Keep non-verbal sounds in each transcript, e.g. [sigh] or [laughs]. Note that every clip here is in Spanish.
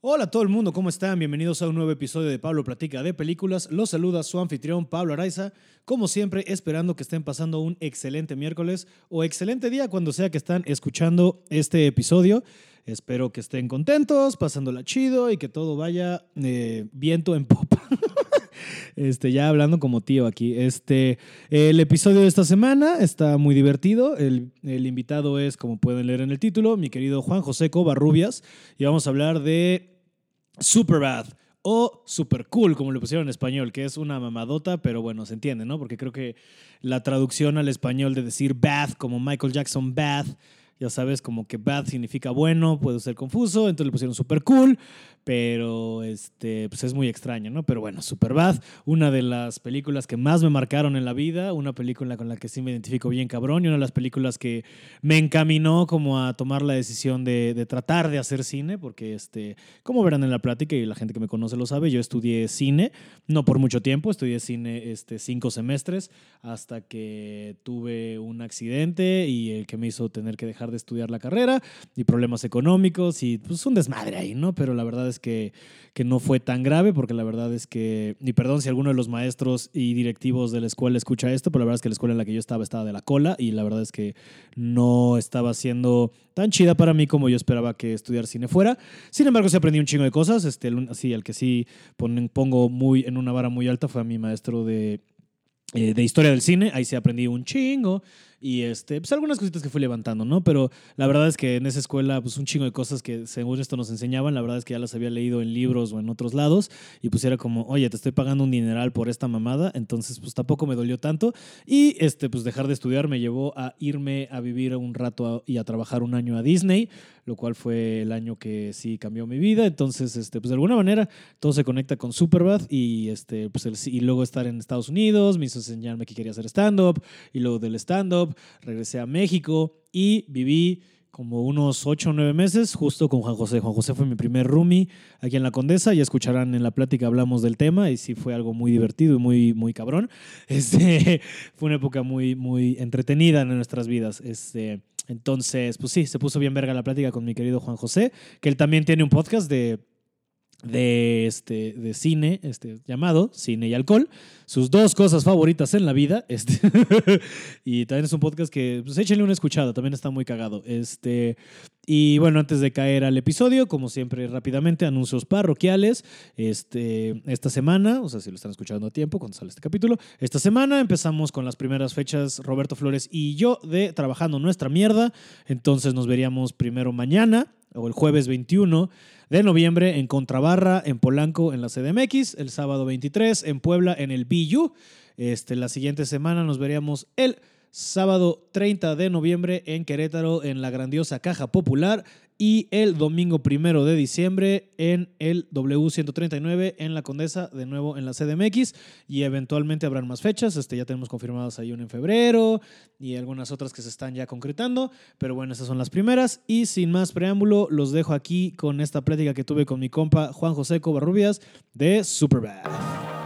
Hola a todo el mundo, ¿cómo están? Bienvenidos a un nuevo episodio de Pablo Platica de Películas. Los saluda su anfitrión Pablo Araiza, como siempre esperando que estén pasando un excelente miércoles o excelente día cuando sea que están escuchando este episodio. Espero que estén contentos, pasándola chido y que todo vaya eh, viento en popa. Este, ya hablando como tío aquí. Este, el episodio de esta semana está muy divertido. El, el invitado es, como pueden leer en el título, mi querido Juan José Covarrubias. Y vamos a hablar de Superbad o Super Cool, como le pusieron en español, que es una mamadota, pero bueno, se entiende, ¿no? Porque creo que la traducción al español de decir Bath, como Michael Jackson Bath, ya sabes, como que bad significa bueno, puede ser confuso, entonces le pusieron super cool, pero este, pues es muy extraño, ¿no? Pero bueno, super bad, una de las películas que más me marcaron en la vida, una película con la que sí me identifico bien cabrón y una de las películas que me encaminó como a tomar la decisión de, tratar de hacer cine, porque este, como verán en la plática y la gente que me conoce lo sabe, yo estudié cine, no por mucho tiempo, estudié cine este, cinco semestres hasta que tuve un accidente y el que me hizo tener que dejar de estudiar la carrera y problemas económicos y pues un desmadre ahí, ¿no? Pero la verdad es que, que no fue tan grave porque la verdad es que, ni perdón si alguno de los maestros y directivos de la escuela escucha esto, pero la verdad es que la escuela en la que yo estaba estaba de la cola y la verdad es que no estaba siendo tan chida para mí como yo esperaba que estudiar cine fuera. Sin embargo, sí aprendí un chingo de cosas. Este, así, el que sí pongo muy en una vara muy alta fue a mi maestro de, eh, de historia del cine. Ahí sí aprendí un chingo y este, pues algunas cositas que fui levantando, ¿no? Pero la verdad es que en esa escuela, pues un chingo de cosas que según esto nos enseñaban, la verdad es que ya las había leído en libros o en otros lados y pues era como, oye, te estoy pagando un dineral por esta mamada, entonces pues tampoco me dolió tanto y este, pues dejar de estudiar me llevó a irme a vivir un rato y a trabajar un año a Disney, lo cual fue el año que sí cambió mi vida, entonces este, pues de alguna manera todo se conecta con Superbad y este, pues el, y luego estar en Estados Unidos me hizo enseñarme que quería hacer stand-up y luego del stand-up regresé a México y viví como unos ocho o nueve meses justo con Juan José. Juan José fue mi primer roomie aquí en La Condesa. Ya escucharán en la plática, hablamos del tema y sí fue algo muy divertido y muy, muy cabrón. [laughs] Este, fue una época muy, muy entretenida en nuestras vidas. Este, entonces, pues sí, se puso bien verga la plática con mi querido Juan José, que él también tiene un podcast de de, este, de cine este, llamado Cine y Alcohol, sus dos cosas favoritas en la vida. Este, [laughs] y también es un podcast que, pues échenle una escuchada, también está muy cagado. Este, y bueno, antes de caer al episodio, como siempre, rápidamente, anuncios parroquiales. Este, esta semana, o sea, si lo están escuchando a tiempo, cuando sale este capítulo, esta semana empezamos con las primeras fechas, Roberto Flores y yo, de Trabajando Nuestra Mierda. Entonces nos veríamos primero mañana o el jueves 21 de noviembre en Contrabarra, en Polanco, en la CDMX, el sábado 23 en Puebla, en el BU. Este, la siguiente semana nos veríamos el sábado 30 de noviembre en Querétaro, en la grandiosa Caja Popular, y el domingo primero de diciembre en el W139 en la Condesa, de nuevo en la CDMX, y eventualmente habrán más fechas, este, ya tenemos confirmadas ahí una en febrero y algunas otras que se están ya concretando, pero bueno, esas son las primeras, y sin más preámbulo, los dejo aquí con esta plática que tuve con mi compa Juan José Covarrubias de Superbad.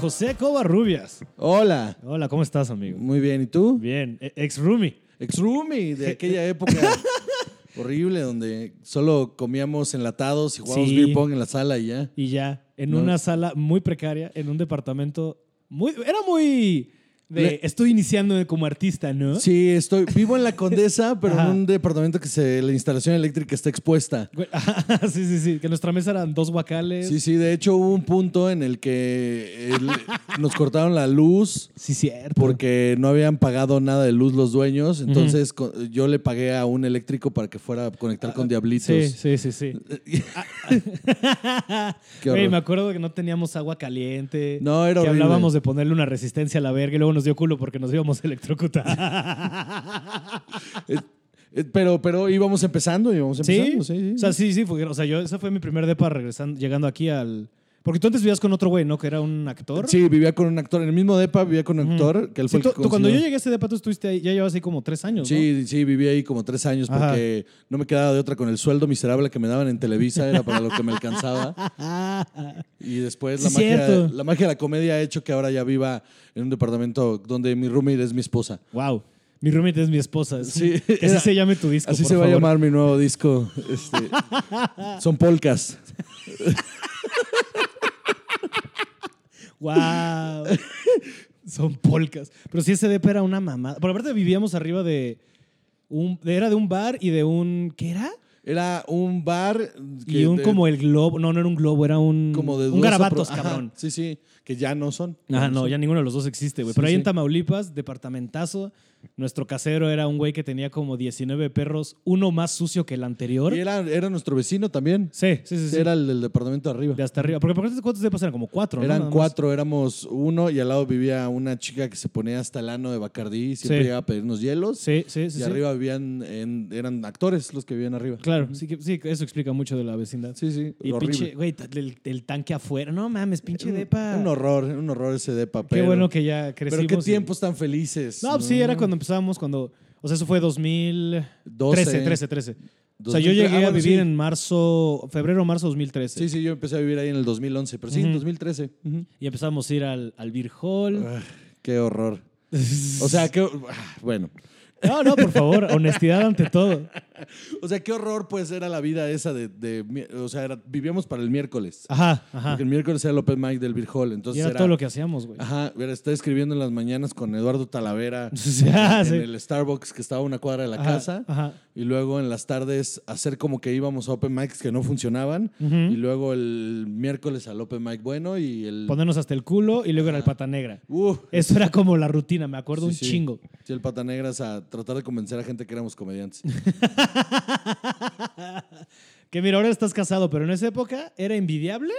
José Covarrubias. Hola. Hola, ¿cómo estás, amigo? Muy bien, ¿y tú? Bien, e- ex roomie. Ex roomie de aquella época [laughs] horrible donde solo comíamos enlatados y jugábamos Sí. beer pong en la sala y ya. Y ya, en No. una sala muy precaria, en un departamento muy. Era muy. De, Le- estoy iniciando como artista, ¿no? Sí, estoy vivo en la Condesa, [laughs] pero Ajá. en un departamento que se, la instalación eléctrica está expuesta. [laughs] Sí, sí, sí. Que nuestra mesa eran dos guacales. Sí, sí, de hecho hubo un punto en el que el- [laughs] nos cortaron la luz Sí, cierto. porque no habían pagado nada de luz los dueños, entonces yo le pagué a un eléctrico para que fuera a conectar con diablitos. Ah, Sí, sí, sí, sí. Qué me acuerdo que no teníamos agua caliente. No, era Que horrible. hablábamos de ponerle una resistencia a la verga y luego nos dio culo porque nos íbamos a electrocutar. [laughs] Eh, Pero, pero íbamos empezando, íbamos ¿Sí? empezando, sí, sí. O sea, sí, sí. Fue, o sea, yo, ese fue mi primer depa regresando, llegando aquí al, Porque tú antes vivías con otro güey, ¿no? Que era un actor. Sí, vivía con un actor. En el mismo depa vivía con un actor, que él Sí, fue el tú- que tú cuando yo llegué a ese depa, tú estuviste ahí, ya llevas ahí como tres años, ¿no? Sí, sí, viví ahí como tres años Ajá. porque no me quedaba de otra con el sueldo miserable que me daban en Televisa, era para lo que me alcanzaba. [laughs] Y después la, Sí, magia, cierto. la magia de la comedia ha hecho que ahora ya viva en un departamento donde mi roommate es mi esposa. Wow. Mi roommate es mi esposa. Sí, que así era- se llame tu disco. Así por se va a favor. llamar mi nuevo disco. este, [laughs] son polcas. [laughs] Wow. [laughs] Son polcas. Pero sí, ese depa era una mamada. Por aparte vivíamos arriba de un. Era de un bar y de un. ¿Qué era? Era un bar. Y un de- como el globo. No, no era un globo, era un. como de un garabatos, pro- Ajá, cabrón. sí, sí, que ya no son. Ajá, no, ya ninguno de los dos existe, güey. Sí, Pero ahí en. Tamaulipas, departamentazo, nuestro casero era un güey que tenía como 19 perros, uno más sucio que el anterior. Y era, era nuestro vecino también. Sí, sí, sí. sí. Era el del departamento de arriba. de hasta arriba. Porque por ejemplo, ¿cuántos depas eran? Como cuatro. Eran cuatro, éramos uno y al lado vivía una chica que se ponía hasta el ano de Bacardí y siempre Sí. llegaba a pedirnos hielos. Sí, sí, sí. y sí. arriba vivían, en- eran actores los que vivían arriba. Claro, sí, que- sí, eso explica mucho de la vecindad. Sí, sí, Y horrible. pinche, güey, ta- el, el tanque afuera. No mames, pinche depa. Un horror, un horror ese depa. Qué pero- bueno que ya crecimos. Pero qué y- tiempos tan felices. No, pues sí, era cuando empezábamos, cuando. O sea, eso fue 2013, 12. 13, 13. O sea, yo 2003. llegué Ah, a vivir sí. en marzo, febrero, marzo 2013. Sí, sí, yo empecé a vivir ahí en el 2011, pero sí, en Ujú. 2013. Ujú. Y empezamos a ir al, al Beer Hall. Ah, qué horror. O sea, qué, ah, bueno. No, no, por favor, [laughs] honestidad ante todo. [laughs] O sea, qué horror pues era la vida esa de, o sea, era- vivíamos para el miércoles. Ajá, ajá. Porque el miércoles era el open mic del Beer Hall, Y entonces era era, todo lo que hacíamos, güey. Ajá, era estar escribiendo en las mañanas con Eduardo Talavera [laughs] Ah, en sí. el Starbucks que estaba a una cuadra de la Ajá, casa. Ajá. Y luego en las tardes hacer como que íbamos a open mics que no funcionaban. Y luego el miércoles al open mic bueno y el... Ponernos hasta el culo y luego era el pata negra. Uh, Eso era como la rutina, me acuerdo Sí, un sí. chingo. sí, el pata negras a tratar de convencer a gente que éramos comediantes. [laughs] Que mira, ahora estás casado, pero en esa época era envidiable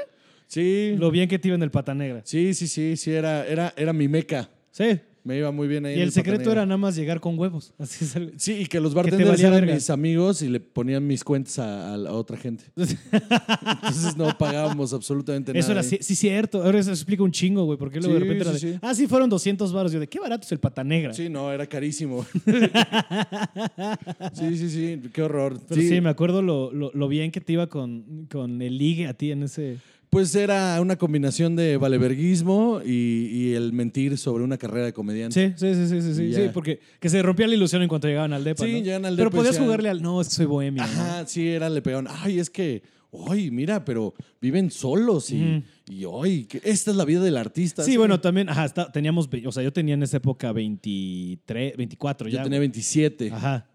Sí, lo bien que te iba en el pata negra. sí, sí, sí, sí, era, era, era mi meca. Sí. Me iba muy bien ahí. Y en el Pata secreto era nada más llegar con huevos. Así es el- [laughs] Sí, y que los te bartenders eran verga. mis amigos y le ponían mis cuentas a, otra gente. [laughs] Entonces no pagábamos absolutamente nada. Eso era ahí. sí, cierto. Ahora eso explica un chingo, güey. Porque luego de Sí, repente era sí, de, sí. ah, sí, fueron 200 baros. Yo de, qué barato es el pata negra. Sí, no, era carísimo. [laughs] sí, sí, sí, qué horror. Pero sí, Sí, me acuerdo lo, lo- lo bien que te iba con, con el ligue a ti en ese... Pues era una combinación de valeverguismo y, y el mentir sobre una carrera de comediante. Sí, sí, sí, sí, sí, sí, porque que se rompía la ilusión en cuanto llegaban al depa, Sí, ¿no? llegan al Pero depa y podías jugarle al, no, es que soy bohemio. ¿no? Ajá, sí, era, le pegaban. Ay, es que, ay, mira, pero viven solos y, y ay, que esta es la vida del artista. Sí, bueno, también, ajá, está- teníamos, o sea, yo tenía en esa época 23, 24 Yo ya. tenía güey. 27. Ajá.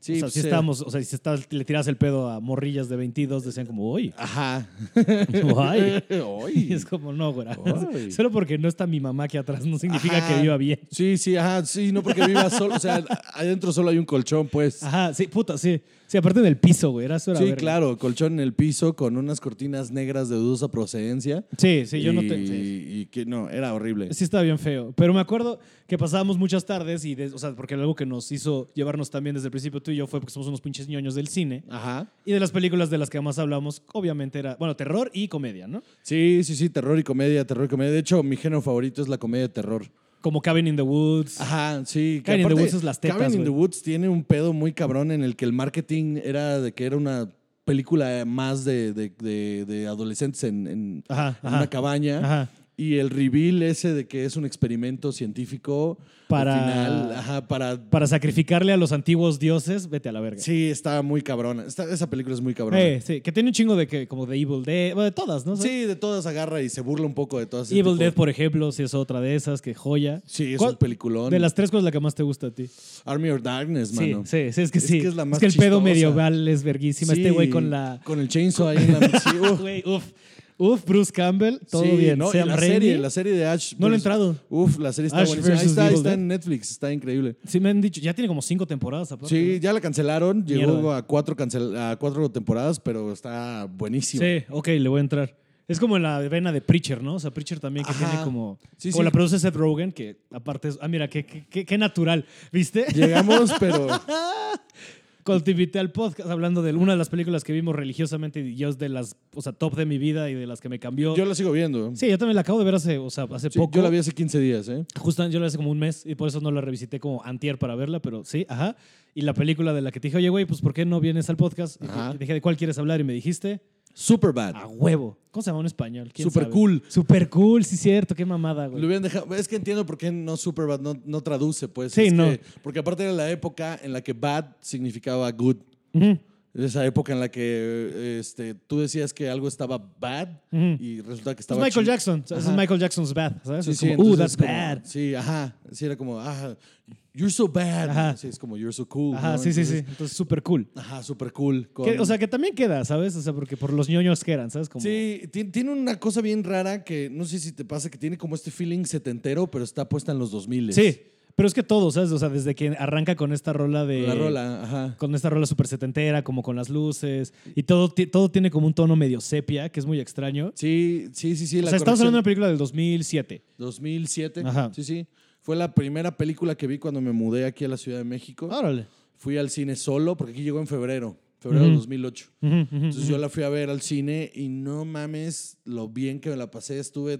Sí, o sea, pues, si eh, estábamos, o sea, si le tiras el pedo a morrillas de 22, decían como, uy, Ajá. Ay. Ay. [laughs] Y es como, no, güey. [laughs] Solo porque no está mi mamá aquí atrás no significa Ajá. que viva bien. Sí, sí, ajá, sí, no porque viva solo, o sea, adentro solo hay un colchón, pues. Ajá, sí, puta, sí. Sí, aparte del piso, güey. Era eso era Sí, verga. claro, colchón en el piso con unas cortinas negras de dudosa procedencia. Sí, sí, yo no y, te. sí. y que no, era horrible. Sí, estaba bien feo. Pero me acuerdo que pasábamos muchas tardes y, de- o sea, porque algo que nos hizo llevarnos también desde el principio tú y yo fue porque somos unos pinches ñoños del cine. Ajá. Y de las películas de las que más hablamos, obviamente era, bueno, terror y comedia, ¿no? Sí, sí, sí, terror y comedia, terror y comedia. De hecho, mi género favorito es la comedia de terror. Como Cabin in the Woods. Ajá, sí. Cabin in the Woods es las tetas, Cabin in the. Woods tiene un pedo muy cabrón en el que el marketing era de que era una película más de, de- de- de adolescentes en, en- Ajá, en ajá. una cabaña. Ajá. Y el reveal ese de que es un experimento científico Para- al final, ajá, para... Para sacrificarle a los antiguos dioses, vete a la verga. Sí, está muy cabrona. Está- esa película es muy cabrona. Eh, sí, que tiene un chingo de que, como de Evil Dead, bueno, de todas, ¿no? Sí, de todas agarra y se burla un poco de todas. Evil tipo- Dead, por ejemplo, si es otra de esas, que joya. Sí, es ¿Cuál- un peliculón. De las tres cosas, la que más te gusta a ti. Army of Darkness, Sí, mano. sí, sí, es que Es sí. que es la más que el pedo chistosa. medieval es verguísima. Sí, Este güey con la. Con el chainsaw ahí en la... sí, [laughs] uf. Güey, uf. Uf, Bruce Campbell, todo Sí, bien. ¿no? Sam la Raimi. serie, la serie de Ash. No le he entrado. Uf, la serie está Ash buenísima. Ahí está, ahí está Dead. en Netflix, está increíble. Sí, me han dicho, ya tiene como cinco temporadas aparte. Sí, ya la cancelaron, llegó a cuatro, cancel a cuatro temporadas, pero está buenísimo. Sí, ok, le voy a entrar. Es como en la vena de Preacher, ¿no? O sea, Preacher también que Ajá. tiene como... Sí, como sí. la produce Seth Rogen, que aparte es... Ah, mira, qué, qué, qué- qué natural, ¿viste? Llegamos, pero [laughs] Invité al podcast hablando de una de las películas que vimos religiosamente y yo es de las, o sea, top de mi vida y de las que me cambió. Yo la sigo viendo. sí, yo también la acabo de ver hace, o sea, hace Sí, poco. yo la vi hace 15 días, ¿eh? Justo yo la vi hace como un mes y por eso no la revisité como antier para verla, pero sí, ajá. Y la película de la que te dije, oye, güey, pues ¿por qué no vienes al podcast? Y Ajá. dije, ¿de cuál quieres hablar? Y me dijiste, Superbad. a huevo. ¿Cómo se llama en español? ¿Quién Super sabe? cool. Super cool, sí, cierto, qué mamada, Lo güey. hubieran dejado. Es que entiendo por qué no Superbad no, no traduce, pues. Sí, Es no. que- porque aparte era la época en la que bad significaba good. Ujú. Esa época en la que este, tú decías que algo estaba bad Ujú. y resulta que Es estaba Michael chi- Jackson. Es Ajá. Michael Jackson's bad, ¿sabes? Sí, es sí, como, uh, entonces that's es como- bad. Sí, ajá. Sí, era como, ajá, you're so bad. Ajá. Sí, es como, you're so cool. Ajá, ¿no? sí, sí, sí. Entonces, súper cool. Ajá, súper cool. con- Que, o sea, que también queda, ¿sabes? O sea, porque por los ñoños que eran, ¿sabes? Como, Sí, ti- tiene una cosa bien rara que no sé si te pasa, que tiene como este feeling setentero, pero está puesta en los 2000. Sí, pero es que todo, ¿sabes? O sea, desde que arranca con esta rola de... La rola, ajá. Con esta rola súper setentera, como con las luces. Y todo, todo tiene como un tono medio sepia, que es muy extraño. Sí, sí, sí, sí. o la sea, estamos hablando de corrección- una película del 2007. 2007. Ajá. Sí, sí. Fue la primera película que vi cuando me mudé aquí a la Ciudad de México. Órale. Fui al cine solo, porque aquí llegó en febrero, febrero del 2008. Ujú, ujú, Entonces yo la fui a ver al cine y no mames lo bien que me la pasé. Estuve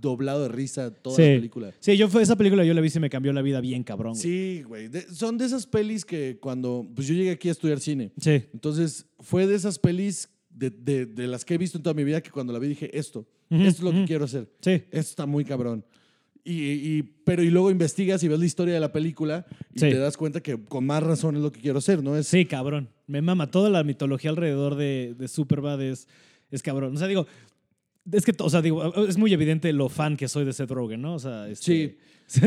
doblado de risa toda Sí. la película. Sí, yo fue esa película yo la vi y se me cambió la vida bien cabrón. güey. Sí, güey. De- son de esas pelis que cuando... Pues yo llegué aquí a estudiar cine. Sí. Entonces fue de esas pelis de, de- de las que he visto en toda mi vida que cuando la vi dije, esto, esto es lo que quiero hacer. Sí. Esto está muy cabrón. Y, y- pero y luego investigas y ves la historia de la película y Sí. te das cuenta que con más razón es lo que quiero hacer, ¿no? Es, Sí, cabrón. Me mama. Toda la mitología alrededor de, de Superbad es, es cabrón. O sea, digo, es que, o sea, digo, es muy evidente lo fan que soy de Seth Rogen, ¿no? O sea, este- [laughs]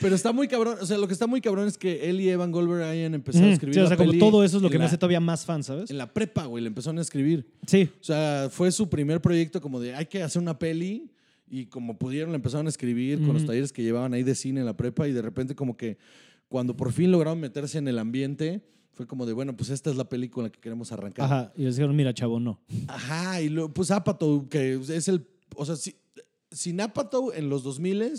Pero está muy cabrón. O sea, lo que está muy cabrón es que él y Evan Goldberg hayan empezado a escribir Sí, o la sea, como todo eso es lo que me la- hace todavía más fan, ¿sabes? En la prepa, güey, le empezaron a escribir. Sí. O sea, fue su primer proyecto como de hay que hacer una peli y como pudieron le empezaron a escribir con los talleres que llevaban ahí de cine en la prepa y de repente como que cuando por fin lograron meterse en el ambiente fue como de bueno, pues esta es la película que queremos arrancar. Ajá. Y les dijeron, mira, chavo, no. Ajá, y lo, pues Apatow, que es el, o sea, si, sin Apatow en los 2000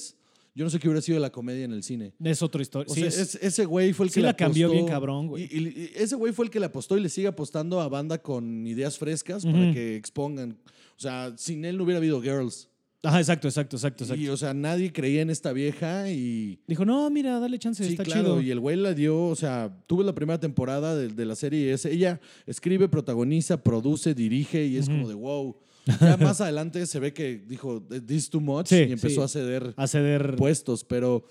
yo no sé qué hubiera sido la comedia en el cine. Es otra historia. O sí, sea, es- es- ese güey fue el que sí le la cambió bien cabrón, güey. Y, y- y ese güey fue el que le apostó y le sigue apostando a banda con ideas frescas para que expongan. O sea, sin él no hubiera habido Girls. Ajá, exacto, exacto, exacto, exacto. Y, o sea, nadie creía en esta vieja y... Dijo, no, mira, dale chance, Sí, está claro, chido. y el güey la dio, o sea, tuve la primera temporada de, de la serie y es, ella escribe, protagoniza, produce, dirige y es Ujú. como de wow. Ya [laughs] más adelante se ve que dijo, this is too much Sí, y empezó sí. a ceder A ceder. puestos, pero,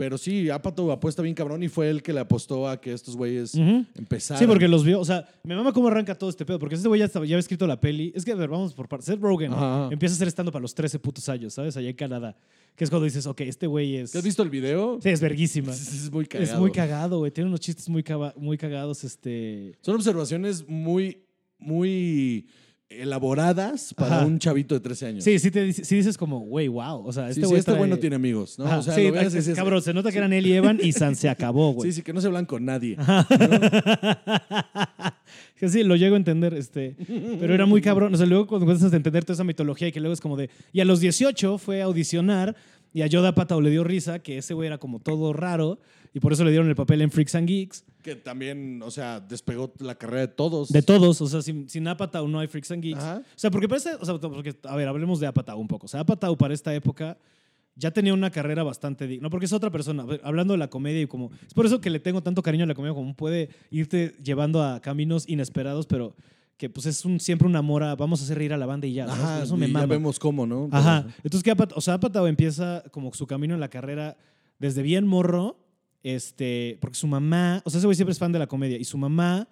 pero sí, Apatow apuesta bien cabrón y fue el que le apostó a que estos güeyes Ujú. empezaran. Sí, porque los vio. O sea, me mama cómo arranca todo este pedo. Porque este güey ya, ya había escrito la peli. Es que, a ver, vamos por partes. Seth Rogen Ajá, empieza a hacer estando para los 13 putos años, ¿sabes? Allá en Canadá. Que es cuando dices, ok, este güey es. ¿Has visto el video? Sí, es verguísima. [laughs] Es, es muy cagado. Es muy cagado, güey. Tiene unos chistes muy, muy cagados. Este. Son observaciones muy, muy elaboradas para Ajá. un chavito de 13 años. Sí, sí, te, sí dices como, güey, wow. O sea, Sí, este sí, güey. este trae- güey no tiene amigos, ¿no? Ajá, o sea, sí, lo ves y es- dices, cabrón, se nota que eran él y Evan y San se acabó, güey. Sí, sí, que no se hablan con nadie. Que [laughs] sí, lo llego a entender, este, pero era muy cabrón. O sea, luego cuando empiezas a entender toda esa mitología y que luego es como de... Y a los 18 fue a audicionar y a Yoda Patao le dio risa, que ese güey era como todo raro y por eso le dieron el papel en Freaks and Geeks. Que también, o sea, despegó la carrera de todos. De todos, o sea, sin, sin Apatow no hay Freaks and Geeks. Ajá. O sea, porque parece, o sea, porque, a ver, hablemos de Apatow un poco. O sea, Apatow para esta época ya tenía una carrera bastante digna. No, porque es otra persona. Hablando de la comedia y como... Es por eso que le tengo tanto cariño a la comedia, como puede irte llevando a caminos inesperados, pero que pues es un, siempre un amor a vamos a hacer reír a la banda y ya. ¿sabes? Ajá, eso y me ya mama. vemos cómo, ¿no? Ajá. Entonces, que Apatow, o sea, Apatow empieza como su camino en la carrera desde bien morro, este, porque su mamá, o sea, ese güey siempre es fan de la comedia, y su mamá,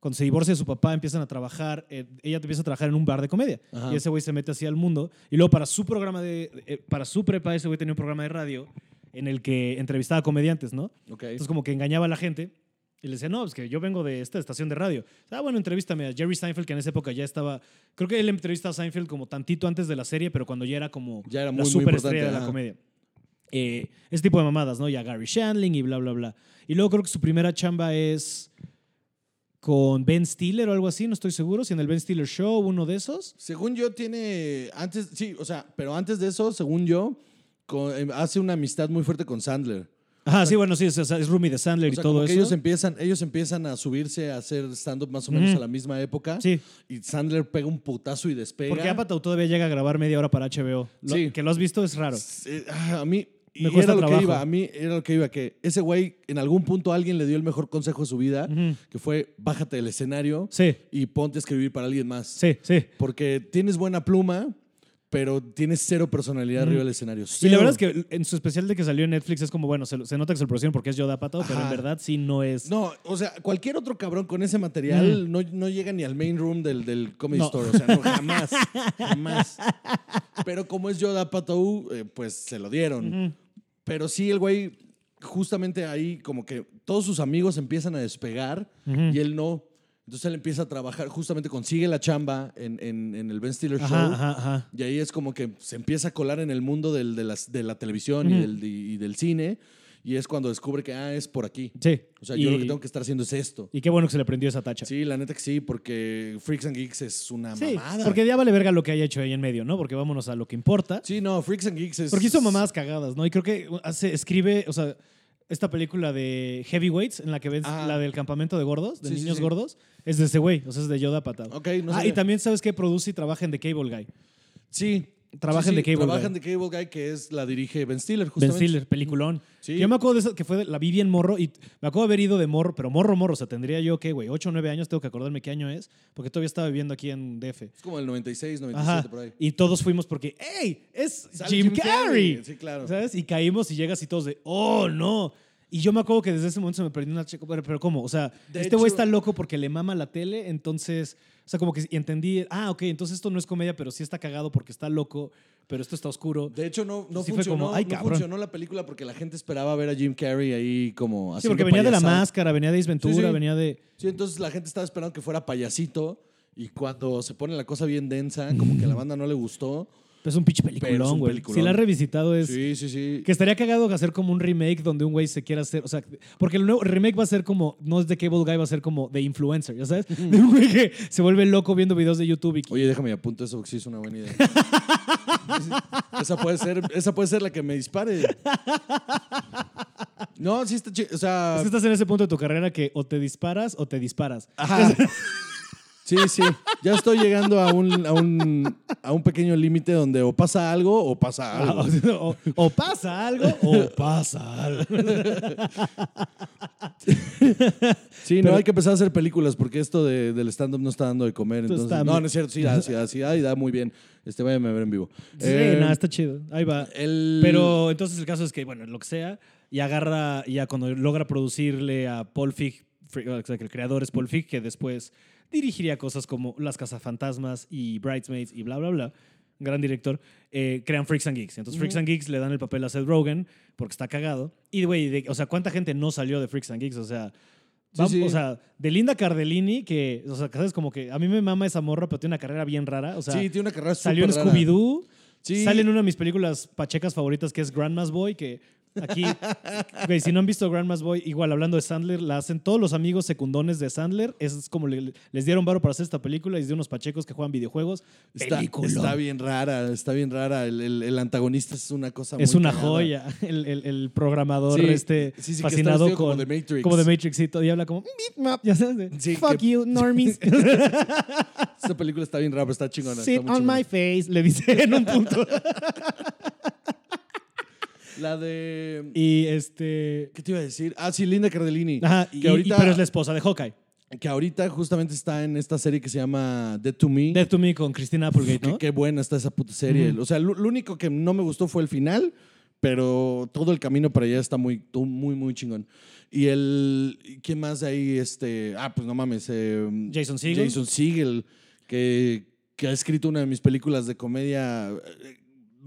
cuando se divorcia de su papá, empiezan a trabajar, eh, ella empieza a trabajar en un bar de comedia, Ajá. y ese güey se mete así al mundo, y luego para su programa de, eh, para su prepa, ese güey tenía un programa de radio en el que entrevistaba comediantes, ¿no? Ok. Entonces como que engañaba a la gente y le decía, no, es que yo vengo de esta estación de radio. Ah, bueno, entrevístame a Jerry Seinfeld, que en esa época ya estaba, creo que él entrevista a Seinfeld como tantito antes de la serie, pero cuando ya era como Ya era muy, la muy superestrella de la ajá. Eh, ese tipo de mamadas, ¿no? Y a Gary Shandling y bla, bla, bla. Y luego creo que su primera chamba es con Ben Stiller o algo así, no estoy seguro, si en el Ben Stiller Show, uno de esos. Según yo, tiene. Antes, sí, o sea, pero antes de eso, según yo, con- eh, hace una amistad muy fuerte con Sandler. Ajá, sí, bueno, sí, es, es Rumi de Sandler O sea, y todo como que eso. ellos empiezan, ellos empiezan a subirse a hacer stand-up más o menos a la misma época. Sí. Y Sandler pega un putazo y despega. Porque Apatow todavía llega a grabar media hora para HBO. Lo- Sí. Que lo has visto es raro. Sí, ah, a mí. Me cuesta era lo trabajo. que iba, a mí era lo que iba, que ese güey en algún punto alguien le dio el mejor consejo de su vida, que fue bájate del escenario Sí, y ponte a escribir para alguien más. sí, sí. Porque tienes buena pluma, pero tienes cero personalidad arriba del escenario. Y la Cero. verdad es que en su especial de que salió en Netflix es como, bueno, se, se nota que se lo producieron porque es Yoda Apatow, pero en verdad sí no es. No, o sea, cualquier otro cabrón con ese material no, no llega ni al main room del, del Comedy No. Store. O sea, no, jamás. jamás. [laughs] Pero como es Yoda Patou, eh, pues se lo dieron. Pero sí, el güey, justamente ahí, como que todos sus amigos empiezan a despegar y él no. Entonces él empieza a trabajar, justamente consigue la chamba en, en- en el Ben Stiller Show. Ajá, ajá, ajá. Y ahí es como que se empieza a colar en el mundo del- de, las, de la televisión y, del, y del cine. Y es cuando descubre que, ah, es por aquí. Sí. O sea, y, yo lo que tengo que estar haciendo es esto. y qué bueno que se le prendió esa tacha. Sí, la neta que sí, porque Freaks and Geeks es una Sí, mamada. porque ya vale verga lo que haya hecho ahí en medio, ¿no? Porque vámonos a lo que importa. Sí, no, Freaks and Geeks es... Porque hizo mamadas cagadas, ¿no? Y creo que hace, escribe, o sea, esta película de Heavyweights, en la que ves la del campamento de gordos, de sí, niños sí. gordos, es de ese güey, o sea, es de Yoda Patado. Ok, no ah, sabía. y también sabes que produce y trabaja en The Cable Guy. Sí. Trabaja Sí, en The Cable Trabaja en Guy. The Cable Guy, que es la dirige Ben Stiller, Ben justamente. Stiller, peliculón. Sí. Yo me acuerdo de esa, que fue, de- la vi bien morro y me acuerdo de haber ido de morro, pero morro, morro, o sea, tendría yo, ¿qué, güey? 8 o 9 años, tengo que acordarme qué año es, porque todavía estaba viviendo aquí en DF. Es como el 96, 97, Ajá. por ahí. Y todos fuimos porque, ¡ey! Es Jim Carrey. Carrey. Sí, claro. ¿Sabes? Y caímos y llegas y todos de, ¡oh, no! Y yo me acuerdo que desde ese momento se me perdió una chica. Pero, pero ¿cómo? O sea, De este güey está loco porque le mama la tele, entonces. O sea, como que entendí, ah, ok, entonces esto no es comedia, pero sí está cagado porque está loco, pero esto está oscuro. De hecho, no, no, Sí funcionó, como, "Ay, no cabrón". funcionó la película porque la gente esperaba ver a Jim Carrey ahí como Sí, haciendo porque venía de la máscara, venía de Ace Ventura, Sí, sí. venía de. Sí, entonces la gente estaba esperando que fuera payasito y cuando se pone la cosa bien densa, como que a la banda no le gustó. Es un pinche peliculón, güey. Si la has revisitado es. Sí, sí, sí. Que estaría cagado hacer como un remake donde un güey se quiera hacer. O sea, porque el nuevo remake va a ser como. No es de Cable Guy, va a ser como de influencer, ¿ya sabes? [laughs] De un güey que se vuelve loco viendo videos de YouTube y. Oye, déjame apunto eso porque sí es una buena idea. [laughs] esa, puede ser, esa puede ser la que me dispare. No, sí está chido. O sea, Es que estás en ese punto de tu carrera que o te disparas o te disparas. Ajá. [laughs] Sí, sí. Ya estoy llegando a un, a un, a un pequeño límite donde o pasa algo o pasa algo. O, o pasa algo o pasa algo. Sí, Pero- no hay que empezar a hacer películas porque esto de- del stand-up no está dando de comer. Entonces, no, no es cierto. Sí, da, sí, da, sí da y da muy bien. Este, váyame a ver en vivo. Sí, Eh, nada, está chido. Ahí va. el- Pero entonces el caso es que, bueno, lo que sea, y agarra, ya cuando logra producirle a Paul Fig, o sea, que el creador es Paul Fig, que después dirigiría cosas como Las Cazafantasmas y Bridesmaids y bla, bla, bla. Gran director. eh, crean Freaks and Geeks. Entonces, Freaks and Geeks le dan el papel a Seth Rogen porque está cagado. Y, güey, o sea, ¿cuánta gente no salió de Freaks and Geeks? O sea. Sí, vam- sí. O sea, de Linda Cardellini, que, o sea, sabes como que a mí me mama esa morra, pero tiene una carrera bien rara. O sea, sí, tiene una carrera Salió en. Scooby-Doo. Sí. Sale en una de mis películas pachecas favoritas que es Grandma's Boy, que aquí, güey, si no han visto Grandma's Boy, igual hablando de Sandler, la hacen todos los amigos secundones de Sandler. Es como le- les dieron varo para hacer esta película y es de unos pachecos que juegan videojuegos. Está, está bien rara, está bien rara. El, el- el antagonista es una cosa Es muy una cagada. joya. [laughs] El, el- el programador Sí, este sí, sí, fascinado con como de Matrix. como de Matrix y todo, y habla como ya sabes, de, Sí, fuck que- you normies [laughs] Esta película está bien rara, pero está chingona. sit está on chingona. my face le dice en un punto [laughs] La de... y este ¿Qué te iba a decir? Ah, sí, Linda Cardellini. Ajá, y, que, ahorita, y- pero es la esposa de Hawkeye. que ahorita justamente está en esta serie que se llama Dead to Me. Death to Me con Christina Applegate, Qué, ¿no? qué buena está esa puta serie. O sea, lo, lo único que no me gustó fue el final, pero todo el camino para allá está muy, muy, muy chingón. Y el. ¿Quién más de ahí? Este. Ah, pues no mames. eh, Jason Segel. Jason Segel, que, que ha escrito una de mis películas de comedia eh,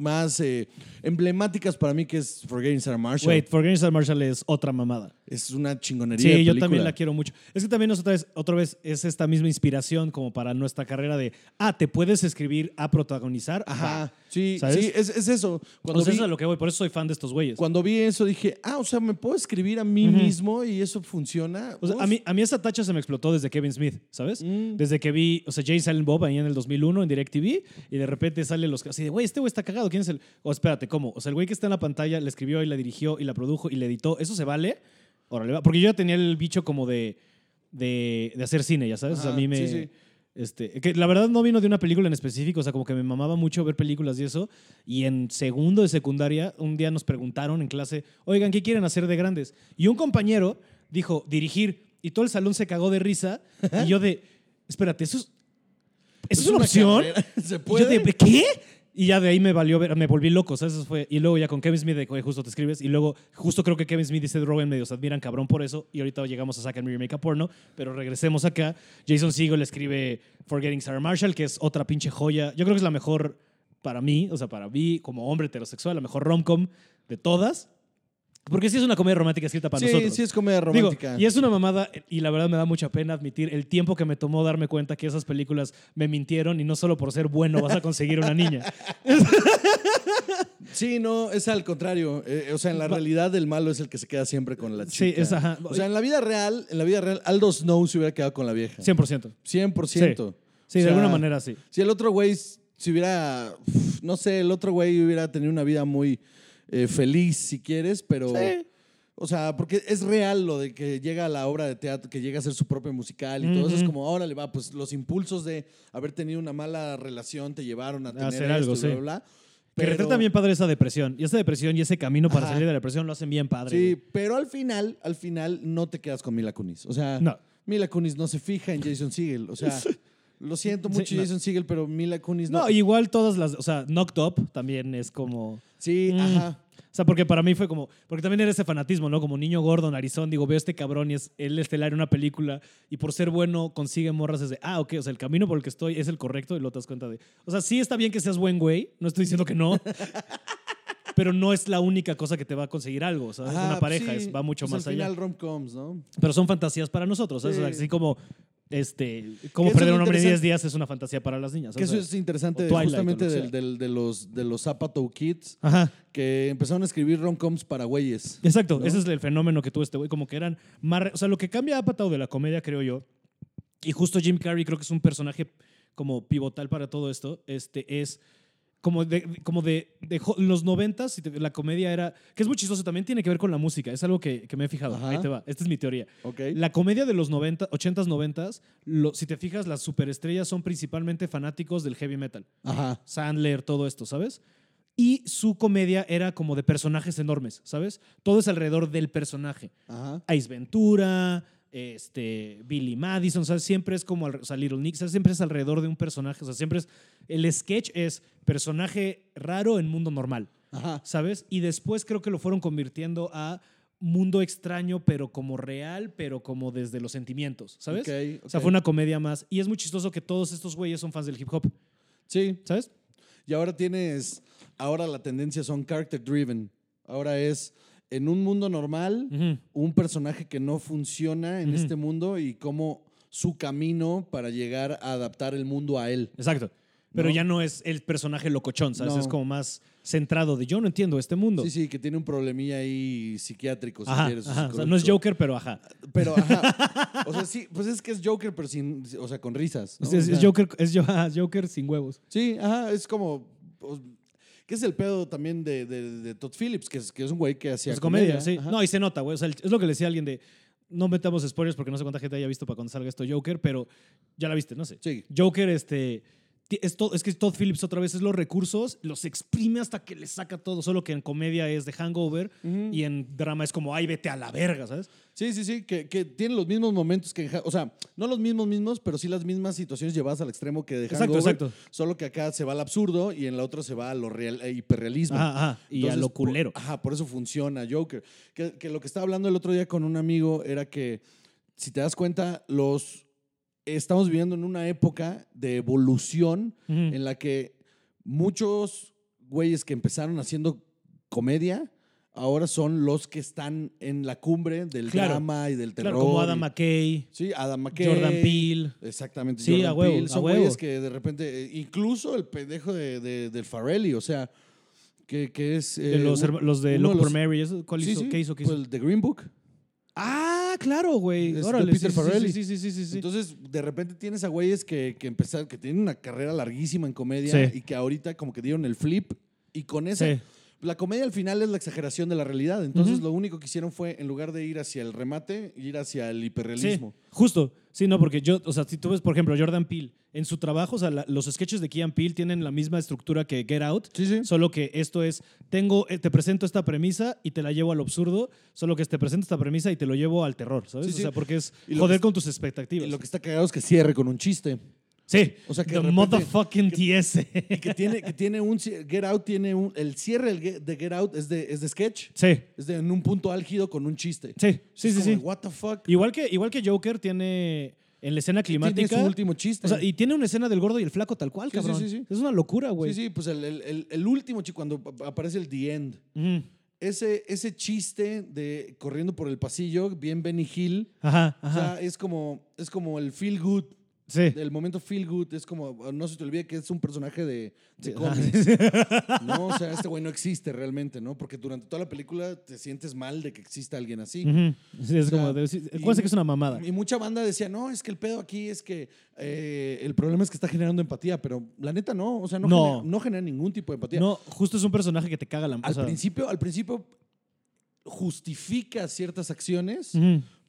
más eh, emblemáticas para mí, que es Forgetting Sarah Marshall. Wait, Forgetting Sarah Marshall es otra mamada. Es una chingonería. Sí, de yo también la quiero mucho. Es que también otra vez, otra vez es esta misma inspiración como para nuestra carrera de, ah, te puedes escribir a protagonizar. Ajá. Sí, ¿Sabes? sí, es, es eso. Cuando O sea, vi- eso es a lo que voy, por eso soy fan de estos güeyes. Cuando vi eso dije, ah, o sea, me puedo escribir a mí mismo y eso funciona. O sea, Uf. a, mí, a mí esa tacha se me explotó desde Kevin Smith, ¿sabes? Mm. Desde que vi, o sea, Jay Silent Bob ahí en el 2001 en DirecTV y de repente sale los así de, güey, este güey está cagado. Quién es el. O espérate, ¿cómo? O sea, el güey que está en la pantalla la escribió y la dirigió y la produjo y la editó. ¿Eso se vale? Órale, va. Porque yo ya tenía el bicho como de, de, de hacer cine, ya sabes. o sea, a mí me. sí, sí. Este, que la verdad no vino de una película en específico, o sea, como que me mamaba mucho ver películas y eso. Y en segundo de secundaria, un día nos preguntaron en clase, oigan, ¿qué quieren hacer de grandes? Y un compañero dijo, dirigir. Y todo el salón se cagó de risa. y yo de, espérate, ¿eso es, ¿eso es, una, opción? [laughs] ¿Se Y yo puede? de, ¿qué? Y ya de ahí me valió me volví loco. Eso fue. Y luego ya con Kevin Smith, de, "Oye, justo te escribes. Y luego, justo creo que Kevin Smith y Seth Rogen medio se admiran cabrón por eso. Y ahorita llegamos a Zack and Miri Make a Porno. Pero regresemos acá. Jason Segel escribe Forgetting Sarah Marshall, que es otra pinche joya. Yo creo que es la mejor para mí, o sea, para mí como hombre heterosexual, la mejor rom-com de todas. Porque sí es una comedia romántica escrita para sí, nosotros. sí es comedia Digo, romántica. y es una mamada, y la verdad me da mucha pena admitir el tiempo que me tomó darme cuenta que esas películas me mintieron y no solo por ser bueno vas a conseguir una niña. [laughs] Sí, no, es al contrario. Eh, o sea, en la realidad el malo es el que se queda siempre con la chica. Sí, es ajá. O sea, en la vida real, en la vida real, Aldo Snow se hubiera quedado con la vieja. 100%. 100%. Sí, O de alguna manera sí. Si el otro güey si hubiera, no sé, el otro güey hubiera tenido una vida muy eh, feliz, si quieres, pero... Sí. O sea, porque es real lo de que llega a la obra de teatro, que llega a ser su propio musical y todo eso. Es como, órale, va, pues los impulsos de haber tenido una mala relación te llevaron a tener hacer esto algo, bla, sí. bla, bla. Que retrata bien padre esa depresión. Y esa depresión y ese camino para Ajá. salir de la depresión lo hacen bien padre. Sí, güey. pero al final, al final no te quedas con Mila Kunis. O sea, No. Mila Kunis no se fija en Jason Segel. O sea, [laughs] lo siento Sí, mucho no. Jason Segel, pero Mila Kunis no. No, igual todas las. O sea, Knocked Up también es como. Sí, Mm. ajá. O sea, porque para mí fue como. Porque también era ese fanatismo, ¿no? Como niño gordo, narizón. Digo, veo a este cabrón y es el estelar en una película. Y por ser bueno consigue morras desde. Ah, ok. O sea, el camino por el que estoy es el correcto y lo te das cuenta de. O sea, sí está bien que seas buen güey. No estoy diciendo que no. [laughs] pero no es la única cosa que te va a conseguir algo. ¿sabes? Ajá, una pareja sí, es- va mucho pues más al allá. final rom-coms, ¿no? Pero son fantasías para nosotros. ¿sabes? O sea, Sí. así como. Este, eso perder un hombre en 10 interesante. días es una fantasía para las niñas. Que eso es interesante justamente lo del- del- de, los, de los Zapato Kids, Ajá. que empezaron a escribir rom-coms para güeyes. Exacto, ¿no? ese es el fenómeno que tuvo este güey, como que eran más... O sea, lo que cambia a Apatow de la comedia, creo yo, y justo Jim Carrey creo que es un personaje como pivotal para todo esto, este, es como de, como de, de los noventas, la comedia era... Que es muy chistoso, también tiene que ver con la música, es algo que, que me he fijado. Ajá. Ahí te va, esta es mi teoría. ¿Ok? La comedia de los 90, 80s, 90s, lo- si te fijas, las superestrellas son principalmente fanáticos del heavy metal. Ajá. Sandler, todo esto, ¿sabes? Y su comedia era como de personajes enormes, ¿sabes? Todo es alrededor del personaje. Ajá. Ace Ventura, este, Billy Madison, o sea, siempre es como, o sea, Little Nick, o sea, siempre es alrededor de un personaje, o sea, siempre es, el sketch es personaje raro en mundo normal, Ajá. ¿sabes? Y después creo que lo fueron convirtiendo a mundo extraño, pero como real, pero como desde los sentimientos, ¿sabes? Ok, O sea, fue una comedia más. Y es muy chistoso que todos estos güeyes son fans del hip hop, Sí, ¿sabes? Y ahora tienes, ahora la tendencia son character driven. Ahora es en un mundo normal, un personaje que no funciona en este mundo y cómo su camino para llegar a adaptar el mundo a él. Exacto. Pero ¿No? ya no es el personaje locochón, ¿sabes? No. Es como más centrado de yo no entiendo este mundo. Sí, sí, que tiene un problemilla ahí psiquiátrico, si Ajá, quieres. ajá. O sea, no es. Joker, pero ajá. Pero, ajá. [laughs] O sea, sí, pues es que es Joker, pero sin, o sea, con risas. ¿no? Es, es- O sea, es Joker, es Joker sin huevos. Sí, ajá, es como. pues, ¿Qué es el pedo también de, de- de Todd Phillips? Que es, que es un güey que hacía. Es comedia, sí. Ajá. No, y se nota, güey. O sea, es lo que le decía a alguien de. No metamos spoilers porque no sé cuánta gente haya visto para cuando salga esto Joker, pero ya la viste, no sé. Sí. Joker, este. Es, to- es que Todd Phillips otra vez es los recursos, los exprime hasta que le saca todo, solo que en comedia es de hangover y en drama es como, ay, vete a la verga, ¿sabes? Sí, sí, sí, que, que tiene los mismos momentos que O sea, no los mismos mismos, pero sí las mismas situaciones llevadas al extremo que de Hangover, exacto. Solo que acá se va al absurdo y en la otra se va a lo real, eh, hiperrealismo. Ajá, ajá. Y a lo por- culero. ajá, por eso funciona Joker. Que, que lo que estaba hablando el otro día con un amigo era que, si te das cuenta, los estamos viviendo en una época de evolución en la que muchos güeyes que empezaron haciendo comedia ahora son los que están en la cumbre del Claro. drama y del terror. Claro, como Adam McKay, Sí, Adam McKay. Jordan Peele. Exactamente. Sí, Jordan a huevo, Peele. a Son huevo. güeyes que de repente, eh, incluso el pendejo de, de- del Farrelly, o sea, que, que es... De eh, los, un- herma- los de Loco de por Mary. ¿eso? ¿Cuál Sí, hizo? sí, ¿Qué hizo? ¿Qué pues hizo? el The Green Book. Ah, claro, güey. Es de Peter sí, Farrelly. Sí, sí, sí, sí, sí. Entonces, de repente tienes a güeyes que, que empezaron, que tienen una carrera larguísima en comedia Sí. y que ahorita como que dieron el flip Y con ese... Sí. La comedia al final es la exageración de la realidad. Entonces lo único que hicieron fue, en lugar de ir hacia el remate, ir hacia el hiperrealismo. Sí, justo. Sí, no, porque yo, o sea, si tú ves, por ejemplo, Jordan Peele, en su trabajo, o sea, la- los sketches de Keanu Peele tienen la misma estructura que Get Out, Sí, sí. solo que esto es, tengo, eh, te presento esta premisa y te la llevo al absurdo, solo que te presento esta premisa y te lo llevo al terror, ¿sabes? Sí, o sea, porque es Y joder que- con tus Y expectativas. lo que está cagado es que cierre con un chiste. Sí, o sea, que the repente- motherfucking TS. Y que tiene, que tiene un... Get Out tiene un... El cierre de Get Out es de, es de sketch. sí, Es de en un punto álgido con un chiste. sí, sí, Es sí. como sí. What the fuck. Igual, que, igual que Joker tiene en la escena Tiene climática... su último chiste. O sea, y tiene una escena del gordo y el flaco tal cual, Sí, sí, cabrón. sí, sí. Es una locura, güey. sí, sí, pues el, el- último chiste, cuando ap- aparece el The End. Ese, ese chiste de corriendo por el pasillo, bien Benny Hill, Ajá, o ajá. sea, es como, es como el feel good, sí. el momento feel good, es como, no se te olvide que es un personaje de, de Sí, cómic. ajá, [laughs] sí, sí. No, o sea, este güey no existe realmente, ¿no? Porque durante toda la película te sientes mal de que exista alguien así. Sí, es O sea, como de, sí, y- que es una mamada. Y mucha banda decía, no, es que el pedo aquí es que eh, el problema es que está generando empatía, pero la neta no, o sea, no, No. Genera, no genera ningún tipo de empatía. No, justo es un personaje que te caga la al o sea, principio, al principio justifica ciertas acciones,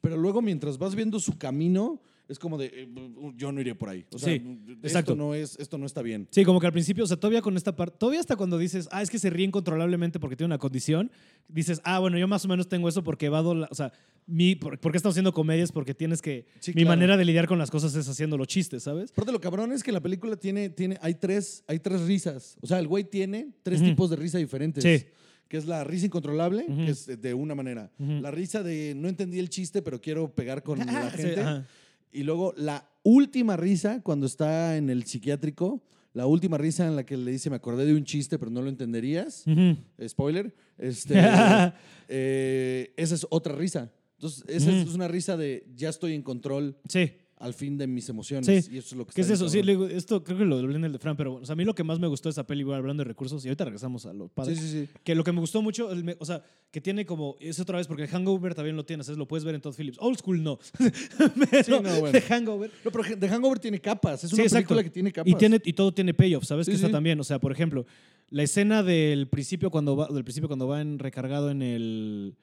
pero luego mientras vas viendo su camino, es como de, eh, yo no iré por ahí. O sea, Sí, esto exacto. no, es, esto no está bien. Sí, como que al principio, o sea, todavía con esta parte, todavía hasta cuando dices, ah, es que se ríe incontrolablemente porque tiene una condición, dices, ah, bueno, yo más o menos tengo eso porque va o sea, mi, por, ¿por qué estamos haciendo comedias? Porque tienes que, Sí, mi claro. manera de lidiar con las cosas es haciendo los chistes, ¿sabes? Aparte, lo cabrón es que la película tiene, tiene hay, tres, hay tres risas. O sea, el güey tiene tres tipos de risa diferentes. Sí. Que es la risa incontrolable, que es de una manera. La risa de no entendí el chiste, pero quiero pegar con la [laughs] Sí, gente. ajá. Y luego la última risa, cuando está en el psiquiátrico, la última risa en la que le dice, me acordé de un chiste, pero no lo entenderías. Spoiler. Este, [laughs] eh, esa es otra risa. Entonces, esa es una risa de ya estoy en control Sí. Al fin de mis emociones. Sí. Y eso es lo que ¿Qué es eso? Sí, le digo, esto creo que lo hablé en el de Fran, pero o sea, a mí lo que más me gustó de esa peli, igual hablando de recursos, y ahorita regresamos a lo padre. Sí, sí, sí. Que lo que me gustó mucho, el me- o sea, que tiene como, es otra vez, porque el Hangover también lo tienes, es, lo puedes ver en Todd Phillips. Old School no. [laughs] Pero no, bueno. de Hangover. No, pero The Hangover tiene capas. Es Sí, una exacto. película que tiene capas. Y, tiene, y todo tiene payoff, ¿sabes? Sí, que está sí. también. O sea, por ejemplo, la escena del principio cuando va, del principio cuando va en recargado en el,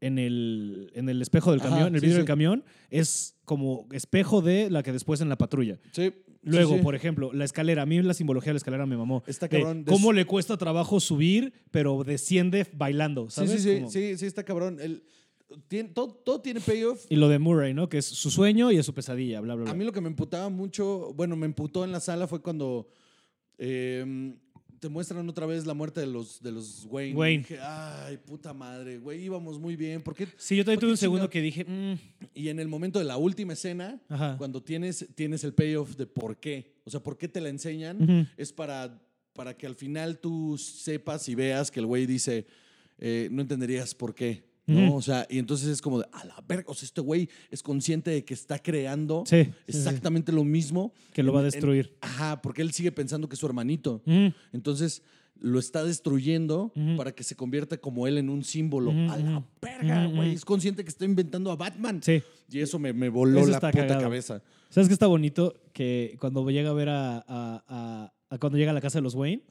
en el, en el espejo del Ajá, camión, en el sí, vidrio sí. del camión, es como espejo de la que después en la patrulla. Sí. Luego, sí, por ejemplo, la escalera. A mí la simbología de la escalera me mamó. Está cabrón. ¿Cómo le cuesta trabajo subir, pero desciende bailando, Sí, ¿sabes? sí, sí, sí, sí, está cabrón. El, tiene- todo, todo tiene payoff. Y lo de Murray, ¿no? Que es su sueño y es su pesadilla, bla, bla, bla. A mí lo que me emputaba mucho, bueno, me emputó en la sala fue cuando eh, te muestran otra vez la muerte de los, de los Wayne. Wayne. dije, ay, puta madre, güey, íbamos muy bien. ¿Por qué? sí, yo también ¿por tuve un segundo que dije, mm, Y en el momento de la última escena, Ajá. cuando tienes, tienes el payoff de por qué. O sea, por qué te la enseñan, es para, para que al final tú sepas y veas que el güey dice, eh, no entenderías por qué. ¿No? O sea, y entonces es como de, a la verga, o sea, este güey es consciente de que está creando sí, sí, sí, exactamente lo mismo. que lo va a en- destruir. ajá, porque él sigue pensando que es su hermanito. Entonces lo está destruyendo para que se convierta como él en un símbolo. A la verga, güey. Es consciente que está inventando a Batman. Sí. Y eso me, me voló Eso la puta cagado. cabeza. ¿Sabes qué está bonito? Que cuando llega a ver a- a- a cuando llega a la casa de los Wayne,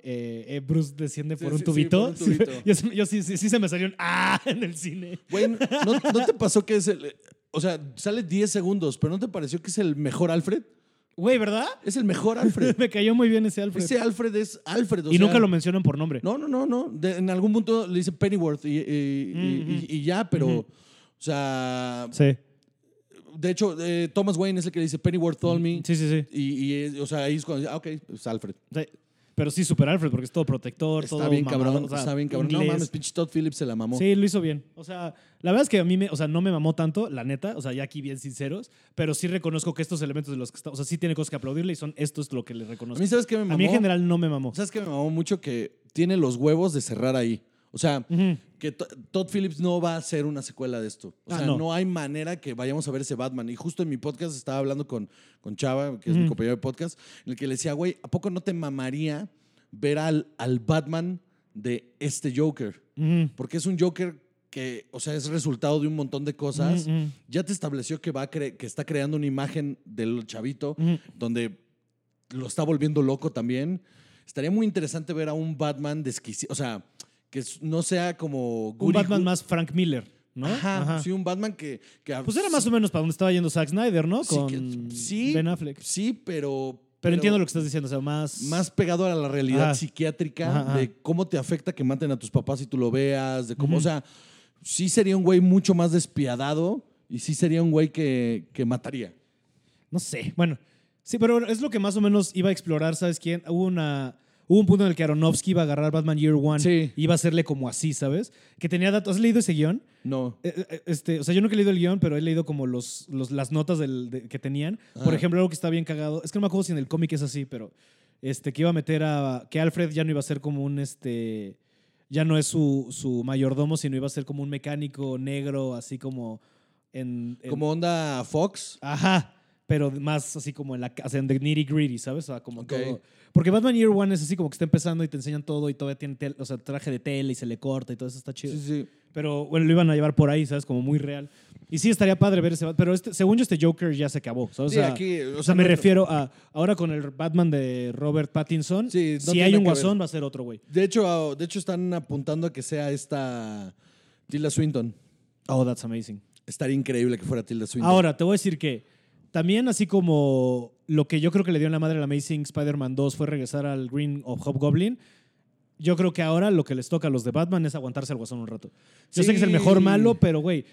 eh, eh, Bruce desciende Sí, por un sí, sí, tubito. por un tubito. [laughs] Sí, yo, yo sí, sí, sí se me salió un ah en el cine. Güey, ¿no, [laughs] no te pasó que es el. O sea, sale 10 segundos, pero ¿no te pareció que es el mejor Alfred? Güey, ¿verdad? Es el mejor Alfred. [laughs] me cayó muy bien ese Alfred. Ese Alfred es Alfred. o y sea, nunca lo mencionan por nombre. No, no, no, no. De- en algún punto le dice Pennyworth y, y- ya, pero. O sea. Sí. De hecho, eh, Thomas Wayne es el que le dice Pennyworth told me. Sí, sí, sí. Y, o sea, ahí es cuando dice, ah, ok, es Alfred. Sí. Pero sí, super Alfred, porque es todo protector, todo Está bien mamado, cabrón, o sea, está bien cabrón. No mames, pinche Todd Phillips se la mamó. Sí, lo hizo bien. O sea, la verdad es que a mí me, o sea, no me mamó tanto, la neta, o sea, ya aquí bien sinceros, pero sí reconozco que estos elementos de los que está, o sea, sí tiene cosas que aplaudirle y son esto es lo que le A reconozco. mí, ¿sabes qué me mamó? A mí en general no me mamó. ¿Sabes qué me mamó mucho? Que tiene los huevos de cerrar ahí. O sea, que To- Todd Phillips no va a hacer una secuela de esto. O Ah, sea, no. no. hay manera que vayamos a ver ese Batman. Y justo en mi podcast estaba hablando con, con Chava, que es mi compañero de podcast, en el que le decía, güey, ¿a poco no te mamaría ver al, al Batman de este Joker? Porque es un Joker que, o sea, es resultado de un montón de cosas. Ya te estableció que, va a que está creando una imagen del chavito donde lo está volviendo loco también. estaría muy interesante ver a un Batman desquiciado. O sea, que no sea como. Un Batman más Frank Miller, ¿no? Ajá, Ajá. Sí, un Batman que. que Pues era más o menos para donde estaba yendo Zack Snyder, ¿no? Sí, que- sí. Ben Affleck. Sí, pero. Pero, entiendo lo que estás diciendo, o sea, más... Más pegado a la realidad Ajá. psiquiátrica Ajá, de cómo te afecta que maten a tus papás y tú lo veas, de cómo, o sea, sí sería un güey mucho más despiadado y sí sería un güey que, que mataría. No sé, bueno. Sí, pero es lo que más o menos iba a explorar, ¿sabes quién? Hubo una... Hubo un punto en el que Aronofsky iba a agarrar Batman Year One Sí. y iba a hacerle como así, ¿sabes? Que tenía datos. ¿Has leído ese guion? No. Eh, eh, Este, o sea, yo nunca he leído el guion, pero he leído como los, los- las notas del- de- que tenían. Por ejemplo, algo que está bien cagado. Es que no me acuerdo si en el cómic es así, pero este, que iba a meter a. Que Alfred ya no iba a ser como un. Este, ya no es su, su mayordomo, sino iba a ser como un mecánico negro, así como. En, en- Como onda Fox. Ajá. Pero más así como en la casa, en the nitty gritty, ¿sabes? O sea, como todo. Porque Batman Year One es así como que está empezando y te enseñan todo y todavía tiene tel- o sea, traje de tela y se le corta y todo eso está chido. Sí, sí. Pero bueno, lo iban a llevar por ahí, ¿sabes? Como muy real. Y sí, estaría padre ver ese Bat- Pero este, según yo, este Joker ya se acabó. ¿sabes? Sí, o sea, aquí, o sea, me no- refiero a. Ahora con el Batman de Robert Pattinson, Sí, no si hay un guasón, ver. va a ser otro, güey. De hecho, de hecho, están apuntando a que sea esta Tilda Swinton. Oh, that's amazing. Estaría increíble que fuera Tilda Swinton. Ahora, te voy a decir que también, así como lo que yo creo que le dio en la madre al Amazing Spider-Man 2 fue regresar al Green of Hobgoblin. Yo creo que ahora lo que les toca a los de Batman es aguantarse al guasón un rato. Yo sé que es el mejor malo, pero güey,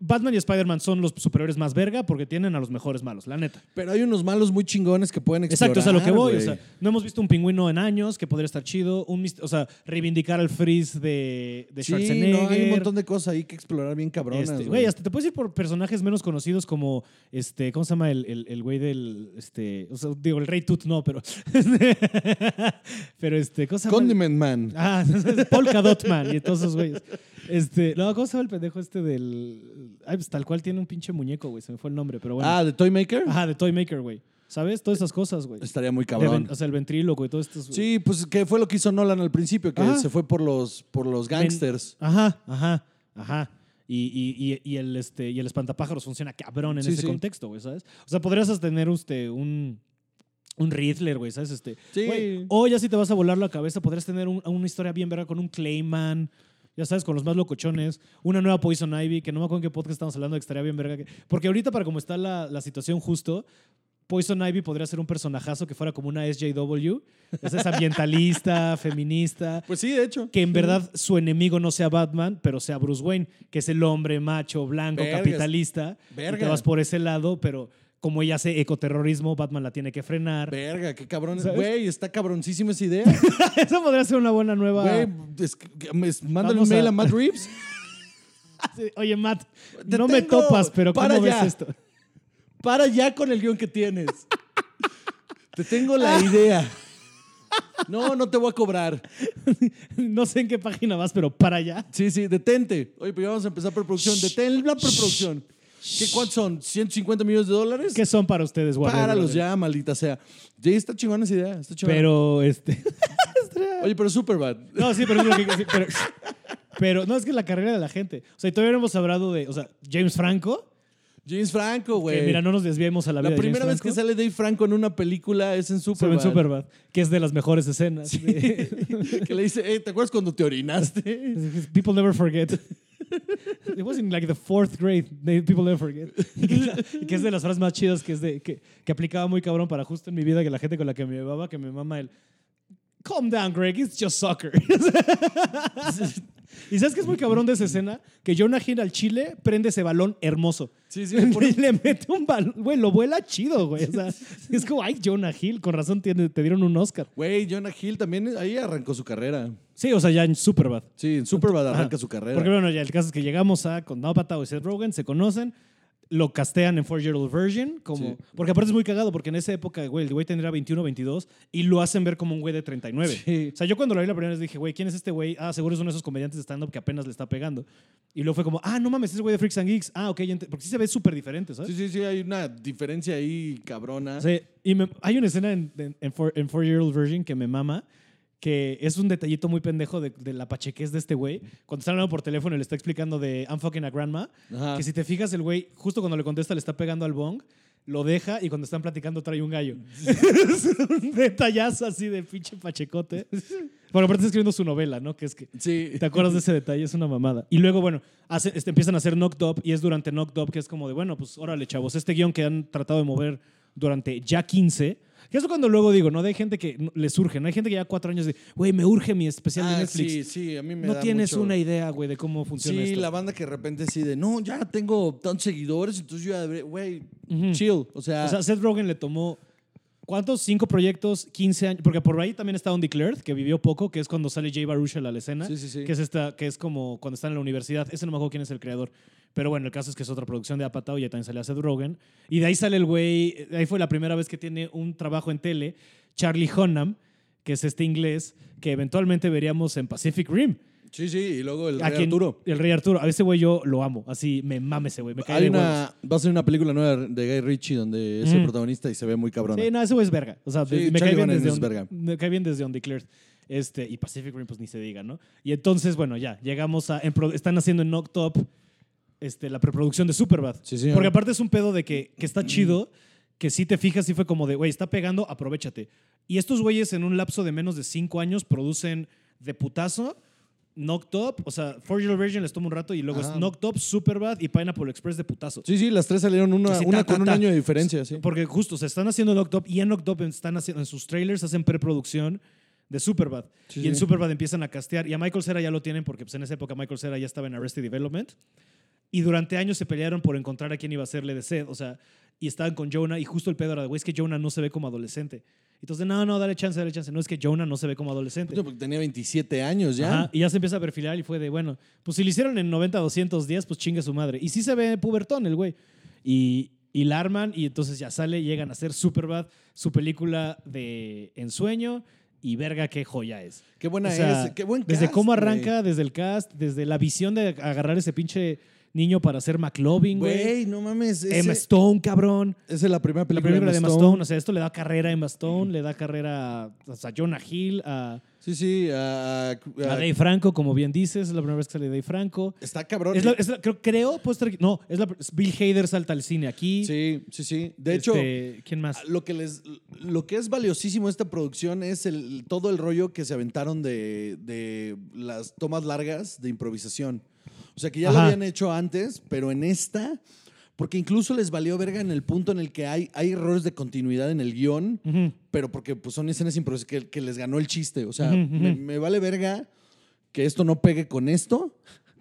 Batman y Spider-Man son los superiores más verga porque tienen a los mejores malos, la neta. Pero hay unos malos muy chingones que pueden explorar. Exacto, es a lo que voy. O sea, no hemos visto un pingüino en años que podría estar chido. Un, o sea, reivindicar al Freeze de, de sí, Schwarzenegger. no, hay un montón de cosas ahí que explorar bien cabronas. Este, güey. hasta te puedes ir por personajes menos conocidos como, este, ¿cómo se llama el, el, el güey del, este, o sea, digo, el Rey Tut no, pero, [laughs] pero este, ¿cómo se llama? Condiment Man. Ah, [laughs] Polka Dot Man y todos esos güeyes. Este, no, ¿cómo se llama el pendejo este del, ay, pues tal cual tiene un pinche muñeco, güey, se me fue el nombre, pero bueno. Ah, de Toy Maker. Ajá, de Toy Maker, güey. ¿Sabes? Todas esas cosas, güey. Estaría muy cabrón. ven- o sea, el ventríloco y todo esto. Sí, pues que fue lo que hizo Nolan al principio, que Ajá. se fue por los, por los gangsters. Ajá, ajá, ajá. Y, y, y, el, este, y el espantapájaros funciona cabrón en Sí, ese sí. contexto, güey, ¿sabes? O sea, podrías tener este, un, un Riddler, güey, ¿sabes? Este, Sí. güey, o ya si te vas a volar la cabeza, podrías tener un- una historia bien verga con un Clayman, ya sabes, con los más locochones. Una nueva Poison Ivy, que no me acuerdo en qué podcast estamos hablando que estaría bien verga. que- Porque ahorita, para como está la, la situación justo, Poison Ivy podría ser un personajazo que fuera como una SJW. Esa es ambientalista, [laughs] feminista Pues sí, de hecho. que en Sí. verdad su enemigo no sea Batman, pero sea Bruce Wayne, que es el hombre macho, blanco, Vergas. capitalista. Y Verga. te vas por ese lado, pero como ella hace ecoterrorismo, Batman la tiene que frenar. Verga, qué cabrón. Güey, está cabroncísima esa idea. [laughs] Eso podría ser una buena nueva. Güey, mándale un mail a- a Matt Reeves. [laughs] Oye, Matt, Te no me topas, pero Para ¿cómo ya. ves esto? Para ya con el guion que tienes. [laughs] Te tengo la idea. No, no te voy a cobrar. No sé en qué página vas, pero para allá. Sí, sí, detente. Oye, pero ya vamos a empezar preproducción. Detén la preproducción. ¿Qué, ¿Cuántos son? ¿150 millones de dólares? ¿Qué son para ustedes, Warner Páralos Brothers? ya, maldita sea. Sí, está chingona esa idea. Está chingona. Pero, este... [laughs] Oye, pero Superbad. No, sí, pero pero, pero no, es que la carrera de la gente. O sea, y todavía no hemos hablado de... O sea, James Franco... James Franco, güey. Mira, no nos desviemos a la vida La de primera James vez que sale Dave Franco en una película es en Superbad. en Superbad, que es de las mejores escenas. [laughs] que le dice, "Eh, ¿te acuerdas cuando te orinaste? [laughs] People never forget. It was in like the fourth grade. People never forget. [laughs] Que es de las frases más chidas que es de que, que aplicaba muy cabrón para justo en mi vida que la gente con la que me llevaba, que me mama el Calm down, Greg, it's just soccer. [laughs] [laughs] y sabes que es muy cabrón de esa escena que Jonah Hill al chile prende ese balón hermoso. Sí, sí. [laughs] Y le mete un balón, güey, lo vuela chido, güey. O sea, es como, ay, Jonah Hill, con razón te dieron un Oscar. Güey, Jonah Hill también ahí arrancó su carrera. Sí, o sea, ya en Superbad. Sí, en Superbad arranca Ajá. su carrera. Porque bueno, ya el caso es que llegamos a con Apatow y Seth Rogen, se conocen, lo castean en Four Year Old Virgin, como, Sí. porque aparte es muy cagado, porque en esa época, güey, el güey tendría 21, 22 y lo hacen ver como un güey de 39. Sí. O sea, yo cuando lo vi la primera vez dije, güey, ¿quién es este güey? Ah, seguro es uno de esos comediantes de stand-up que apenas le está pegando. Y luego fue como, ah, no mames, ese güey de Freaks and Geeks. Ah, ok, porque sí se ve súper diferente, ¿sabes? Sí, sí, sí, hay una diferencia ahí cabrona. Sí, y me- hay una escena en, en, en Four, en Four Year Old Virgin que me mama, que es un detallito muy pendejo de, de la pachequez de este güey. Cuando está hablando por teléfono y le está explicando de I'm fucking a grandma, Ajá. que si te fijas, el güey, justo cuando le contesta, le está pegando al bong. lo deja y cuando están platicando trae un gallo. [laughs] [laughs] es un detallazo así de pinche pachecote. Bueno, aparte está escribiendo su novela, ¿no? Que es que Sí. ¿Te acuerdas de ese detalle? Es una mamada. Y luego, bueno, hace- este, empiezan a hacer Knocked Up y es durante Knocked Up que es como de, bueno, pues órale, chavos, este guion que han tratado de mover durante ya 15. Que eso cuando luego digo, ¿no? De gente que le surge, ¿no? Hay gente que ya cuatro años de, güey, me urge mi especial de Ah, Netflix. sí, sí, a mí me no da tienes mucho- una idea, güey, de cómo funciona Sí, esto. la banda que de repente sí de, no, ya tengo tantos seguidores, entonces yo ya debería, güey, chill. O sea, O sea, Seth Rogen le tomó, ¿cuántos? Cinco proyectos, 15 años. Porque por ahí también está Undeclared, que vivió poco, que es cuando sale Jay Baruchel a la escena. Sí, sí, sí. Que es, esta, que es como cuando están en la universidad. Ese no me acuerdo quién es el creador. Pero bueno, el caso es que es otra producción de Apatow y ya también sale a Seth Rogen. Y de ahí sale el güey, ahí fue la primera vez que tiene un trabajo en tele, Charlie Hunnam, que es este inglés, que eventualmente veríamos en Pacific Rim. sí, sí, y luego el Rey quien- Arturo. El Rey Arturo. A ese güey yo lo amo. Así me mame ese güey. Me cae Hay de huevos. una, va a ser una película nueva de Guy Ritchie donde es el protagonista y se ve muy cabrón. Sí, no, ese güey es verga. O sea, Sí, me, Charlie cae bien desde es verga. me cae bien desde Undeclared. Este, y Pacific Rim, pues ni se diga, ¿no? Y entonces, bueno, ya, llegamos a. en están haciendo en Knocked Up este, la preproducción de Superbad. Sí. Porque aparte es un pedo de que, que está chido, que si te fijas, sí fue como de, güey, está pegando, aprovechate. Y estos güeyes en un lapso de menos de cinco años producen de putazo. Knocked Up, o sea, For Your Virgin les toma un rato y luego es Knocked Up, Superbad y Pineapple Express de putazo. Sí, sí, las tres salieron una, Sí, una ta, ta, con un año de diferencia, sí. Porque justo se están haciendo Knocked Up y en Knocked Up están haciendo en sus trailers hacen preproducción de Superbad. Sí, y en sí. Superbad empiezan a castear y a Michael Cera ya lo tienen porque pues, en esa época Michael Cera ya estaba en Arrested Development. Y durante años se pelearon por encontrar a quién iba a hacerle de Seth, o sea, y estaban con Jonah y justo el pedo era, de, güey, es que Jonah no se ve como adolescente. Entonces, no, no, dale chance, dale chance. No es que Jonah no se ve como adolescente. Porque tenía 27 años ya. Ajá, y ya se empieza a perfilar y fue de, bueno, pues si lo hicieron en 90, 210, pues chingue su madre. Y sí se ve pubertón el güey. Y, y la arman y entonces ya sale, llegan a hacer Superbad, su película de ensueño y verga qué joya es. Qué buena O sea, es, qué buen Desde cast, cómo güey. arranca, desde el cast, desde la visión de agarrar ese pinche niño para hacer McLovin, güey. Güey, no mames. Ese, Emma Stone, cabrón. esa es la primera La película película de Emma Stone. O sea, esto le da carrera a Emma Stone, le da carrera a, a Jonah Hill, a, Sí, sí. a- a- a Dave Franco, como bien dices. Es la primera vez que sale Dave Franco. está cabrón. Es la- es la- creo, creo, puede estar- no, es la, Bill Hader salta al cine aquí. Sí, sí, sí. De hecho, Este, ¿quién más? lo que, les, lo que es valiosísimo de esta producción es el, todo el rollo que se aventaron de, de las tomas largas de improvisación. O sea, que ya lo habían hecho antes, pero en esta, porque incluso les valió verga en el punto en el que hay, hay errores de continuidad en el guion, pero porque pues, son escenas improvisadas que, que les ganó el chiste. O sea, me vale verga que esto no pegue con esto,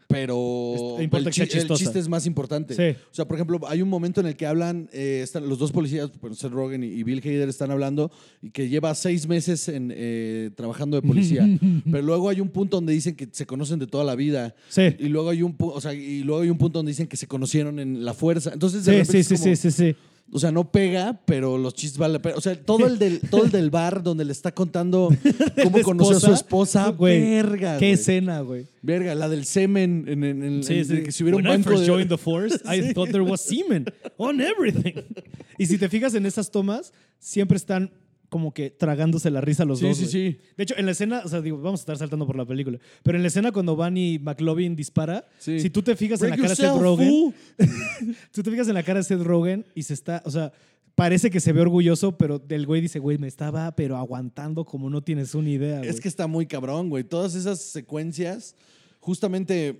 pero el, que chiste es más importante. Sí. O sea, por ejemplo, hay un momento en el que hablan, eh, están los dos policías, Seth Rogen y, Bill Hader están hablando, y que lleva seis meses en, eh, trabajando de policía. [laughs] pero luego hay un punto donde dicen que se conocen de toda la vida. Sí. Y luego hay un o sea, y luego hay un punto donde dicen que se conocieron en la fuerza. Entonces, de Sí, sí, es sí, como- sí, sí, sí. O sea, no pega, pero los chistes valen la pena. O sea, todo el del, todo el del bar donde le está contando [laughs] cómo conoció a su esposa, güey, verga, Qué güey. escena, güey. Verga, la del semen en, en- en- Sí, en- sí. que si hubiera un When I banco first de... joined the force, I [laughs] thought there was semen on everything. [laughs] Y si te fijas en esas tomas, siempre están como que tragándose la risa los Sí, dos. sí, güey. sí. De hecho, en la escena, o sea, digo, vamos a estar saltando por la película, pero en la escena cuando Van y McLovin dispara, Sí. si tú te fijas en la cara de Seth Rogen, [laughs] tú te fijas en la cara de Seth Rogen y se está, o sea, parece que se ve orgulloso, pero el güey dice, güey, me estaba pero aguantando como no tienes una idea, güey. Es que está muy cabrón, güey. Todas esas secuencias, justamente,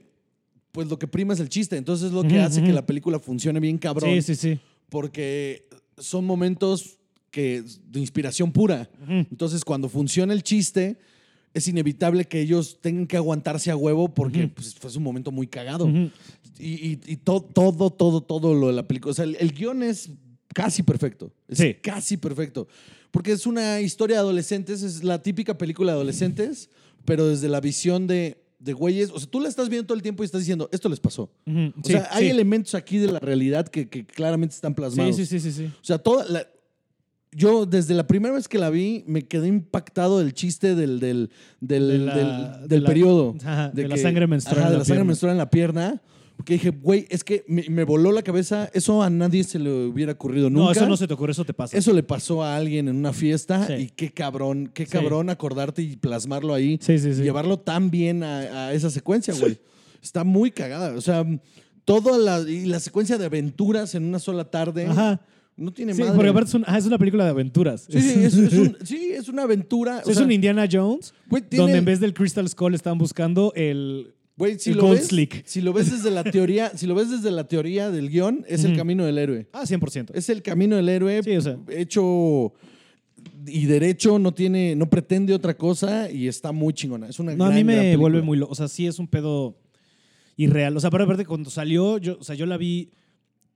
pues lo que prima es el chiste. Entonces es lo que hace que la película funcione bien cabrón. Sí, sí, sí. Porque son momentos que, de inspiración pura. Entonces, cuando funciona el chiste, es inevitable que ellos tengan que aguantarse a huevo porque Ujú. pues, fue un momento muy cagado. Y, y- y to- todo, todo, todo lo de la película. O sea, el, el guion es casi perfecto. Es Sí. casi perfecto. Porque es una historia de adolescentes, es la típica película de adolescentes, pero desde la visión de, de güeyes. O sea, tú la estás viendo todo el tiempo y estás diciendo, esto les pasó. Ujú. O Sí, sea, hay sí. elementos aquí de la realidad que, que claramente están plasmados. Sí, sí, sí. O sea, toda la- yo desde la primera vez que la vi me quedé impactado del chiste del, del, del, De la- del- de del la- periodo. [laughs] ajá, de la que- sangre menstrual ajá, en de la sangre menstrual en la pierna. Porque dije, güey, es que me, me voló la cabeza. Eso a nadie se le hubiera ocurrido nunca. No, eso no se te ocurre, eso te pasa. Eso le pasó a alguien en una fiesta Sí. y qué cabrón, qué Sí. cabrón acordarte y plasmarlo ahí. Sí, sí, sí. Y llevarlo tan bien a, a esa secuencia, güey. Está muy cagada. O sea, toda la, y la secuencia de aventuras en una sola tarde. Ajá. No tiene Sí, madre. porque aparte es, un- ah, es una película de aventuras. Sí, sí, es, es un- [laughs] sí, es una aventura. o es un Indiana Jones, tiene- donde en vez del Crystal Skull están buscando el... güey, si el lo Gold ves, Slick. Si lo ves desde la [laughs] teoría, si lo ves desde la teoría del guion, es el camino del héroe. Ah, 100%. Es el camino del héroe Sí, o sea. hecho y derecho, no tiene, no pretende otra cosa y está muy chingona. Es una No, a gran, mí me vuelve muy loco. O sea, sí es un pedo irreal. O sea, pero aparte cuando salió, yo, o sea, yo la vi.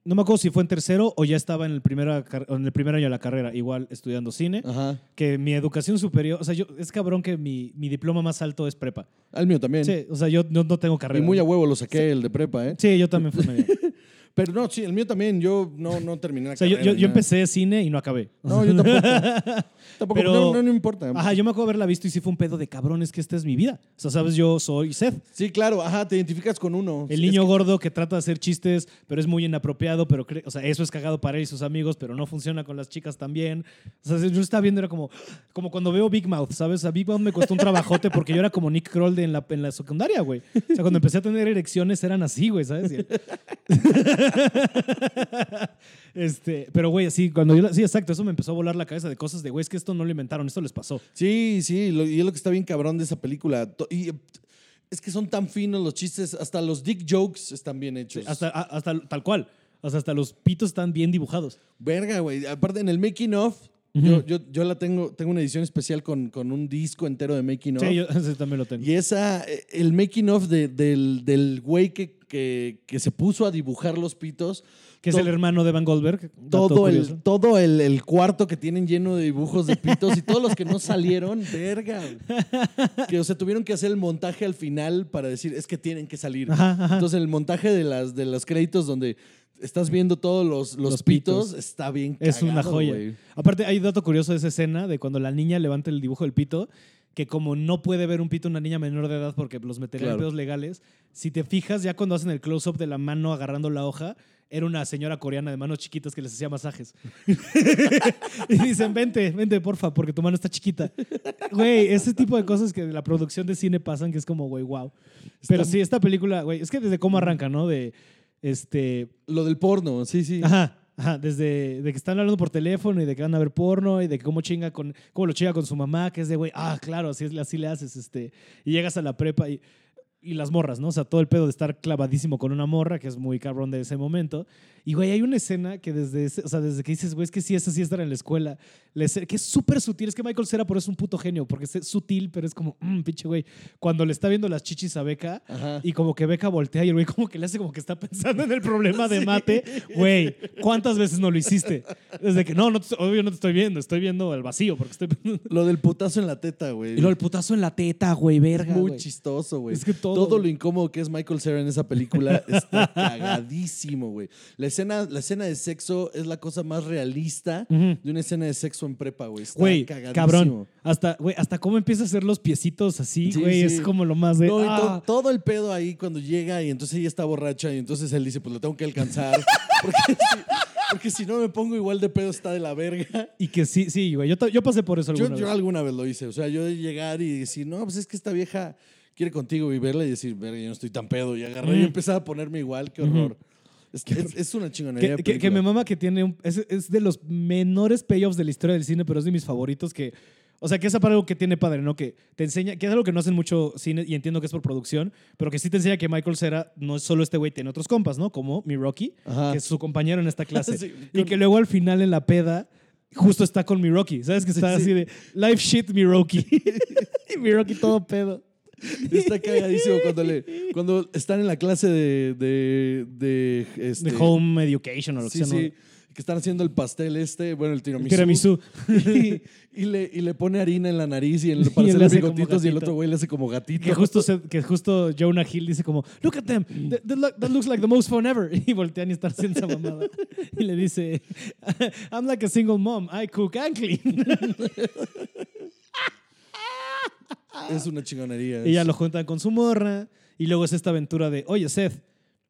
No me acuerdo si fue en tercero o ya estaba en el, primera, en el primer año de la carrera, igual estudiando cine. Ajá. Que mi educación superior, o sea, yo, es cabrón que mi, mi diploma más alto es prepa. Al mío también. Sí, o sea, yo no, no tengo y carrera. muy a huevo lo saqué el de prepa, ¿eh? Sí, yo también fui medio. [laughs] Pero no, sí, el mío también. Yo no, no terminé la O sea, yo, carrera yo, empecé cine y no acabé. No, yo tampoco. [laughs] tampoco, Pero- no, no, no importa. Ajá, yo me acuerdo haberla visto y sí fue un pedo de cabrón, es que esta es mi vida. O sea, sabes, yo soy Seth. Sí, claro, ajá, te identificas con uno. El niño que- gordo que trata de hacer chistes, pero es muy inapropiado, pero cree- o sea, eso es cagado para él y sus amigos, pero no funciona con las chicas también. O sea, yo estaba viendo, era como, como cuando veo Big Mouth, ¿sabes? A Big Mouth me costó un trabajote porque yo era como Nick Kroll de en, la, en la secundaria, güey. O sea, cuando empecé a tener erecciones eran así, güey, ¿sabes? [laughs] Este, pero, güey, así, cuando yo, sí, exacto, eso me empezó a volar la cabeza de cosas de, güey, es que esto no lo inventaron, esto les pasó. Sí, sí, lo- y es lo que está bien cabrón de esa película. Y eh, es que son tan finos los chistes, hasta los dick jokes están bien hechos. Hasta, hasta tal cual. O sea, hasta los pitos están bien dibujados. Verga, güey. Aparte, en el making of, yo, yo, yo la tengo, tengo una edición especial con, con un disco entero de making of. Sí, yo [laughs] ese también lo tengo. Y esa, eh, el making of de- del, del güey que, que, que se puso a dibujar los pitos. Que es el hermano de Van Goldberg. Todo, el, todo el, el cuarto que tienen lleno de dibujos de pitos y todos los que no salieron, [laughs] verga. Que o sea, tuvieron que hacer el montaje al final para decir, es que tienen que salir. Ajá, ajá. Entonces, el montaje de, las, de los créditos donde estás viendo todos los, los, Los pitos, pitos. está bien Es una cagado, joya. Aparte, hay dato curioso de esa escena de cuando la niña levanta el dibujo del pito, que como no puede ver un pito una niña menor de edad porque los metería en Claro. pedos legales, si te fijas, ya cuando hacen el close-up de la mano agarrando la hoja, era una señora coreana de manos chiquitas que les hacía masajes. [laughs] y dicen, vente, vente, porfa, porque tu mano está chiquita. Güey, ese tipo de cosas que de la producción de cine pasan, que es como, güey, wow. Pero sí, esta película, güey, es que desde cómo arranca, ¿no? De, este, Lo del porno, sí, sí. Ajá, ajá, desde de que están hablando por teléfono y de que van a ver porno y de cómo chinga con cómo lo chinga con su mamá, que es de güey, ah, claro, así así le haces este y llegas a la prepa y y las morras, ¿no? O sea, todo el pedo de estar clavadísimo con una morra, que es muy cabrón de ese momento. Y, güey, hay una escena que desde, ese- o sea, desde que dices, güey, es que sí, esa sí estar en la escuela, la escena- que es súper sutil. Es que Michael Cera por eso es un puto genio, porque es sutil, pero es como, mmm, pinche güey. Cuando le está viendo las chichis a Beca Ajá. y como que Beca voltea y el güey como que le hace como que está pensando en el problema de [laughs] mate. Güey, ¿cuántas veces no lo hiciste? Desde que, no, no te- obvio no te estoy viendo, estoy viendo el vacío, porque estoy... [laughs] Lo del putazo en la teta, güey. Y luego el putazo en la teta, güey, verga, muy güey. chistoso, güey. Es que todo, Todo lo incómodo que es Michael Cera en esa película [laughs] está cagadísimo, güey. La escena, la escena de sexo es la cosa más realista Ujú. de una escena de sexo en prepa, güey. Está Güey, cagadísimo. cabrón. Hasta, güey, hasta cómo empieza a hacer los piecitos así, Sí, güey. sí. Es como lo más de. No, y to- ah. todo el pedo ahí cuando llega y entonces ella está borracha y entonces él dice, pues lo tengo que alcanzar. [laughs] porque, si, porque si no me pongo igual de pedo está de la verga. Y que sí, sí, güey. Yo, yo pasé por eso Yo, alguna yo vez. alguna vez lo hice. O sea, yo de llegar y decir, no, pues es que esta vieja quiere contigo y verla y decir, verga, yo no estoy tan pedo. Y agarré y Ujú. empezar a ponerme igual, qué horror. Es, es- es una chingonería. Que, que- que me mama que tiene un, es, es de los menores payoffs de la historia del cine, pero es de mis favoritos que... O sea, que es algo que tiene padre, ¿no? Que te enseña, que es algo que no hacen mucho cine y entiendo que es por producción, pero que sí te enseña que Michael Cera no es solo este güey, tiene otros compas, ¿no? Como mi Rocky, Ajá. que es su compañero en esta clase. [laughs] Sí, y que luego al final en la peda justo está con mi Rocky, ¿sabes? Que está Sí. así de life shit mi Rocky. y [laughs] [laughs] mi Rocky todo pedo. [laughs] Está cagadísimo cuando, le, cuando están en la clase de. de, de, este, De home education o lo que Sí, sea, ¿no? sí. Que están haciendo el pastel este, bueno, el tiramisú. Tiramisú. [laughs] Y, y le, y le pone harina en la nariz y en, [laughs] Y para hace como bigotitos y el otro güey le hace como gatito. Que justo, se- que justo Jonah Hill dice como, look at them, that, that looks like the most fun ever. Y voltean y están haciendo esa mamada. Y le dice, I'm like a single mom, I cook and clean. Es una chingonería. y ya lo juntan con su morra. Y luego es esta aventura de, oye, Seth,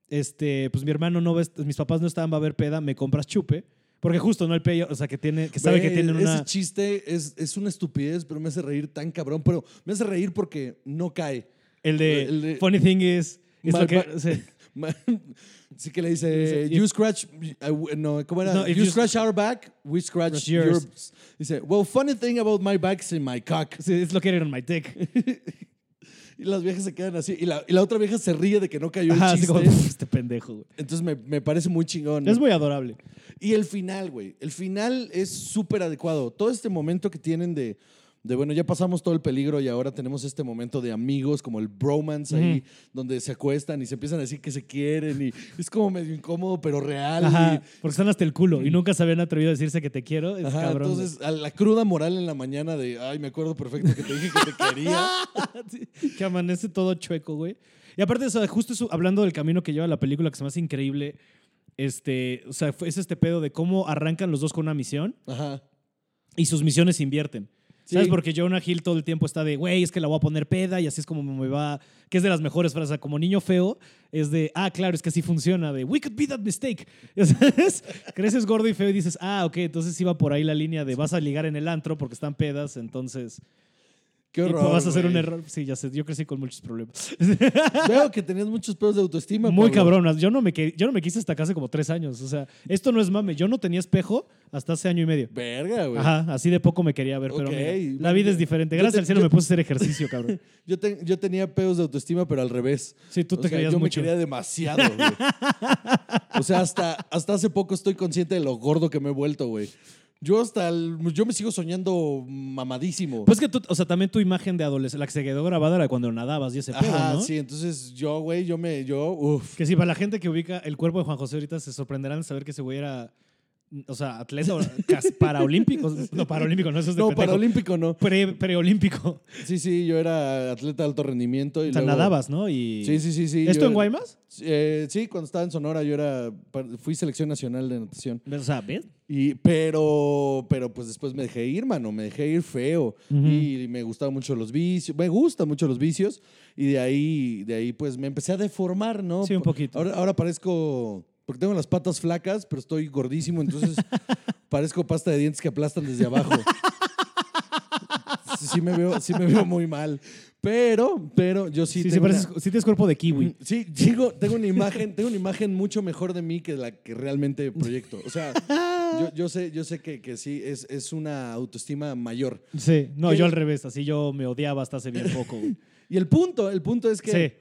este, pues mi hermano no ves, mis papás no estaban, va a ver peda, me compras chupe. Porque justo, ¿no? El pello, o sea, que, tiene, que sabe que Güey, tienen una... Ese chiste es, es una estupidez, pero me hace reír tan cabrón. Pero me hace reír porque no cae. El de, el de- funny thing is... es lo que, ma- [laughs] sí. [laughs] Sí que le dice, you scratch, uh, no, ¿cómo era? No, you, you- scratch our back, we scratch Scratch yours. yours. Dice, well, funny thing about my back is in my cock. Sí, it's located on my dick. [laughs] Y las viejas se quedan así. Y la, y la otra vieja se ríe de que no cayó el así chiste. como, "Uf, este pendejo, güey. Entonces me, me parece muy chingón. Es muy adorable. Y el final, güey. El final es súper adecuado. Todo este momento que tienen de, de, bueno, ya pasamos todo el peligro y ahora tenemos este momento de amigos, como el bromance ahí, donde se acuestan y se empiezan a decir que se quieren y es como medio incómodo, pero real. Ajá, y- porque están hasta el culo y nunca se habían atrevido a decirse que te quiero. Es Ajá, cabrón. entonces, a la cruda moral en la mañana de, ay, me acuerdo perfecto que te dije que te quería. [laughs] Sí, que amanece todo chueco, güey. Y aparte, o sea, justo eso, hablando del camino que lleva la película, que se me hace increíble, este, o sea, es este pedo de cómo arrancan los dos con una misión Ajá. y sus misiones se invierten. Sí. ¿Sabes? Porque Jonah Hill todo el tiempo está de, güey, es que la voy a poner peda y así es como me va. Que es de las mejores frases. Como niño feo, es de, ah, claro, es que así funciona. De, we could be that mistake. [laughs] ¿Sabes? Creces gordo y feo y dices, ah, ok, entonces iba por ahí la línea de vas a ligar en el antro porque están pedas, entonces. Qué y horror. vas a hacer un error. Sí, ya sé, yo crecí con muchos problemas. [laughs] Veo que tenías muchos pedos de autoestima. Muy Pablo. cabronas. Yo no, me, yo no me quise hasta acá hace como tres años. O sea, esto no es mame. Yo no tenía espejo hasta hace año y medio. Verga, güey. Ajá, así de poco me quería ver, pero mira, la vida es diferente. Gracias te- al cielo yo- me puse a hacer ejercicio, cabrón. [laughs] Yo, te- yo tenía pedos de autoestima, pero al revés. Sí, tú O te sea, creías yo mucho. me quería demasiado, güey. [laughs] O sea, hasta, hasta hace poco estoy consciente de lo gordo que me he vuelto, güey. Yo hasta el- yo me sigo soñando mamadísimo. Pues que tú, o sea, también tu imagen de adolescente, la que se quedó grabada era cuando nadabas y ese pedo, Ajá, ¿no? sí, entonces yo, güey, yo me, yo, uff. Que sí, para la gente que ubica el cuerpo de Juan José ahorita se sorprenderán de saber que ese güey era, o sea, atleta paraolímpico. [laughs] No, paraolímpico, no, eso es de No, pendejo. paralímpico no. Pre- preolímpico. Sí, sí, yo era atleta de alto rendimiento. Y O sea, luego- nadabas, ¿no? Y... Sí, sí, sí, sí. ¿Esto en Guaymas? Eh, sí, cuando estaba en Sonora yo era, fui selección nacional de natación. O sea, ¿ves? Y, pero, pero pues después me dejé ir, mano, me dejé ir feo. Y me gustaban mucho los vicios, me gustan mucho los vicios. Y de ahí, de ahí pues me empecé a deformar, ¿no? Sí, un poquito. Ahora, ahora parezco, porque tengo las patas flacas, pero estoy gordísimo, entonces [laughs] parezco pasta de dientes que aplastan desde abajo. Sí, sí me veo, sí me veo muy mal. Pero, pero yo sí, Sí, sí, tengo una- pareces- sí tienes cuerpo de kiwi. Sí, digo, tengo una imagen, tengo una imagen mucho mejor de mí que la que realmente proyecto. O sea, yo, yo sé, yo sé que, que sí, es, es una autoestima mayor. Sí, no, yo al revés, así yo me odiaba hasta hace bien poco. [laughs] Y el punto, el punto es que. sí.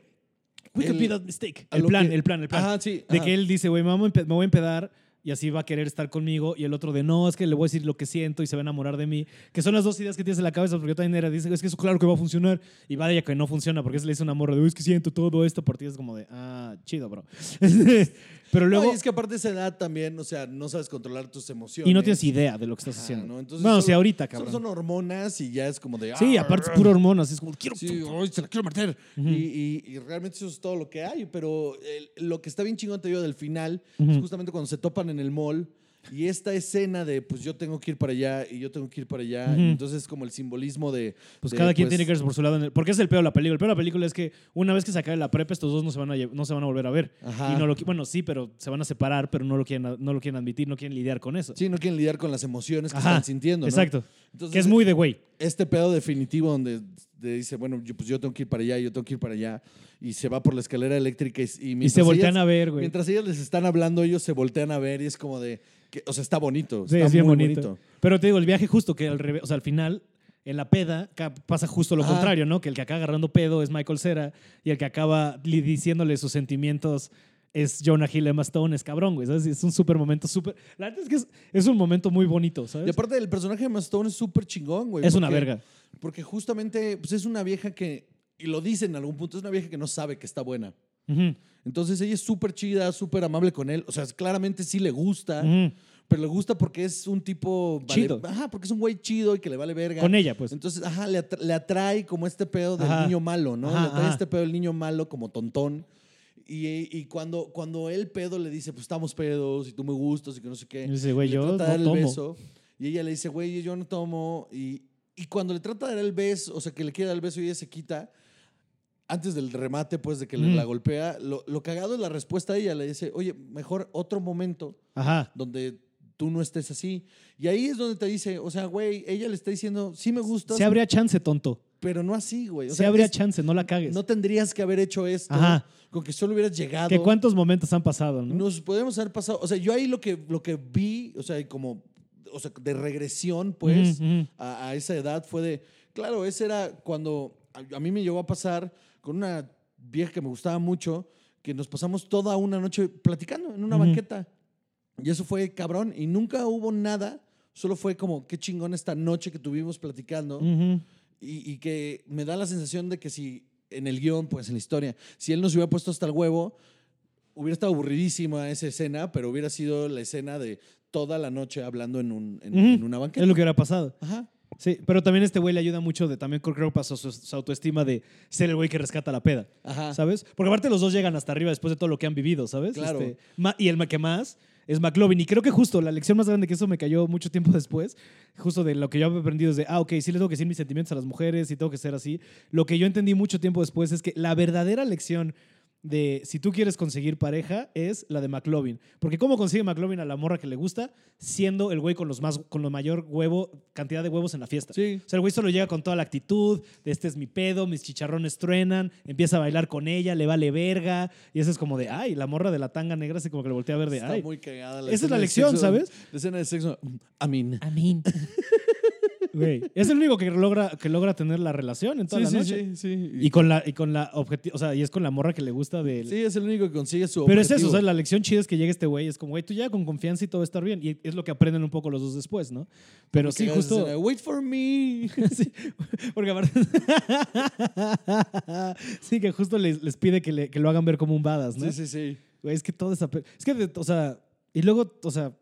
We could be that mistake. El plan, que- el plan, el plan. Ajá, sí, De ajá. que él dice, güey, me, me voy a empedar y así va a querer estar conmigo. Y el otro de, no, es que le voy a decir lo que siento y se va a enamorar de mí. Que son las dos ideas que tienes en la cabeza, porque yo también era, dice, es que eso claro que va a funcionar. Y vaya que no funciona, porque se le dice una morra de, "Uy, es que siento todo esto por ti. Es como de, ah, chido, bro. [laughs] Pero No, luego... y es que aparte de esa edad también, o sea, no sabes controlar tus emociones. y no tienes idea de lo que estás Ajá, haciendo. ¿no? Entonces bueno, solo- sí, ahorita, Solo cabrón. son hormonas y ya es como de. Sí, "Ah, aparte es pura hormonas. Es como, quiero... Sí, se la quiero meter. y, y- y realmente eso es todo lo que hay. Pero el- lo que está bien chingón, te digo, del final, es justamente cuando se topan en el mall y esta escena de, pues yo tengo que ir para allá y yo tengo que ir para allá. Ujú. y entonces, como el simbolismo de. Pues de, cada quien pues, tiene que irse por su lado. en el- porque es el peor de la película. El peor de la película es que una vez que se acabe la prepa, estos dos no se van a, no se van a volver a ver. Ajá. Y no lo, bueno, sí, pero se van a separar, pero no lo quieren, no lo quieren admitir, no quieren lidiar con eso. Sí, no quieren lidiar con las emociones que Ajá, están sintiendo. ¿no? Exacto. Entonces, que es muy de güey. este pedo definitivo donde de- dice, bueno, yo, pues yo tengo que ir para allá, yo tengo que ir para allá, y se va por la escalera eléctrica y, y Y se voltean ellas- a ver, güey. Mientras ellas les están hablando, ellos se voltean a ver y es como de, que, o sea, está bonito, Sí, está es bien muy bonito. bonito. Pero te digo, el viaje justo que al revés, o sea, al final, en la peda, pasa justo lo Ajá. contrario, ¿no? Que el que acaba agarrando pedo es Michael Cera y el que acaba diciéndole sus sentimientos es Jonah Hill, Emma Stone, es cabrón, güey, ¿sabes? Es un súper momento, súper... La verdad es que es, es un momento muy bonito, ¿sabes? Y aparte, el personaje de Emma Stone es súper chingón, güey. es una porque- verga. Porque justamente, pues es una vieja que, y lo dice en algún punto, es una vieja que no sabe que está buena. Ujú, Entonces ella es súper chida, súper amable con él. O sea, claramente sí le gusta, pero le gusta porque es un tipo... vale- Chido. Ajá, porque es un güey chido y que le vale verga. Con ella, pues. Entonces, ajá, le, atra- le atrae como este pedo del Ajá. niño malo, ¿no? Ajá, le atrae ajá. este pedo del niño malo como tontón. Y, y cuando, cuando el pedo le dice, pues estamos pedos y tú me gustas y que no sé qué. Y dice, güey, yo trata de no dar el beso, y ella le dice, güey, yo no tomo. Y, y cuando le trata de dar el beso, o sea, que le quiere dar el beso y ella se quita, antes del remate, pues, de que Ujú. la golpea, lo, lo cagado es la respuesta de ella. Le dice, oye, mejor otro momento Ajá. donde tú no estés así. Y ahí es donde te dice, o sea, güey, ella le está diciendo, sí me gusta. Se habría chance, tonto. pero no así, güey. O sí sea, habría es- chance, no la cagues. no tendrías que haber hecho esto Ajá. con que solo hubieras llegado. que cuántos momentos han pasado, ¿no? Nos podemos haber pasado. O sea, yo ahí lo que, lo que vi, o sea, como, o sea, de regresión, pues, Ujú, ujú. a, a esa edad fue de. Claro, ese era cuando a, a mí me llegó a pasar con una vieja que me gustaba mucho, que nos pasamos toda una noche platicando en una banqueta. Y eso fue cabrón. Y nunca hubo nada. Solo fue como, qué chingón esta noche que tuvimos platicando. Y, y que me da la sensación de que si en el guion, pues en la historia, si él nos hubiera puesto hasta el huevo, hubiera estado aburridísima esa escena, pero hubiera sido la escena de toda la noche hablando en, un, en, en una banqueta. Es lo que hubiera pasado. Ajá. Sí, pero también este güey le ayuda mucho de también creo que pasó su, su autoestima de ser el güey que rescata la peda, Ajá. ¿sabes? Porque aparte los dos llegan hasta arriba después de todo lo que han vivido, ¿sabes? Claro. Este, y el que más es McLovin. Y creo que justo la lección más grande que eso me cayó mucho tiempo [laughs] después, justo de lo que yo he aprendido es de, ah, ok, sí le tengo que decir mis sentimientos a las mujeres y tengo que ser así. Lo que yo entendí mucho tiempo después es que la verdadera lección de si tú quieres conseguir pareja es la de McLovin. Porque ¿cómo consigue McLovin a la morra que le gusta? Siendo el güey con los más con la mayor huevo, cantidad de huevos en la fiesta. Sí. O sea, el güey solo llega con toda la actitud de este es mi pedo, mis chicharrones truenan, empieza a bailar con ella, le vale verga. Y eso es como de, ay, la morra de la tanga negra así como que le voltea a ver de, Está ay. muy cagada. Esa es la de lección, sexo- ¿sabes? La escena de sexo. mm, I mean. Amén. Güey, es el único que logra, que logra tener la relación en toda Sí, la sí, noche. sí, sí. Y con la, y con la objetivo, o sea, y es con la morra que le gusta del. Sí, es el único que consigue su Pero es eso, o sea, la lección chida es que llega este güey, es como, güey, tú ya con confianza y todo va a estar bien. Y es lo que aprenden un poco los dos después, ¿no? Pero sí, justo. escena, Wait for me. [laughs] sí, porque aparte. [laughs] sí, que justo les, les pide que, le- que lo hagan ver como un badass, ¿no? Sí, sí, sí. Güey, es que todo esa. Es que, de- o sea. Y luego, o sea.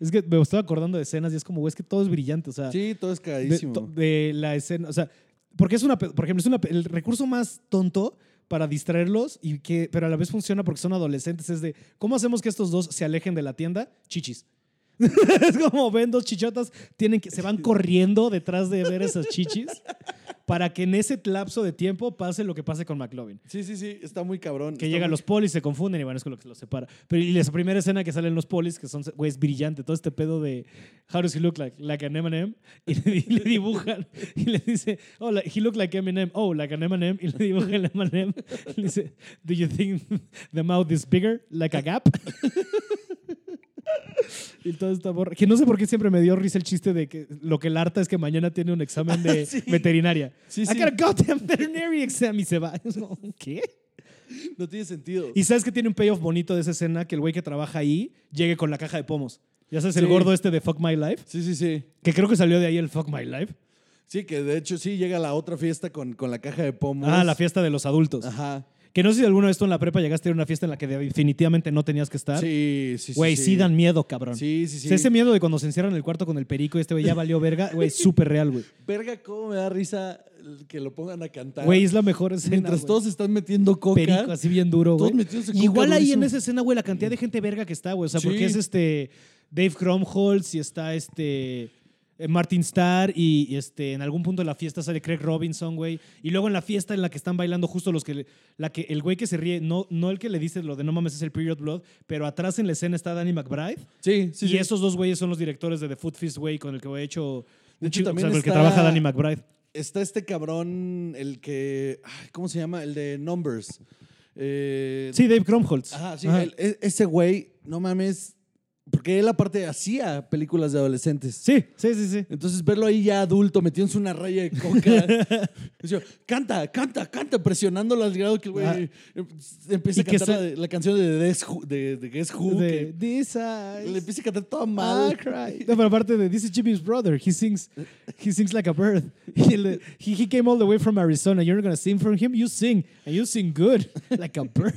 Es que me estoy acordando de escenas y es como, güey, es que todo es brillante, o sea. Sí, todo es de, cagadísimo. to- de la escena, o sea, porque es una, por ejemplo, es una, el recurso más tonto para distraerlos y que, pero a la vez funciona porque son adolescentes, es de, ¿cómo hacemos que estos dos se alejen de la tienda? Chichis. [laughs] es como ven dos chichotas, tienen que, se van [laughs] corriendo detrás de ver esas chichis para que en ese lapso de tiempo pase lo que pase con McLovin. Sí, sí, sí, está muy cabrón. Que llegan muy- los polis, se confunden y bueno, es con lo que los separa. Pero y la primera escena que salen los polis, que son, güey, es brillante. Todo este pedo de How does he look like? Like an M&M. Y le, y [laughs] le dibujan. Y le dice, oh, like- he look like Eminem. Oh, like an M&M. Y le dibujan el M&M. Y le dice, do you think the mouth is bigger? Like a gap? [laughs] Y todo esta borra. Que no sé por qué siempre me dio risa el chiste de que lo que el harta es que mañana tiene un examen de [laughs] Sí. veterinaria. Sí, I sí. got a goddamn veterinary exam y se va. [laughs] ¿Qué? No tiene sentido. Y sabes que tiene un payoff bonito de esa escena que el güey que trabaja ahí llegue con la caja de pomos. Ya sabes, el gordo este de Fuck My Life, Sí, sí, sí. que creo que salió de ahí el Fuck My Life. Sí, que de hecho sí llega a la otra fiesta con, con la caja de pomos. Ah, la fiesta de los adultos. Ajá. Que no sé si alguna vez tú en la prepa llegaste a ir a una fiesta en la que definitivamente no tenías que estar. Sí, sí, sí. Güey, sí. dan miedo, cabrón. Sí, sí, sí. O sea, ese miedo de cuando se encierran en el cuarto con el perico y este güey ya valió verga, [laughs] güey, súper real, güey. Verga, cómo me da risa que lo pongan a cantar. Güey, es la mejor escena. Mientras güey. todos se están metiendo coca. perico así bien duro, Todos güey. metiéndose coca Igual ahí en esa escena, güey, la cantidad de gente verga que está, güey. O sea, Sí. porque es este Dave Cromholtz y está este Martin Starr y, y, este en algún punto de la fiesta sale Craig Robinson, güey. Y luego en la fiesta en la que están bailando justo los que la que el güey que se ríe, no no el que le dice lo de no mames es el Period Blood, pero atrás en la escena está Danny McBride. Sí, sí, y sí. esos dos güeyes son los directores de The Food Feast, güey, con el que he hecho De hecho, también o sea, con el que trabaja Danny McBride. Está este cabrón, el que. ay, ¿Cómo se llama? El de Numbers. Eh, Sí, Dave Cromholtz. Ajá, sí. Ajá. el- e- ese güey, no mames. Porque él aparte hacía películas de adolescentes. Sí, sí, sí, sí. Entonces verlo ahí ya adulto, metiéndose una raya de coca. [laughs] Canta, canta, canta, presionándolo al grado que el güey Ah. em- empieza a cantar la, la canción de, Guess Who, de, de Guess Who, De que This Eyes. le empieza a cantar toda I mal. cry. No, pero aparte de This is Jimmy's brother. He sings, he sings like a bird. [laughs] He, he came all the way from Arizona. You're not gonna sing for him. You sing. And you sing good. [laughs] Like a bird.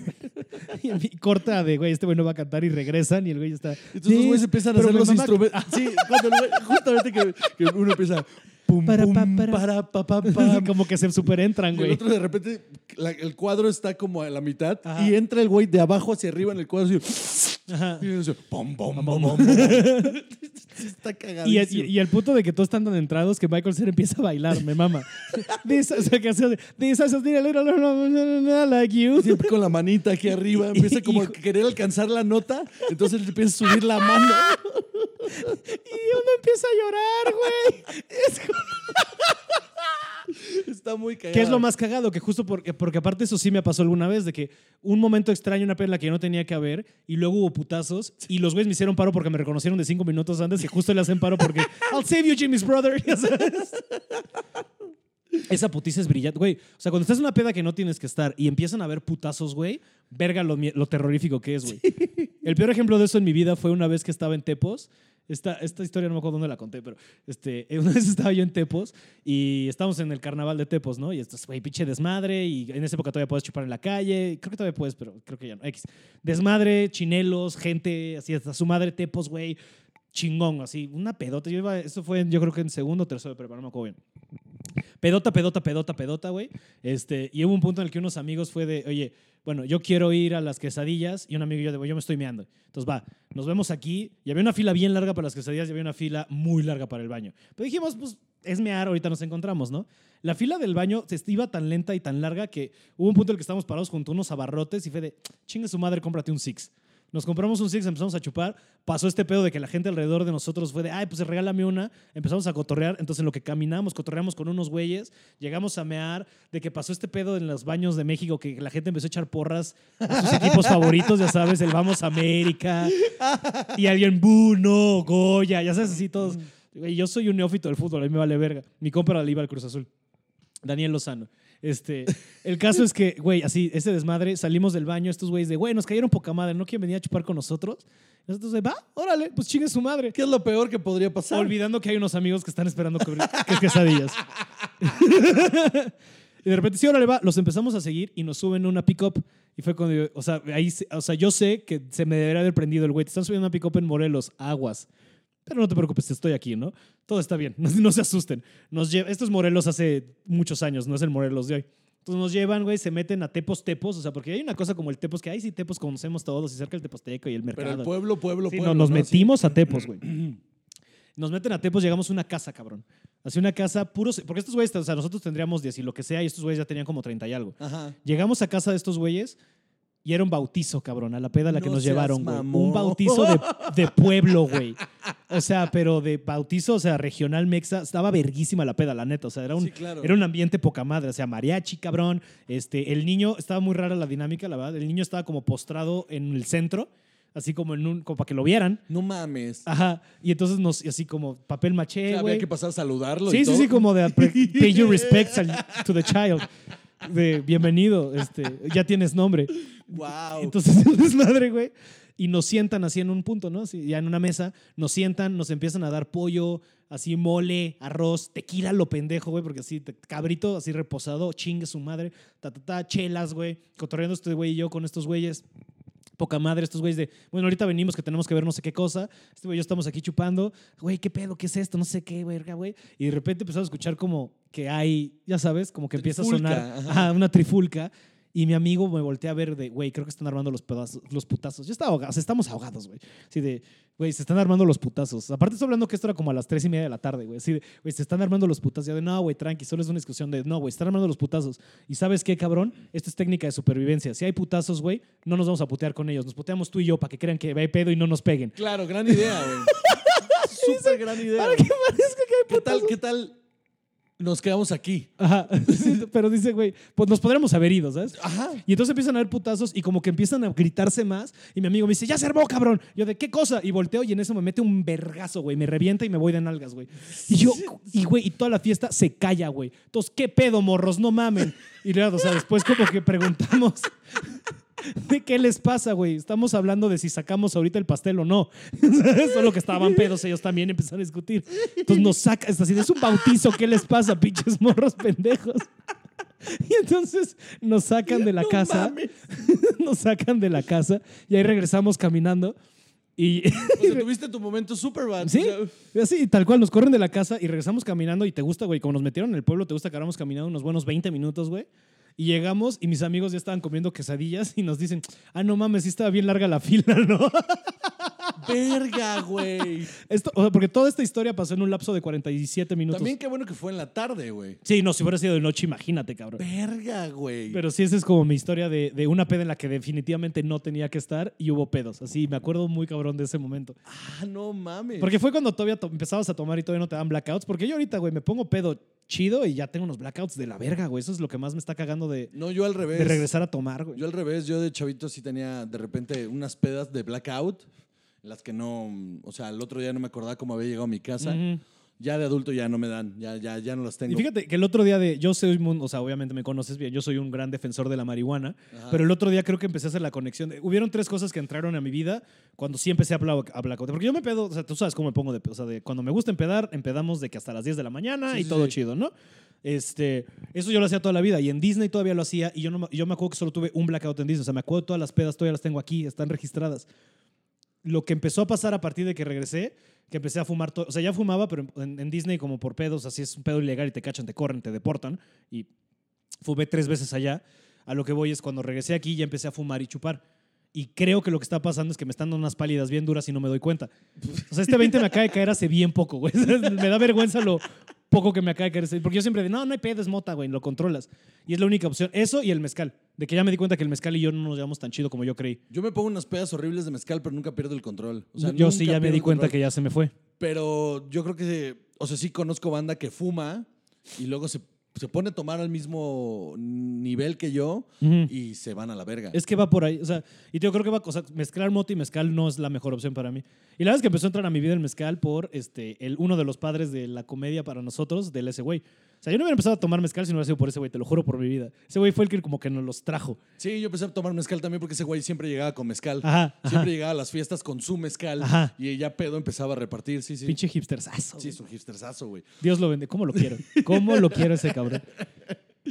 Y, y corta de, güey, este güey no va a cantar y regresan y el güey está... Entonces los güeyes empiezan a hacer los instrumentos. Sí, cuando justamente que, que uno empieza. Pum, Para, pum, pa, para. para, pa. [laughs] Como que se super entran, Y el güey. otro de repente, la- el cuadro está como a la mitad Ajá. y entra el güey de abajo hacia arriba en el cuadro así. Ajá. Y dice, [laughs] Está Y, cagadísimo. y, y el punto de que todos están tan entrados que Michael Cera empieza a bailar, me mama. [laughs] This, o sea, que hace de, This is a little like you. Siempre con la manita aquí arriba, empieza como a querer alcanzar la nota, entonces le empieza a subir la mano. Y uno empieza a llorar, güey. Es como- Está muy cagado. ¿Qué es lo más cagado? Que justo porque, porque aparte eso sí me pasó alguna vez, de que un momento extraño, una peda en la que yo no tenía que haber, y luego hubo putazos, y los güeyes me hicieron paro porque me reconocieron de cinco minutos antes, y justo le hacen paro porque I'll save you, Jimmy's brother. [laughs] ya sabes. Esa putiza es brillante, güey. O sea, cuando estás en una peda que no tienes que estar y empiezan a ver putazos, güey, verga lo, lo terrorífico que es, güey. El peor ejemplo de eso en mi vida fue una vez que estaba en Tepos. Esta, esta historia no me acuerdo dónde la conté, pero este, [laughs] una vez estaba yo en Tepos y estábamos en el carnaval de Tepos, ¿no? Y esto es, güey, pinche desmadre. Y en esa época todavía puedes chupar en la calle. Creo que todavía puedes, pero creo que ya no. X. Desmadre, chinelos, gente, así hasta su madre Tepos, güey. Chingón, así. Una pedota. Yo iba, eso fue, yo creo que en segundo o tercero de no me acuerdo bien. Pedota, pedota, pedota, pedota, güey. Este, y hubo un punto en el que unos amigos fue de, oye, bueno, yo quiero ir a las quesadillas y un amigo y yo de, "Güey, yo me estoy meando. Entonces va, nos vemos aquí. Y había una fila bien larga para las quesadillas y había una fila muy larga para el baño. Pero dijimos, pues es mear, ahorita nos encontramos, ¿no? La fila del baño se iba tan lenta y tan larga que hubo un punto en el que estábamos parados junto a unos abarrotes y fue de, chingue su madre, cómprate un Six. Nos compramos un Six, empezamos a chupar. Pasó este pedo de que la gente alrededor de nosotros fue de, ay, pues regálame una. Empezamos a cotorrear. Entonces, en lo que caminamos, cotorreamos con unos güeyes. Llegamos a mear. De que pasó este pedo en los baños de México, que la gente empezó a echar porras a sus equipos favoritos, ya sabes, el Vamos a América. Y alguien, Bu, no, Goya, ya sabes, así todos. Güey, yo soy un neófito del fútbol, a mí me vale verga. Mi compra le iba al Cruz Azul. Daniel Lozano. Este, el caso es que, güey, así, ese desmadre, salimos del baño, estos güeyes de, güey, nos cayeron poca madre, ¿no quieren venir a chupar con nosotros? Nosotros de, va, órale, pues chingue su madre. ¿Qué es lo peor que podría pasar? Olvidando que hay unos amigos que están esperando que, que es quesadillas. [laughs] y de repente, sí, órale, va, los empezamos a seguir y nos suben una pick-up. Y fue cuando, yo- o sea, ahí, o sea, yo sé que se me debería haber prendido el güey. Te están subiendo una pick-up en Morelos, aguas. Pero no te preocupes, estoy aquí, ¿no? Todo está bien, [laughs] no, no se asusten. Nos lleva, esto es Morelos hace muchos años, no es el Morelos de hoy. Entonces nos llevan, güey, se meten a Tepos Tepos, o sea, porque hay una cosa como el Tepos, que ahí sí Tepos conocemos todos y cerca el Teposteco y el mercado. Pero el pueblo, pueblo, Sí, pueblo. no, nos ¿no? metimos a Tepos, güey. [clears throat] Nos meten a Tepos, llegamos a una casa, cabrón. Así una casa puros. Porque estos güeyes, o sea, nosotros tendríamos 10 y lo que sea, y estos güeyes ya tenían como 30 y algo. Ajá. Llegamos a casa de estos güeyes y era un bautizo, cabrón, a la peda a la que No nos llevaron, güey. Un bautizo de, de pueblo, güey. [laughs] O sea, pero de bautizo, o sea, regional mexa. Estaba verguísima la peda, la neta. O sea, era un, Sí, claro. era un ambiente poca madre. O sea, mariachi, cabrón. Este, el niño, estaba muy rara la dinámica, la verdad. El niño estaba como postrado en el centro, así como en un, como para que lo vieran. No mames. Ajá. Y entonces nos, así como papel O maché, sea, güey. había que pasar a saludarlo. Sí, y sí, todo. sí, como de pay your [laughs] respects to the child. De bienvenido, este, ya tienes nombre. Wow. Entonces, [laughs] el desmadre, güey. Y nos sientan así en un punto, ¿no? Así, ya en una mesa, nos sientan, nos empiezan a dar pollo, así mole, arroz, tequila, lo pendejo, güey, porque así, te- cabrito, así reposado, chingue su madre, ta, ta, ta, chelas, güey, cotorreando este güey y yo con estos güeyes. Poca madre, estos güeyes de, bueno, ahorita venimos que tenemos que ver no sé qué cosa. Este güey yo estamos aquí chupando. Güey, ¿qué pedo? ¿Qué es esto? No sé qué, verga, güey. Y de repente empezamos a escuchar como que hay, ya sabes, como que empieza a sonar ajá. ajá, una trifulca. Y mi amigo me voltea a ver de, güey, creo que están armando los, pedazos, los putazos. Ya está ahogado, o sea, estamos ahogados, güey. Así de, güey, se están armando los putazos. Aparte estoy hablando que esto era como a las tres y media de la tarde, güey. Así de, güey, se están armando los putazos. Ya de, no, güey, tranqui, solo es una discusión de, no, güey, están armando los putazos. Y ¿sabes qué, cabrón? Esto es técnica de supervivencia. Si hay putazos, güey, no nos vamos a putear con ellos. Nos puteamos tú y yo para que crean que hay pedo y no nos peguen. Claro, gran idea, güey. [laughs] Súper gran idea. Para que parezca que hay ¿Qué tal, putazos. qué tal nos quedamos aquí? Ajá. [laughs] Sí, pero dice, güey, pues nos podremos haber ido, ¿sabes? Ajá. Y entonces empiezan a haber putazos y como que empiezan a gritarse más. Y mi amigo me dice, ya se armó, cabrón. Yo, ¿de qué cosa? Y volteo y en eso me mete un vergazo, güey. Me revienta y me voy de nalgas, güey. Y yo, y güey, y toda la fiesta se calla, güey. Entonces, ¿qué pedo, morros? No mamen. Y luego, o sea, después como que preguntamos. [laughs] ¿De qué les pasa, güey? Estamos hablando de si sacamos ahorita el pastel o no. [laughs] Solo que estaban pedos, ellos también empezaron a discutir. Entonces nos saca, es así, es un bautizo, ¿qué les pasa, pinches morros pendejos? Y entonces nos sacan de la No casa, mames. [laughs] nos sacan de la casa y ahí regresamos caminando y O sea, [laughs] tuviste tu momento super bad. sí, O sea, así tal cual nos corren de la casa y regresamos caminando y te gusta, güey, como nos metieron en el pueblo, te gusta que hagamos caminando unos buenos 20 minutos, güey. Y llegamos y mis amigos ya estaban comiendo quesadillas y nos dicen, ah, no mames, sí estaba bien larga la [laughs] fila, ¿no? verga, güey. Esto, o sea, porque toda esta historia pasó en un lapso de 47 minutos. También qué bueno que fue en la tarde, güey. Sí, no, si hubiera sido de noche, imagínate, cabrón. Verga, güey. Pero sí, esa es como mi historia de, de una peda en la que definitivamente no tenía que estar y hubo pedos. Así, me acuerdo muy cabrón de ese momento. Ah, no mames. Porque fue cuando todavía to- empezabas a tomar y todavía no te dan blackouts. Porque yo ahorita, güey, me pongo pedo chido y ya tengo unos blackouts de la verga, güey. Eso es lo que más me está cagando de, No, yo al revés. de regresar a tomar, güey. Yo al revés, yo de chavito sí tenía de repente unas pedas de blackout, las que no, o sea, el otro día no me acordaba cómo había llegado a mi casa. Ya de adulto ya no me dan, ya, ya, ya no las tengo. Y fíjate que el otro día de. Yo soy. mun- O sea, obviamente me conoces bien. Yo soy un gran defensor de la marihuana. Ajá. Pero el otro día creo que empecé a hacer la conexión. de- hubieron tres cosas que entraron a mi vida cuando sí empecé a hablar. A blackout. Porque yo me pedo. O sea, tú sabes cómo me pongo de. O sea, de cuando me gusta empedar, empedamos de que hasta las 10 de la mañana Sí, y sí, todo sí. chido, ¿no? Este, eso yo lo hacía toda la vida y en Disney todavía lo hacía y yo, no, yo me acuerdo que solo tuve un blackout en Disney, o sea, me acuerdo todas las pedas, todavía las tengo aquí, están registradas. Lo que empezó a pasar a partir de que regresé, que empecé a fumar, to- o sea, ya fumaba, pero en Disney como por pedos, así es un pedo ilegal y te cachan, te corren, te deportan y fumé tres veces allá. A lo que voy es cuando regresé aquí ya empecé a fumar y chupar. Y creo que lo que está pasando es que me están dando unas pálidas bien duras y no me doy cuenta. O sea, este 20 me acaba de caer hace bien poco, güey. [laughs] me da vergüenza lo poco que me acaba de caer. Porque yo siempre digo, no, no hay pedo, es mota, güey, lo controlas. Y es la única opción. Eso y el mezcal. De que ya me di cuenta que el mezcal y yo no nos llevamos tan chido como yo creí. Yo me pongo unas pedas horribles de mezcal, pero nunca pierdo el control. O sea, yo sí ya me di cuenta control. que ya se me fue. Pero yo creo que, o sea, sí conozco banda que fuma y luego se, se pone a tomar al mismo nivel que yo y se van a la verga. Es que va por ahí. O sea, y yo creo que va, o sea, mezclar mota y mezcal no es la mejor opción para mí. Y la verdad es que empezó a entrar a mi vida el mezcal por este, el, uno de los padres de la comedia para nosotros, del ese güey. O sea, yo no hubiera empezado a tomar mezcal si no hubiera sido por ese güey, te lo juro por mi vida. Ese güey fue el que como que nos los trajo. Sí, yo empecé a tomar mezcal también porque ese güey siempre llegaba con mezcal. Ajá, ajá. Siempre llegaba a las fiestas con su mezcal Ajá. y ya pedo empezaba a repartir. Sí, sí. Pinche hipsterzazo. Sí, es un hipsterzazo, güey. Dios lo vende. ¿Cómo lo quiero? ¿Cómo lo quiero ese cabrón?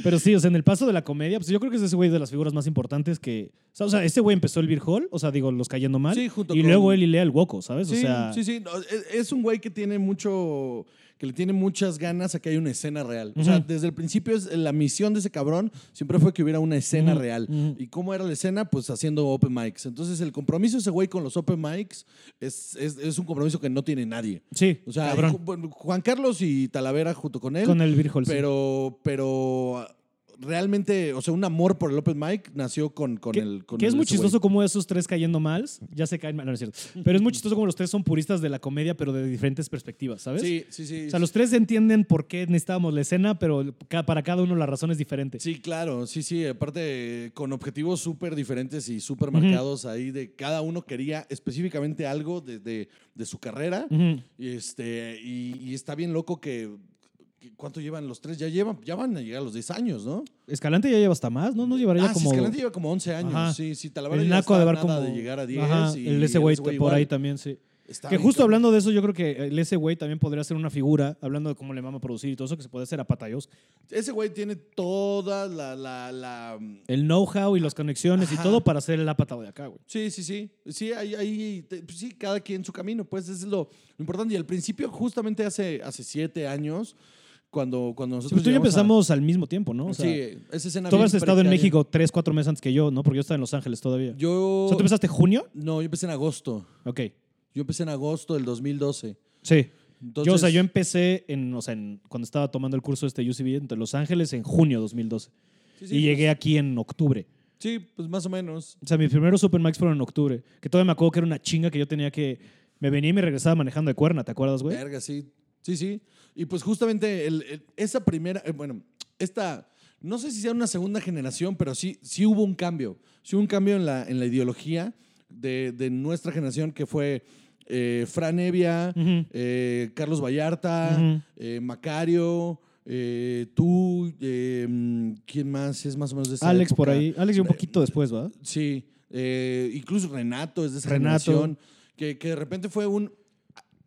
Pero sí, o sea, en el paso de la comedia, pues yo creo que es ese güey de las figuras más importantes que... O sea, o sea, ese güey empezó el Beer Hall, o sea, digo, los cayendo mal. Sí, junto y con- luego él y Lea el Woco, ¿sabes? Sí, o sea, sí, sí. No, es, es un güey que tiene mucho. Que le tiene muchas ganas a que haya una escena real. O sea, desde el principio es, la misión de ese cabrón siempre fue que hubiera una escena real. ¿Y cómo era la escena? Pues haciendo open mics. Entonces, el compromiso de ese güey con los open mics es, es, es un compromiso que no tiene nadie. sí, O sea, cabrón. Juan Carlos y Talavera junto con él. Con el sí. pero, pero realmente, o sea, un amor por el open mic nació con, con que, el. Con que es muy chistoso como esos tres cayendo mal, ya se caen mal, no, no es cierto. [laughs] Pero es muy chistoso como los tres son puristas de la comedia, pero de diferentes perspectivas, ¿sabes? Sí, sí, sí. O sea, los tres entienden por qué necesitábamos la escena, pero para cada uno la razón es diferente. Sí, claro, sí, sí. Aparte, con objetivos súper diferentes y súper marcados ahí, de cada uno quería específicamente algo de, de- de su carrera. Ujú. y, este, y, y está bien loco que- ¿Cuánto llevan los tres? Ya, llevan, ya van a llegar a los 10 años, ¿no? Escalante ya lleva hasta más, ¿no? No llevaría ah, como... sí, Escalante lleva como 11 años. Ajá. Sí, sí, Talavera el ya Naco está de nada como... de llegar a 10. Ajá, y el ese güey por igual. ahí también, sí. Está Que justo hablando de eso, yo creo que el ese güey también podría ser una figura, hablando de cómo le vamos a producir y todo eso, que se puede hacer a Patayos. Ese güey tiene toda la... la, la- El know-how y las conexiones y todo para hacer el apatado de acá, güey. Sí, sí, sí. Sí, ahí, ahí, pues sí, cada quien su camino, pues es lo, lo importante. Y al principio, justamente hace, hace siete años, cuando, cuando Sí, nosotros... pues tú y yo a- empezamos al mismo tiempo, ¿no? O sea, sí, esa escena tú has estado en. México tres, cuatro meses antes que yo, ¿no? Porque yo estaba en Los Ángeles todavía. Yo... O sea, ¿tú empezaste junio? No, yo empecé en agosto. Ok. Yo empecé en agosto del 2012. Sí. Entonces, yo, o sea, yo empecé en, o sea, en- cuando estaba tomando el curso este UCB entre Los Ángeles en junio de 2012. sí, sí, y llegué pues, aquí en octubre. Sí, pues más o menos. O sea, mis primeros Mics fueron en octubre. Que todavía me acuerdo que era una chinga que yo tenía que... Me venía y me regresaba manejando de cuerna, ¿te acuerdas, güey? Verga, sí. Sí, sí. Y pues justamente el- el- esa primera, eh, bueno, esta, no sé si sea una segunda generación, pero sí, sí hubo un cambio. Sí hubo un cambio en la, en la ideología de, de nuestra generación que fue eh, Fran Evia, eh, Carlos Vallarta, eh, Macario, tú, mm, ¿quién más es más o menos de esa Alex por ahí. Alex y un poquito después, ¿va? Sí, incluso Renato es de esa Renato. generación, que, que de repente fue un...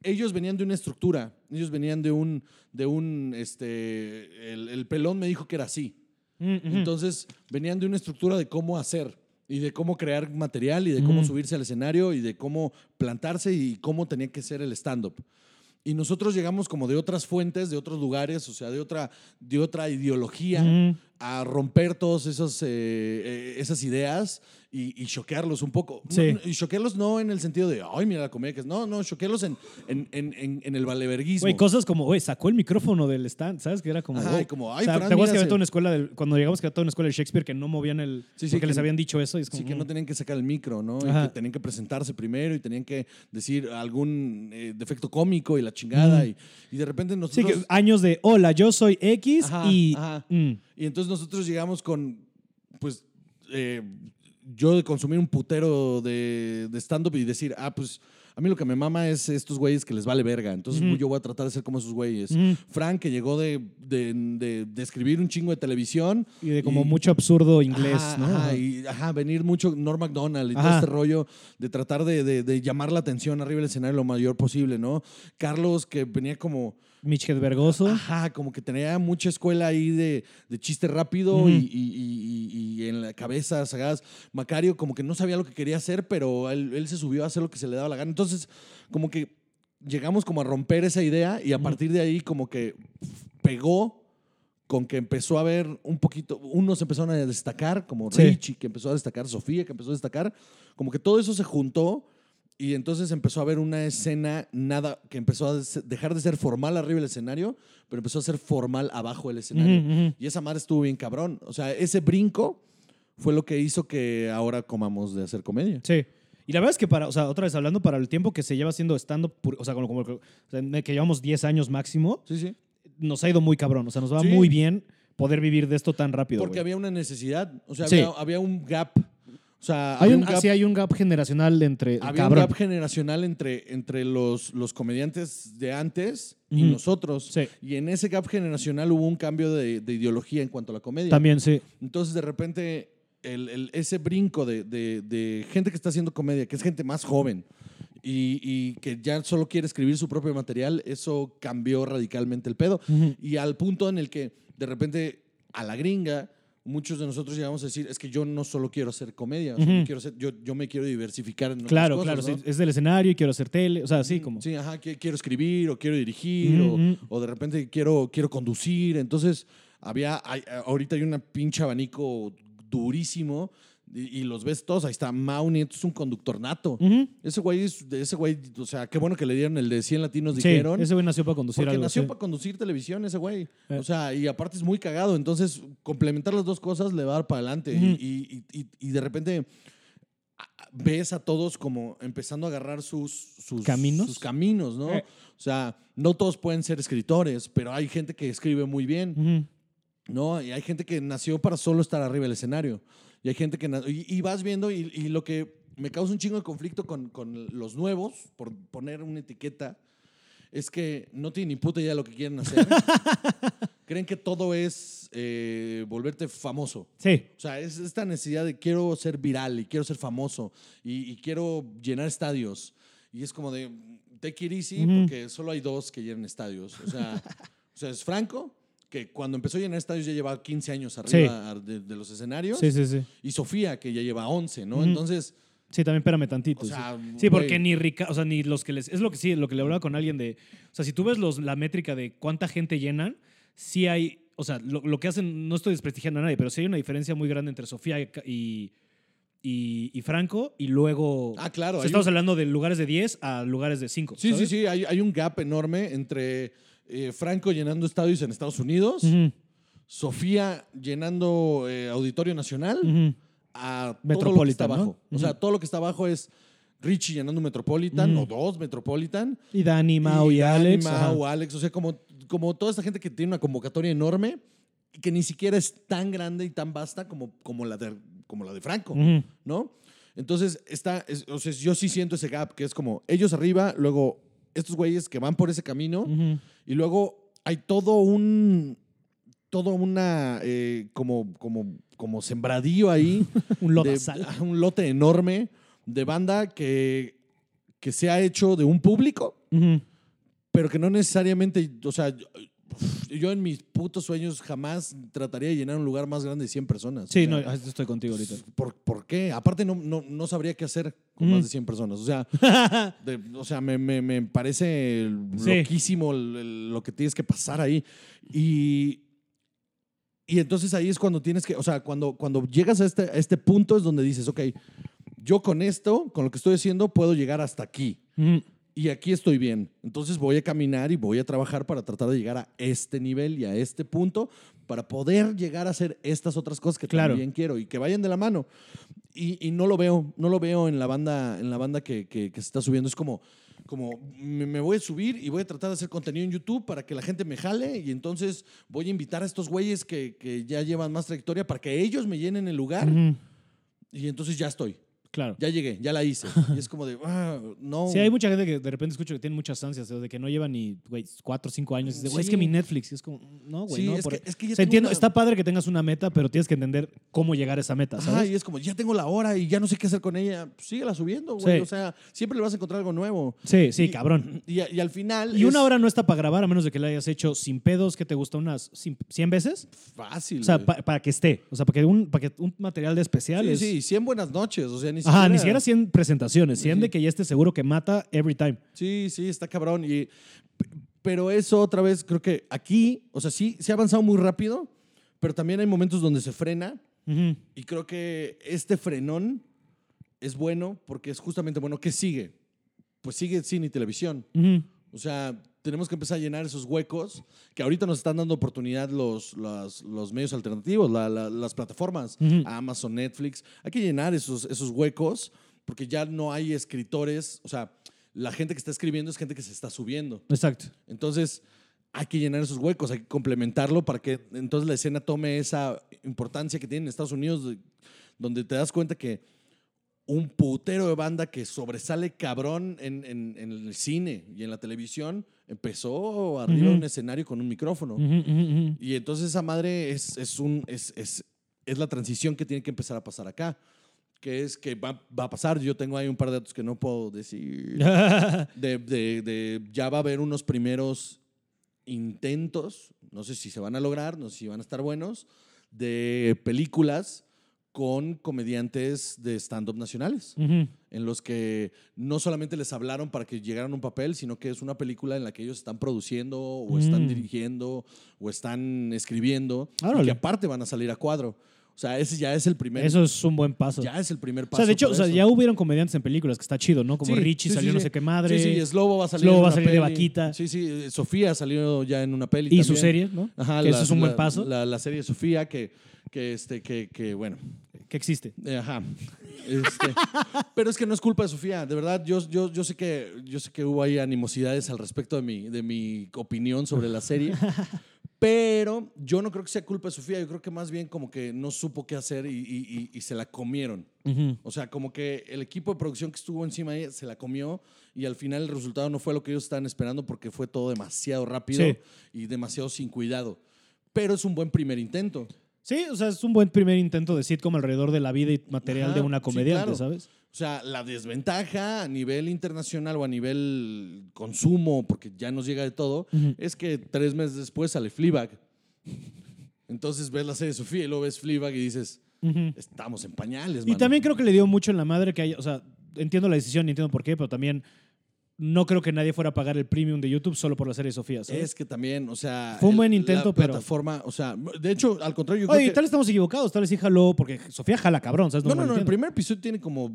Ellos venían de una estructura, ellos venían de un... De un este, el, el pelón me dijo que era así. Entonces, venían de una estructura de cómo hacer y de cómo crear material y de cómo subirse al escenario y de cómo plantarse y cómo tenía que ser el stand-up. Y nosotros llegamos como de otras fuentes, de otros lugares, o sea, de otra, de otra ideología. A romper todas esos, eh, eh, esas ideas y, y choquearlos un poco. Sí. No, y choquearlos no en el sentido de, ay, mira la comedia que es. No, no, choquearlos en, en, en, en, el valeverguismo. Güey, cosas como, güey, sacó el micrófono del stand, ¿sabes? Que era como. Ajá, y como, ay, O sea, Fran, ¿Te acuerdas que había toda una escuela, del- cuando llegamos que había toda una escuela de Shakespeare que no movían el. Sí, sí, porque que les habían dicho eso. Y es como, Sí, que no mm. tenían que sacar el micro, ¿no? Y que tenían que presentarse primero y tenían que decir algún eh, defecto cómico y la chingada. Mm. Y, y de repente Sí, nosotros... que años de hola, yo soy X Ajá, y. ajá. mm, Y entonces nosotros llegamos con, pues, eh, yo de consumir un putero de, de stand-up y decir, ah, pues, a mí lo que me mama es estos güeyes que les vale verga. Entonces Ujú. yo voy a tratar de ser como esos güeyes. Ujú. Frank, que llegó de, de, de- de escribir un chingo de televisión. y de como Y- mucho absurdo inglés, Ajá, ¿no? ajá, y ajá, venir mucho Norm MacDonald y todo Ajá. este rollo de tratar de, de- de llamar la atención arriba del escenario lo mayor posible, ¿no? Carlos, que venía como, Mitch Hedbergoso. ajá, como que tenía mucha escuela ahí de, de chiste rápido y, y- y- y- en la cabeza sagaz. Macario, como que no sabía lo que quería hacer, pero él, él se subió a hacer lo que se le daba la gana. Entonces, como que llegamos como a romper esa idea y a partir de ahí como que pegó con que empezó a ver un poquito, unos empezaron a destacar, como Sí. Richie, que empezó a destacar, Sofía, que empezó a destacar, como que todo eso se juntó y entonces empezó a haber una escena, nada, que empezó a dejar de ser formal arriba del escenario, pero empezó a ser formal abajo del escenario. Y esa madre estuvo bien cabrón. O sea, ese brinco fue lo que hizo que ahora comamos de hacer comedia. Sí. Y la verdad es que para, o sea, otra vez hablando, para el tiempo que se lleva haciendo pur- o sea, como, como- o sea, que llevamos 10 años máximo, Sí, sí. nos ha ido muy cabrón. O sea, nos va Sí. muy bien poder vivir de esto tan rápido. Porque había una necesidad. O sea, Sí. había, había un gap. O sea, Hay había un, un gap, sí, hay un gap generacional entre. había un cabrón. gap generacional entre, entre los, los comediantes de antes y Ujú. nosotros. Sí. Y en ese gap generacional hubo un cambio de, de ideología en cuanto a la comedia. También, sí. Entonces, de repente, el- el- ese brinco de, de- de gente que está haciendo comedia, que es gente más joven y, y que ya solo quiere escribir su propio material, eso cambió radicalmente el pedo. Ujú. Y al punto en el que, de repente, a la gringa, muchos de nosotros llegamos a decir, es que yo no solo quiero hacer comedia, o sea, Ujú. yo, quiero hacer- yo, yo me quiero diversificar en otras Claro, cosas, claro. ¿no? sí, es del escenario y quiero hacer tele. O sea, sí, como. Sí, ajá, quiero escribir o quiero dirigir o, o de repente quiero, quiero conducir. Entonces, había, hay- ahorita hay una pinche abanico durísimo y, y los ves todos. Ahí está Mauni, esto es un conductor nato. Ujú. Ese güey, es, ese güey, o sea, qué bueno que le dieron el de 100 latinos, Sí, dijeron. ese güey nació para conducir Porque algo. nació sí. para conducir televisión ese güey. Eh. O sea, y aparte es muy cagado. Entonces, complementar las dos cosas le va a dar para adelante. Ujú. y, y- y- y de repente ves a todos como empezando a agarrar sus, sus ¿Caminos? sus caminos, ¿no? Eh. O sea, no todos pueden ser escritores, pero hay gente que escribe muy bien, Ujú. ¿no? Y hay gente que nació para solo estar arriba del escenario. Y hay gente que... Y, y vas viendo y, y lo que me causa un chingo de conflicto con, con los nuevos, por poner una etiqueta, es que no tienen ni puta idea de lo que quieren hacer. [laughs] Creen que todo es eh, volverte famoso. Sí. O sea, es esta necesidad de quiero ser viral y quiero ser famoso y, y quiero llenar estadios. Y es como de, take it easy, Ujú. porque solo hay dos que llenan estadios. O sea, o sea, es Franco, que cuando empezó a llenar estadios ya llevaba 15 años arriba de, de los escenarios. Sí, sí, sí. Y Sofía, que ya lleva 11, ¿no? Entonces, Sí, también espérame tantito. o sí. sea, Sí, porque ni Rica, o sea, ni los que les. Es lo que sí, lo que le hablaba con alguien de. O sea, si tú ves los, la métrica de cuánta gente llenan, sí hay. O sea, lo, lo que hacen, no estoy desprestigiando a nadie, pero sí hay una diferencia muy grande entre Sofía y, y, Franco, y luego. Ah, claro. o sea, estamos un- hablando de lugares de 10 a lugares de 5. sí, sí, sí, hay, hay un gap enorme entre eh, Franco llenando estadios en Estados Unidos, Ujú, Sofía llenando eh, Auditorio Nacional. ujú. a todo lo que está ¿no? abajo. O sea, todo lo que está abajo es Richie llenando Metropolitan o dos Metropolitan. Y Dani, Mau y, Dani, Alex. Mau. Alex. O sea, como, como toda esta gente que tiene una convocatoria enorme y que ni siquiera es tan grande y tan vasta como, como, la, de, como la de Franco. ¿no? Entonces, está, es- o sea, yo sí siento ese gap, que es como ellos arriba, luego estos güeyes que van por ese camino Ujú. Y luego hay todo un todo una eh, como como como sembradío ahí [laughs] Un lote enorme de banda que, que se ha hecho de un público, pero que no necesariamente, o sea, yo, en mis putos sueños jamás trataría de llenar un lugar más grande de 100 personas. Sí, O no, sea, estoy contigo ahorita. ¿por, por qué? Aparte no, no, no sabría qué hacer con Ujú. más de 100 personas. O sea, [laughs] de- o sea me, me- me parece Sí. loquísimo el- el- lo que tienes que pasar ahí. Y, y entonces ahí es cuando tienes que, o sea, cuando, cuando llegas a este, a este punto es donde dices, ok, yo con esto, con lo que estoy haciendo, puedo llegar hasta aquí. Ujú. Y aquí estoy bien. Entonces voy a caminar y voy a trabajar para tratar de llegar a este nivel y a este punto para poder llegar a hacer estas otras cosas que Claro. también quiero y que vayan de la mano. Y, y no lo veo, no lo veo en la banda, en la banda que, que- que se está subiendo. Es como, como me, voy a subir y voy a tratar de hacer contenido en YouTube para que la gente me jale y entonces voy a invitar a estos güeyes que, que ya llevan más trayectoria para que ellos me llenen el lugar y entonces ya estoy, Claro. ya llegué, ya la hice. y es como de, [laughs] ah, no. Sí, hay mucha gente que de repente escucho que tiene muchas ansias, de que no lleva ni, güey, cuatro o cinco años. Y dice, güey, es que mi Netflix. Y es como, no, güey, Sí, no. es por- que- es que ya O sea, tengo entiendo, una- está padre que tengas una meta, pero tienes que entender cómo llegar a esa meta, Ajá, ¿sabes? y es como, ya tengo la hora y ya no sé qué hacer con ella. Pues síguela subiendo, güey. Sí. O sea, siempre le vas a encontrar algo nuevo. Sí, sí, Y- cabrón. Y, y al final. Y una hora no está para grabar, a menos de que la hayas hecho sin pedos, que te gusta unas cin- 100 veces. Fácil. O sea, pa- para que esté. O sea, para que un, para que un material de especial sí, es- sí, 100 buenas noches. O sea, ni siquiera. Ajá, ni siquiera 100 presentaciones, 100 Sí. de que ya esté seguro que mata every time. Sí, sí, está cabrón. Y, pero eso otra vez, creo que aquí, o sea, sí, se ha avanzado muy rápido, pero también hay momentos donde se frena. Ujú. Y creo que este frenón es bueno porque es justamente bueno. ¿Qué sigue? Pues sigue cine y televisión. Ujú. O sea, tenemos que empezar a llenar esos huecos que ahorita nos están dando oportunidad los, los, los medios alternativos, la- la- las plataformas, Ujú. Amazon, Netflix. Hay que llenar esos, esos huecos porque ya no hay escritores. O sea, la gente que está escribiendo es gente que se está subiendo. Exacto. Entonces, hay que llenar esos huecos, hay que complementarlo para que entonces la escena tome esa importancia que tiene en Estados Unidos, de- donde te das cuenta que un putero de banda que sobresale cabrón en, en- en el cine y en la televisión empezó arriba de un escenario con un micrófono. Y entonces esa madre es, es, un, es, es, es la transición que tiene que empezar a pasar acá. Que es que va, va a pasar. Yo tengo ahí un par de datos que no puedo decir [laughs] de, de- de- ya va a haber unos primeros intentos, no sé si se van a lograr, no sé si van a estar buenos, de películas con comediantes de stand-up nacionales, en los que no solamente les hablaron para que llegaran a un papel, sino que es una película en la que ellos están produciendo o están Mm. dirigiendo o están escribiendo y que aparte van a salir a cuadro. O sea, ese ya es el primer Eso es un buen paso. ya es el primer o paso. sea, de hecho, o sea, ya hubieron comediantes en películas que está chido, ¿no? Como Sí, Richie sí, salió sí, no sé qué madre. Sí, sí, Slobo va a salir. Slobo va a salir de vaquita. Sí, sí, eh, Sofía salió ya en una peli. y su serie, ¿no? Ajá, que la- eso es un buen la- paso. La, la serie de Sofía, que, que, este, que, que bueno. que existe. eh, Ajá. Este, [laughs] pero es que no es culpa de Sofía, de verdad. Yo, yo, yo, sé que, yo sé que hubo ahí animosidades al respecto de mi, de mi opinión sobre la serie. [laughs] Pero yo no creo que sea culpa de Sofía, yo creo que más bien como que no supo qué hacer y, y- y- y se la comieron. Ujú. O sea, como que el equipo de producción que estuvo encima de ella se la comió y al final el resultado no fue lo que ellos estaban esperando porque fue todo demasiado rápido Sí. y demasiado sin cuidado. Pero es un buen primer intento. Sí, o sea, es un buen primer intento de sitcom alrededor de la vida y material Ajá, de una sí, comediante, claro. ¿sabes? O sea, la desventaja a nivel internacional o a nivel consumo, porque ya nos llega de todo, Ujú. es que tres meses después sale Fleabag. [laughs] Entonces ves la serie de Sofía y luego ves Fleabag y dices, Ujú. estamos en pañales, Y mano". también creo que le dio mucho en la madre que haya, o sea, entiendo la decisión y entiendo por qué, pero también no creo que nadie fuera a pagar el premium de YouTube solo por la serie Sofía, ¿sabes? Es que también, o sea... Fue un buen el- intento, la pero- plataforma, o sea, de hecho, al contrario, yo Oye, creo que... tal vez estamos equivocados, tal vez sí jaló, porque Sofía jala cabrón, ¿sabes? No, no, no, el malentiendo. primer episodio tiene como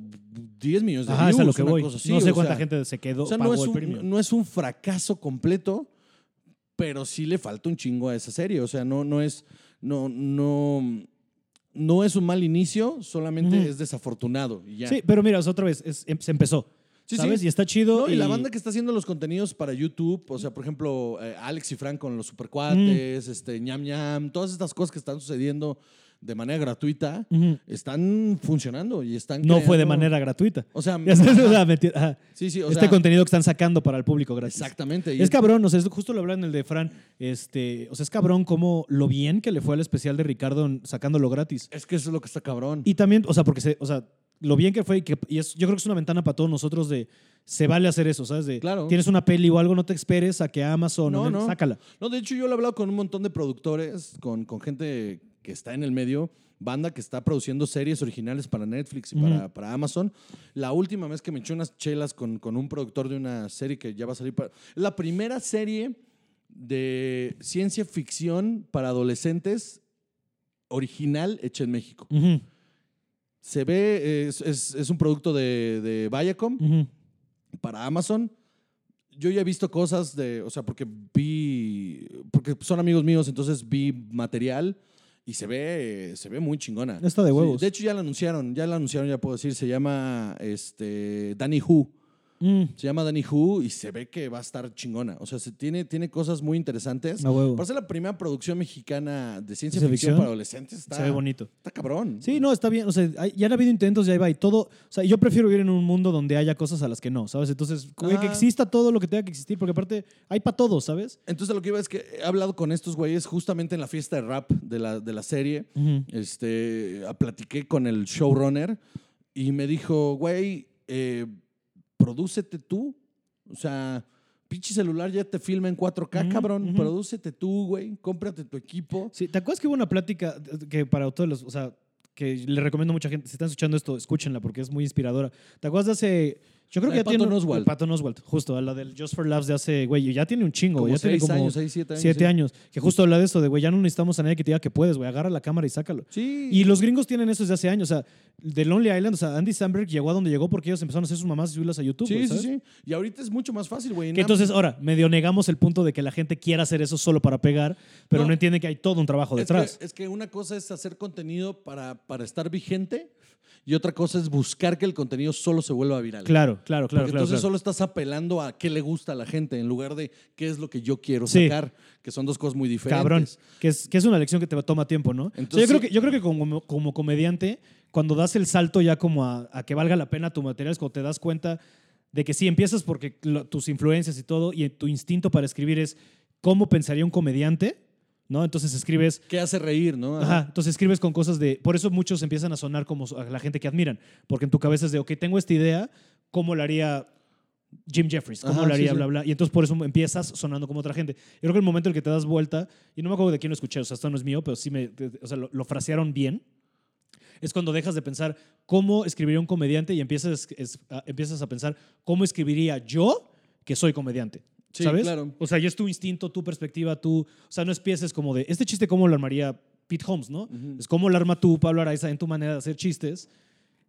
10 millones de Ajá, views, es a lo que voy. así, no sé cuánta sea, gente se quedó, O sea, pagó no es, el un, premium. no es un fracaso completo, pero sí le falta un chingo a esa serie. O sea, no, no es. No, no, no es un mal inicio, solamente es desafortunado. Y ya. Sí, pero mira, o sea, otra vez, es- em- se empezó, Sí, ¿sabes? sí. Y está chido. No, y, la banda que está haciendo los contenidos para YouTube, o sea, por ejemplo, eh, Alex y Frank con los Mm. supercuates, este, ñam ñam, todas estas cosas que están sucediendo de manera gratuita, están funcionando y están. No fue de manera gratuita. O sea, [laughs] sí, sí, o este sea, contenido que están sacando para el público gratis. Exactamente. y Es cabrón, o sea, justo lo hablaba en el de Fran. Este, o sea, es cabrón como lo bien que le fue al especial de Ricardo sacándolo gratis. Es que eso es lo que está cabrón. Y también, o sea, porque se, o sea, lo bien que fue y, que, y es, yo creo que es una ventana para todos nosotros de se vale hacer eso, ¿sabes? De Claro. tienes una peli o algo, no te esperes a que Amazon No, o no. sácala. No, de hecho yo lo he hablado con un montón de productores, con, con gente que está en el medio, banda que está produciendo series originales para Netflix y para, Amazon. La última vez que me eché unas chelas con, con un productor de una serie que ya va a salir para... La primera serie de ciencia ficción para adolescentes original hecha en México. Se ve, es, es- es un producto de, de Viacom ujú. para Amazon. Yo ya he visto cosas de, o sea, porque vi, porque son amigos míos, entonces vi material y se ve, se ve muy chingona. Está de Sí, huevos. de hecho ya la anunciaron, ya la anunciaron, ya puedo decir, se llama este Danny Who. Mm, Se llama Danny Who y se ve que va a estar chingona. O sea, se tiene, tiene cosas muy interesantes. a huevo. Para ser la primera producción mexicana de ciencia ¿Ciencia ficción, ficción? para adolescentes está, Se ve bonito. está cabrón. Sí, no, está bien. O sea, hay- ya han habido intentos, ya va. Y todo. O sea, yo prefiero vivir en un mundo donde haya cosas a las que no, ¿sabes? Entonces, güey, que exista todo lo que tenga que existir, porque aparte hay para todo, ¿sabes? Entonces lo que iba es que he hablado con estos güeyes justamente en la fiesta de rap de la, de la serie. Este, a- platiqué con el showrunner y me dijo, güey, eh, prodúcete tú. O sea, pinche celular ya te filma en 4K, Ujú, cabrón. ujú. Prodúcete tú, güey. Cómprate tu equipo. Sí, ¿te acuerdas que hubo una plática que para todos los. O sea, que le recomiendo a mucha gente. Si están escuchando esto, escúchenla porque es muy inspiradora. ¿Te acuerdas de hace. Yo creo La que ya tiene. Patton Oswalt. Patton Oswalt, justo, a la del Just for Laughs de hace. Güey, ya tiene un chingo, Como ya tiene seis como. años, seis, siete años. Siete sí. años. Que justo habla de esto, de güey, ya no necesitamos a nadie que te diga que puedes, güey. Agarra la cámara y sácalo. Sí. Y los gringos tienen eso desde hace años. O sea, de Lonely Island, o sea, Andy Samberg llegó a donde llegó porque ellos empezaron a hacer sus mamás y subirlas a YouTube. Sí, sí, ¿sabes? sí. Y ahorita es mucho más fácil, güey. Entonces, ahora, medio negamos el punto de que la gente quiera hacer eso solo para pegar, pero no, No. entiende que hay todo un trabajo es detrás. que, es que una cosa es hacer contenido para, para estar vigente y otra cosa es buscar que el contenido solo se vuelva viral. Claro, claro, claro. Porque claro, entonces claro. solo estás apelando a qué le gusta a la gente en lugar de qué es lo que yo quiero Sí. sacar, que son dos cosas muy diferentes. Cabrón. Que es, que es una lección que te toma tiempo, ¿no? O sea, Entonces, yo, creo que, yo creo que como, como comediante, cuando das el salto ya como a, a que valga la pena tu material, es cuando te das cuenta de que sí, empiezas porque lo- tus influencias y todo, y tu instinto para escribir es cómo pensaría un comediante, ¿no? Entonces escribes ¿Qué hace reír, no? Ajá, entonces escribes con cosas de... Por eso muchos empiezan a sonar como a la gente que admiran, porque en tu cabeza es de, ok, tengo esta idea, ¿cómo lo haría Jim Jeffries? ¿Cómo Ajá, lo haría? sí, sí. Bla, bla. Y entonces por eso empiezas sonando como otra gente. Yo creo que el momento en el que te das vuelta, y no me acuerdo de quién lo escuché, o sea, esto no es mío, pero sí me... O sea, lo, lo frasearon bien. Es cuando dejas de pensar cómo escribiría un comediante y empiezas, es- a, empiezas a pensar cómo escribiría yo que soy comediante. Sí, ¿Sabes? claro. O sea, ya es tu instinto, tu perspectiva, tú. O sea, no empieces como de este chiste, ¿cómo lo armaría Pete Holmes, no? Ujú. Es cómo lo arma tú, Pablo Araiza, en tu manera de hacer chistes.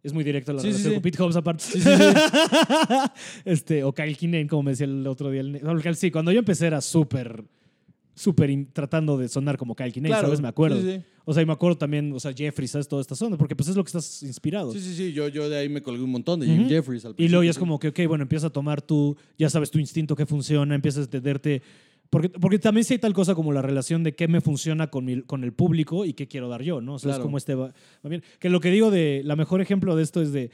Es muy directo la Sí, relación sí. con Pete Holmes, aparte. [laughs] Este, o Kyle Kinane, como me decía el otro día. el Sí, cuando yo empecé era súper, súper tratando de sonar como Kyle Kinane, Claro. ¿sabes? Me acuerdo. O sea, y me acuerdo también, o sea, Jeffrey, ¿sabes? Toda esta zona, porque pues es lo que estás inspirado. Sí, sí, sí. Yo, yo de ahí me colgué un montón de Jim Ujú. Jeffries al Y luego ya principio, es como que, ok, bueno, empiezas a tomar tú, ya sabes tu instinto que funciona, empiezas a entenderte. Porque, porque también sí hay tal cosa como la relación de qué me funciona con, mi- con el público y qué quiero dar yo, ¿no? O sea, es Claro. como este va, va bien. Que lo que digo de, la mejor ejemplo de esto es de,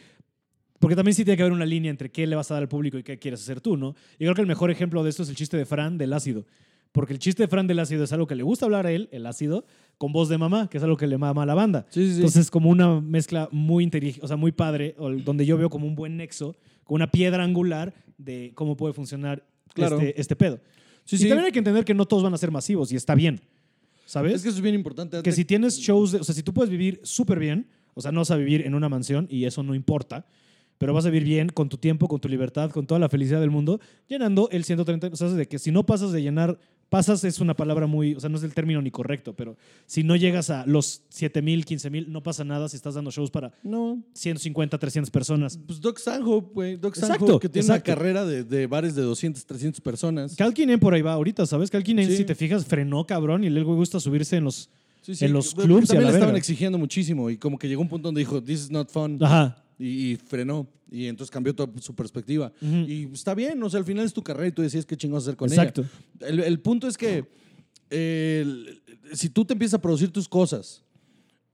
porque también sí tiene que haber una línea entre qué le vas a dar al público y qué quieres hacer tú, ¿no? Y creo que el mejor ejemplo de esto es el chiste de Fran del ácido. Porque el chiste de Fran del ácido es algo que le gusta hablar a él, el ácido, con voz de mamá, que es algo que le mama a la banda. Sí, sí. Entonces, como una mezcla muy inteligente, o sea, muy padre, donde yo veo como un buen nexo, con una piedra angular de cómo puede funcionar Claro. este, este pedo. Sí, y sí. también hay que entender que no todos van a ser masivos y está bien. ¿Sabes? Es que eso es bien importante. que si tienes shows, de- o sea, si tú puedes vivir súper bien, o sea, no vas a vivir en una mansión y eso no importa, pero vas a vivir bien con tu tiempo, con tu libertad, con toda la felicidad del mundo, llenando el 130, o sea, de que si no pasas de llenar, pasas es una palabra muy, o sea, no es el término ni correcto, pero si no llegas a los 7 mil, 15 mil, no pasa nada si estás dando shows para No. 150, 300 personas. Pues Doc Stanhope, güey. Doc Exacto, Stanhope, que tiene exacto. una carrera de, de bares de 200, 300 personas. Cal Kinane por ahí va ahorita, ¿sabes? Cal Kinane, Sí. si te fijas, frenó cabrón y le gusta subirse en los... Sí, en los clubs y a También la le estaban verga. exigiendo muchísimo y como que llegó un punto donde dijo, this is not fun. Ajá. Y, y frenó. Y entonces cambió toda su perspectiva. Y está bien, o sea, al final es tu carrera y tú decides qué chingos hacer con Exacto. ella. El, el punto es que eh, el- si tú te empiezas a producir tus cosas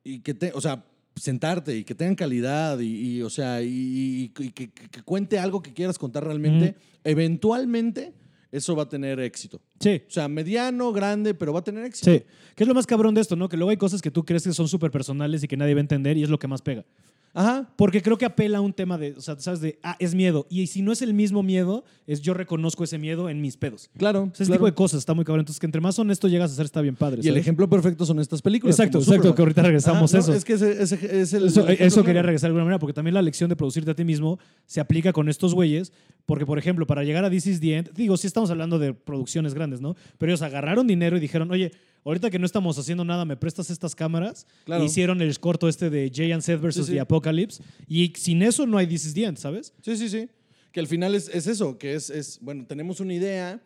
y que te, o sea, sentarte y que tengan calidad y, y, o sea, y, y- y que, que- que cuente algo que quieras contar realmente, eventualmente eso va a tener éxito. Sí. O sea, mediano, grande, pero va a tener éxito. Sí. Que es lo más cabrón de esto, ¿no? Que luego hay cosas que tú crees que son súper personales y que nadie va a entender y es lo que más pega. Ajá. Porque creo que apela a un tema de, o sea, ¿sabes? De, ah, es miedo. Y si no es el mismo miedo, es yo reconozco ese miedo en mis pedos. Claro. O sea, ese claro. tipo de cosas está muy cabrón. Entonces, que entre más honesto llegas a ser, está bien padre. Y el ejemplo perfecto son estas películas. Exacto, exacto, Superman. que ahorita regresamos Ajá, no, eso. Es que ese, ese- es el. Eso, el eso quería regresar de alguna manera, porque también la lección de producirte a ti mismo se aplica con estos güeyes. Porque, por ejemplo, para llegar a This is the End, digo, sí estamos hablando de producciones grandes, ¿no? Pero ellos agarraron dinero y dijeron, oye, ahorita que no estamos haciendo nada, me prestas estas cámaras. Claro. Hicieron el corto este de Jay and Seth versus Sí, sí. The Apocalypse. Y sin eso no hay This is the End, ¿sabes? Sí, sí, sí. Que al final es, es eso, que es, es, bueno, tenemos una idea,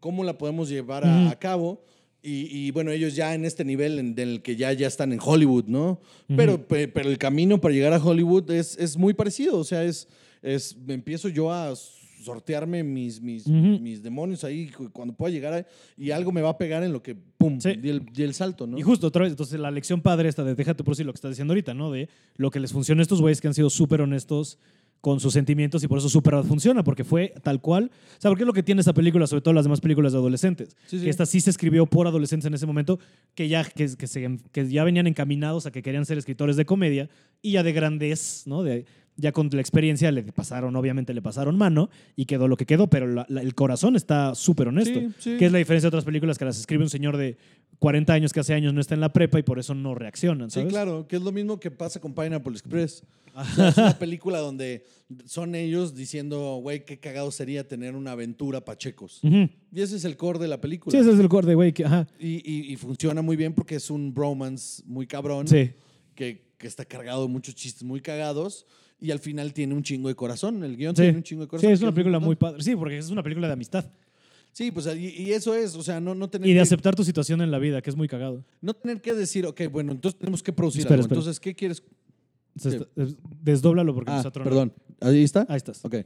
cómo la podemos llevar a, Ujú. a cabo. Y, y, bueno, ellos ya en este nivel en el que ya, ya están en Hollywood, ¿no? pero, pe- pero el camino para llegar a Hollywood es, es muy parecido. O sea, es, es me empiezo yo a sortearme mis, mis, mis demonios ahí cu- cuando pueda llegar a- y algo me va a pegar en lo que, pum, Sí. di, el, salto, ¿no? Y justo otra vez, entonces la lección padre esta de déjate por sí lo que estás diciendo ahorita, ¿no? De lo que les funciona a estos güeyes que han sido súper honestos con sus sentimientos y por eso súper funciona, porque fue tal cual. O sea, porque es lo que tiene esta película, sobre todo las demás películas de adolescentes. Sí, sí. Que esta sí se escribió por adolescentes en ese momento, que ya, que, que se- que ya venían encaminados a que querían ser escritores de comedia y ya de grandez, ¿no? De, ya con la experiencia le pasaron, obviamente le pasaron mano y quedó lo que quedó, pero la- la- el corazón está súper honesto. Sí, sí. Que es la diferencia de otras películas que las escribe un señor de 40 años que hace años no está en la prepa y por eso no reaccionan, Sí, claro, que es lo mismo que pasa con Pineapple Express. O sea, es una película donde son ellos diciendo, güey, qué cagado sería tener una aventura pachecos. Y ese es el core de la película. Sí, ese es el corte, güey. que- Ajá. y, y- y funciona muy bien porque es un bromance muy cabrón Sí. que, que está cargado de muchos chistes muy cagados y al final tiene un chingo de corazón. El guion Sí. tiene un chingo de Sí, corazón. es que una película muy padre. Sí, porque es una película de amistad. Sí, pues y, y eso es, o sea, no, no tener Y de que- aceptar tu situación en la vida, que es muy cagado. no tener que decir, ok, bueno, entonces tenemos que producir Espera, algo. espera. Entonces, ¿qué quieres? Está- es- desdóblalo porque Ah, nos ha tronado. perdón. ¿Ahí está? Ahí estás. Ok.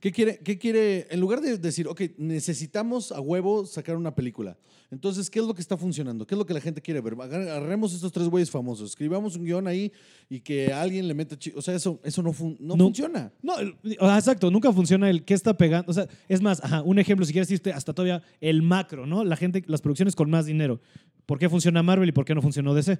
¿Qué quiere, ¿Qué quiere? En lugar de decir, ok, necesitamos a huevo sacar una película. Entonces, ¿qué es lo que está funcionando? ¿Qué es lo que la gente quiere ver? Agar- Agarremos estos tres güeyes famosos, escribamos un guion ahí y que alguien le meta... O sea, eso, eso no, fun- no No. funciona. No, ah, exacto, nunca funciona el que está pegando. O sea, es más, ajá, un ejemplo, si quieres irte hasta todavía el macro, ¿no? La gente, las producciones con más dinero. ¿Por qué funciona Marvel y por qué no funcionó DC?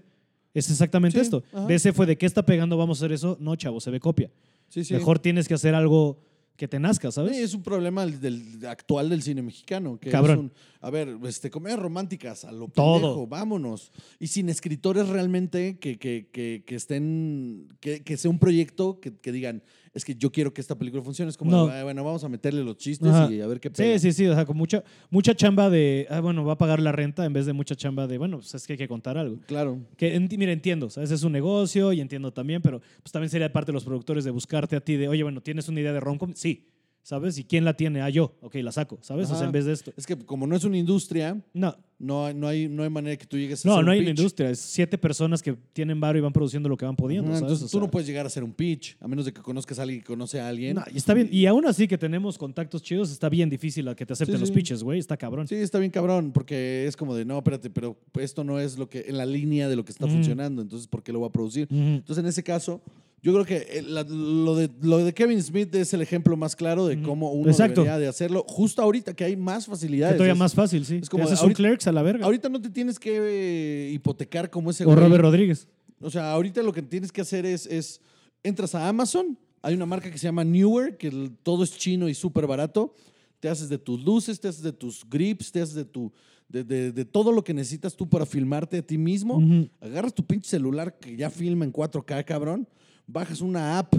Es exactamente Sí, esto. ajá. DC fue de qué está pegando, vamos a hacer eso. No, chavo, se ve copia. Sí, sí. Mejor tienes que hacer algo que te nazca, ¿sabes? Sí, es un problema del, actual del cine mexicano. Que Cabrón. es un- a ver, este, comedias románticas, a lo Todo. pendejo, vámonos. Y sin escritores realmente que, que, que, que estén, que, que sea un proyecto que digan, es que yo quiero que esta película funcione. Es como, No. "Ah, bueno, vamos a meterle los chistes Ajá. y a ver qué pega. Sí, sí, sí, o sea, con mucha, mucha chamba de, ah, bueno, va a pagar la renta en vez de mucha chamba de, bueno, pues es que hay que contar algo. Claro. Que, enti- mira, entiendo, ¿sabes? Es un negocio y entiendo también, pero pues también sería parte de los productores de buscarte a ti de, oye, bueno, ¿tienes una idea de romcom? Sí, ¿sabes? ¿Y quién la tiene? Ah, yo. Ok, la saco, ¿sabes? O sea, en vez de esto. Es que como no es una industria, No, no, hay- no, hay, no hay manera que tú llegues a no, hacer no un hay una industria. Es siete personas que tienen varo y van produciendo lo que van pudiendo, Ajá, ¿sabes? Entonces O tú no puedes llegar a hacer un pitch, a menos de que conozcas a alguien que conoce a alguien. no, y está bien. Y aún así que tenemos contactos chidos, está bien difícil a que te acepten Sí, los sí. pitches, güey. Está cabrón. Sí, está bien cabrón, porque es como de, no, espérate, pero esto no es lo que, en la línea de lo que está funcionando, entonces, ¿por qué lo voy a producir? Entonces, en ese caso, yo creo que la- lo, de, lo de Kevin Smith es el ejemplo más claro de cómo uno Exacto. debería de hacerlo, justo ahorita que hay más Que facilidades. todavía Es- más fácil, sí. es como haces ahorita- un clerks a la verga. Ahorita no te tienes que eh, hipotecar como ese o güey. Robert Rodríguez. O sea, ahorita lo que tienes que hacer es, es entras a Amazon, hay una marca que se llama Newer, que todo es chino y súper barato. Te haces de tus luces, te haces de tus grips, te haces de tu de, de- de todo lo que necesitas tú para filmarte a ti mismo. Agarras tu pinche celular que ya filma en 4K, cabrón. Bajas una app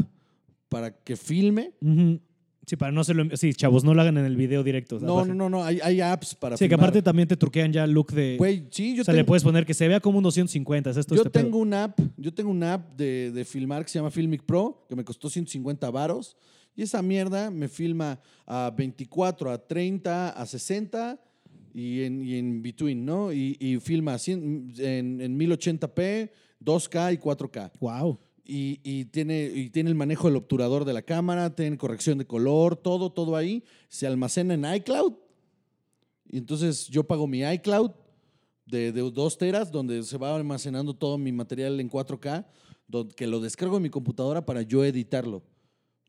para que filme. Ujú. Sí, para no hacerlo. en- Sí, chavos, no lo hagan en el video directo. o sea, No, no, no, no. Hay, hay apps para Sí, que filmar. aparte también te truquean ya el look de. Güey, sí, yo o sea, le tengo, puedes poner que se vea como un 250. Es esto, yo este pedo. tengo una app, yo tengo una app de, de filmar que se llama Filmic Pro, que me costó 150 varos. Y esa mierda me filma a 24, a 30, a 60 y en, y en between, ¿no? Y, y filma a 100 en, en 1080p, 2K y 4K. Wow. Y, y tiene, y tiene el manejo del obturador de la cámara, tiene corrección de color, todo, todo ahí. Se almacena en iCloud. Y entonces yo pago mi iCloud de, de dos teras, donde se va almacenando todo mi material en 4K, don- que lo descargo en mi computadora para yo editarlo.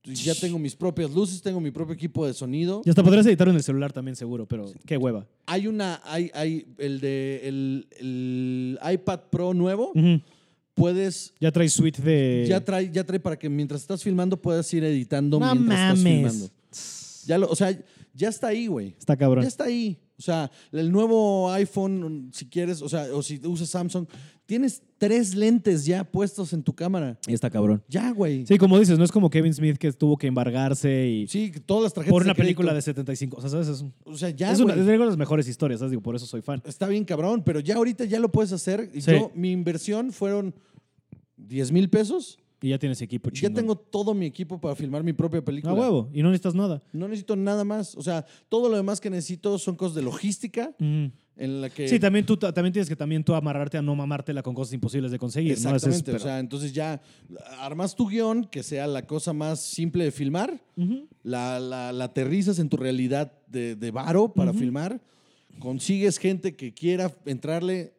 Ya tengo mis propias luces, tengo mi propio equipo de sonido. Y hasta podrías editarlo en el celular también, seguro, pero qué hueva. Hay una, hay, hay el de el, el iPad Pro nuevo, Ujú. Puedes Ya trae suite de. Ya trae, ya trae para que mientras estás filmando puedas ir editando No mientras estás mames. filmando. Ya lo, o sea, ya está ahí, güey. Está cabrón. Ya está ahí. O sea, el nuevo iPhone, si quieres, o sea, o si usas Samsung, tienes tres lentes ya puestos en tu cámara. Y está cabrón. Ya, güey. Sí, como dices, no es como Kevin Smith que tuvo que embargarse y Sí, todas las tarjetas por una de película de 75. O sea, ¿sabes? Es, un- O sea, ya, es una, güey. es una de las mejores historias, ¿sabes? Digo, por eso soy fan. Está bien cabrón, pero ya ahorita ya lo puedes hacer. Y Sí. yo, mi inversión fueron 10 mil pesos. Y ya tienes equipo Ya tengo todo mi equipo para filmar mi propia película. A huevo. Y no necesitas nada. No necesito nada más. O sea, todo lo demás que necesito son cosas de logística en la que... Sí, también tú también tienes que también tú amarrarte a no mamártela con cosas imposibles de conseguir. ¿no? Ese es- Exactamente. o sea, entonces ya armas tu guion, que sea la cosa más simple de filmar, la, la- la aterrizas en tu realidad de, de varo para filmar, consigues gente que quiera entrarle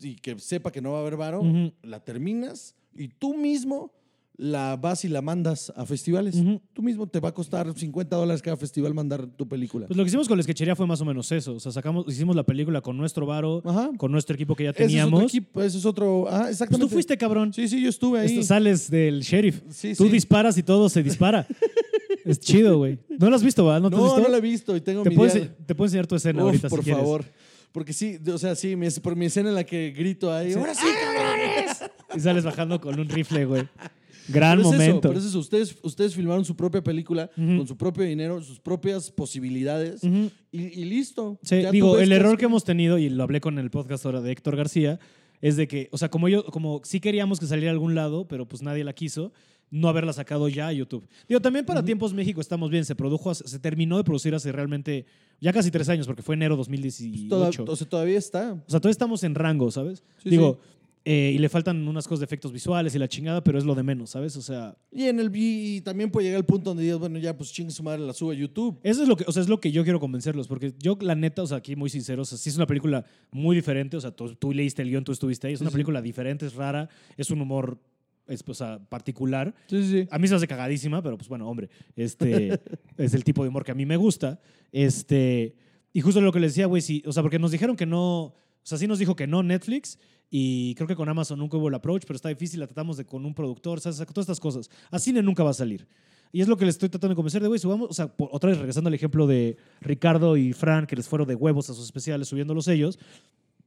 y que sepa que no va a haber varo, la terminas y tú mismo la vas y la mandas a festivales. Tú mismo te va a costar 50 dólares cada festival mandar tu película. Pues lo que hicimos con la sketchería fue más o menos eso. O sea, sacamos, hicimos la película con nuestro varo, Ajá. con nuestro equipo que ya Ese es otro teníamos. equipo, ese es otro... Ah, Pues exactamente. tú fuiste, cabrón. Sí, sí, yo estuve ahí. Esto- sales del sheriff. Sí, Tú sí. disparas y todo se dispara. [laughs] es chido, güey. ¿No lo has visto, ¿verdad? ¿No, has No, visto? no la he visto y tengo te, mi puedo idea. ense- te puedo enseñar tu escena Uf, ahorita por si quieres. favor. Porque sí, o sea, sí, por mi escena en la que grito ahí. ¡Ahora sí, cabrones! Y sales bajando con un rifle, güey. [laughs] Gran Pero es eso, momento. pero es eso. Ustedes, ustedes filmaron su propia película con su propio dinero, sus propias posibilidades y, y listo. Sí, digo, el error que hemos tenido, y lo hablé con el podcast ahora de Héctor García, es de que, o sea, como yo, como sí queríamos que saliera a algún lado, pero pues nadie la quiso, no haberla sacado ya a YouTube. Digo, también para Tiempos México estamos bien, se produjo, se terminó de producir hace realmente ya casi tres años, porque fue enero 2018. Toda- o sea, todavía está. O sea, todavía estamos en rango, ¿sabes? Sí, Digo, eh, y le faltan unas cosas de efectos visuales y la chingada, pero es lo de menos, ¿sabes? O sea, Y, en el, y también puede llegar el punto donde digas, bueno, ya pues chingue su madre, la sube a YouTube. eso es lo que, o sea, es lo que yo quiero convencerlos, porque yo, la neta, o sea, aquí muy sincero, o sea, sí es una película muy diferente, o sea, tú, tú leíste el guion, tú estuviste ahí, es Sí, una sí. película diferente, es rara, es un humor, es, o sea, particular. Sí, sí. A mí se hace cagadísima, pero pues bueno, hombre, este [laughs] es el tipo de humor que a mí me gusta. Este, y justo lo que les decía, güey, sí, o sea, porque nos dijeron que no, o sea, sí nos dijo que no Netflix y creo que con Amazon nunca hubo el approach, pero está difícil, la tratamos de con un productor, ¿sabes? todas estas cosas. A cine nunca va a salir. Y es lo que les estoy tratando de convencer de, güey, subamos, o sea, por- otra vez regresando al ejemplo de Ricardo y Fran, que les fueron de huevos a sus especiales subiéndolos ellos,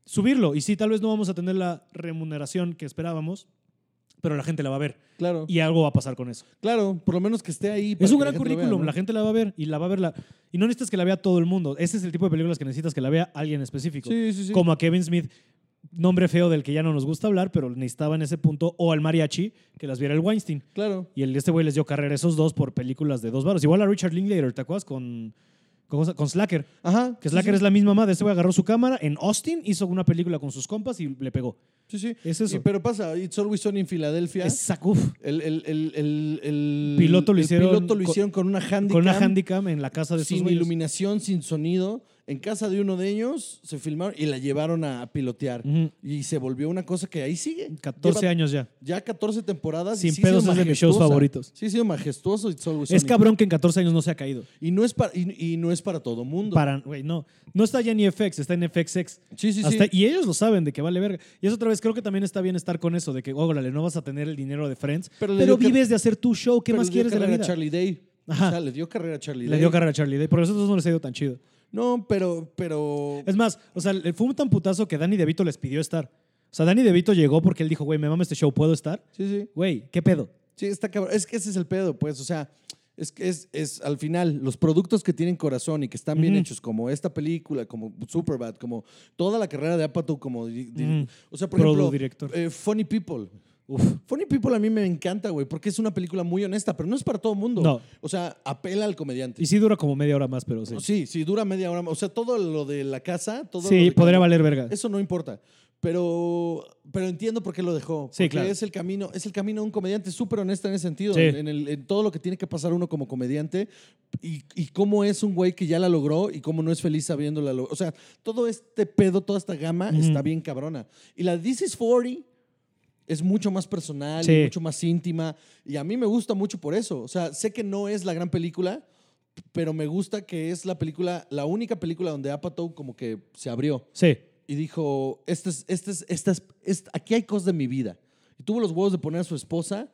subirlo. Y sí, tal vez no vamos a tener la remuneración que esperábamos, pero la gente la va a ver. Claro. Y algo va a pasar con eso. claro, por lo menos que esté ahí. Es un gran lo vea, currículum, ¿no? la gente la va a ver y la va a ver la... Y no necesitas que la vea todo el mundo. Ese es el tipo de películas que necesitas que la vea alguien específico. Sí, sí, sí. Como a Kevin Smith, nombre feo del que ya no nos gusta hablar, pero necesitaba en ese punto, o al mariachi, que las viera el Weinstein. Claro. Y el, este güey les dio carrera esos dos por películas de dos varos. Igual a Richard Linklater, ¿te acuerdas? Con, con, con Slacker. Ajá. Que Slacker sí. es la misma madre. Este güey agarró su cámara en Austin, hizo una película con sus compas y le pegó. Sí, sí. Es eso. Y- pero pasa, It's Always Sunny en Filadelfia. Uf. El, el, el, el, Piloto lo hicieron piloto lo con- hicieron con una handicam. Con una handicam en la casa de sin iluminación, sin sonido. En casa de uno de ellos se filmaron y la llevaron a pilotear. Y se volvió una cosa que ahí sigue. 14 Lleva años ya. Ya 14 temporadas. Sin y sí pedos es de mis shows favoritos. Sí, ha sido majestuoso It's Always Es cabrón que en 14 años no se ha caído. Y no es para, y, y no es para todo mundo. Para, güey, no. No está ya ni FX, está en FXX. sí, sí, Hasta- sí. Y ellos lo saben de que vale verga. Y eso otra vez creo que también está bien estar con eso, de que, órale, no vas a tener el dinero de Friends, Pero le vives de hacer tu show. ¿Qué más le quieres de la carrera vida? Charlie Day. Ajá. O sea, le dio carrera a Charlie Le Day. dio carrera a Charlie Day. Por eso no les ha ido tan chido. No, pero, pero. Es más, o sea, fue un tan putazo que Danny DeVito les pidió estar. O sea, Danny DeVito llegó porque él dijo, güey, me mama este show, ¿puedo estar? Sí, sí. Güey, ¿qué pedo? Sí, está cabrón. Es que ese es el pedo, pues. O sea, es que es, es al final, los productos que tienen corazón y que están bien hechos, como esta película, como Superbad, como toda la carrera de Apatow, como. O sea, por Produ ejemplo, director. eh, Funny People. Uf. Funny People a mí me encanta, güey, porque es una película muy honesta, pero no es para todo el mundo. No. O sea, apela al comediante. Y sí dura como media hora más, pero sí. Sí, sí, dura media hora. más. O sea, todo lo de la casa, todo lo Sí, de podría valer verga. Eso no importa. Pero, pero entiendo por qué lo dejó. Sí, porque claro. es el camino, es el camino de un comediante súper honesto en ese sentido. Sí. En, el- en todo lo que tiene que pasar uno como comediante y, y cómo es un güey que ya la logró y cómo no es feliz sabiéndola. O sea, todo este pedo, toda esta gama está bien cabrona. Y la This is 40 es mucho más personal, Sí. y mucho más íntima. Y a mí me gusta mucho por eso. O sea, sé que no es la gran película, pero me gusta que es la película, la única película donde Apatow como que se abrió Sí. y dijo, este es, este es, esta es- aquí hay cosas de mi vida. Y tuvo los huevos de poner a su esposa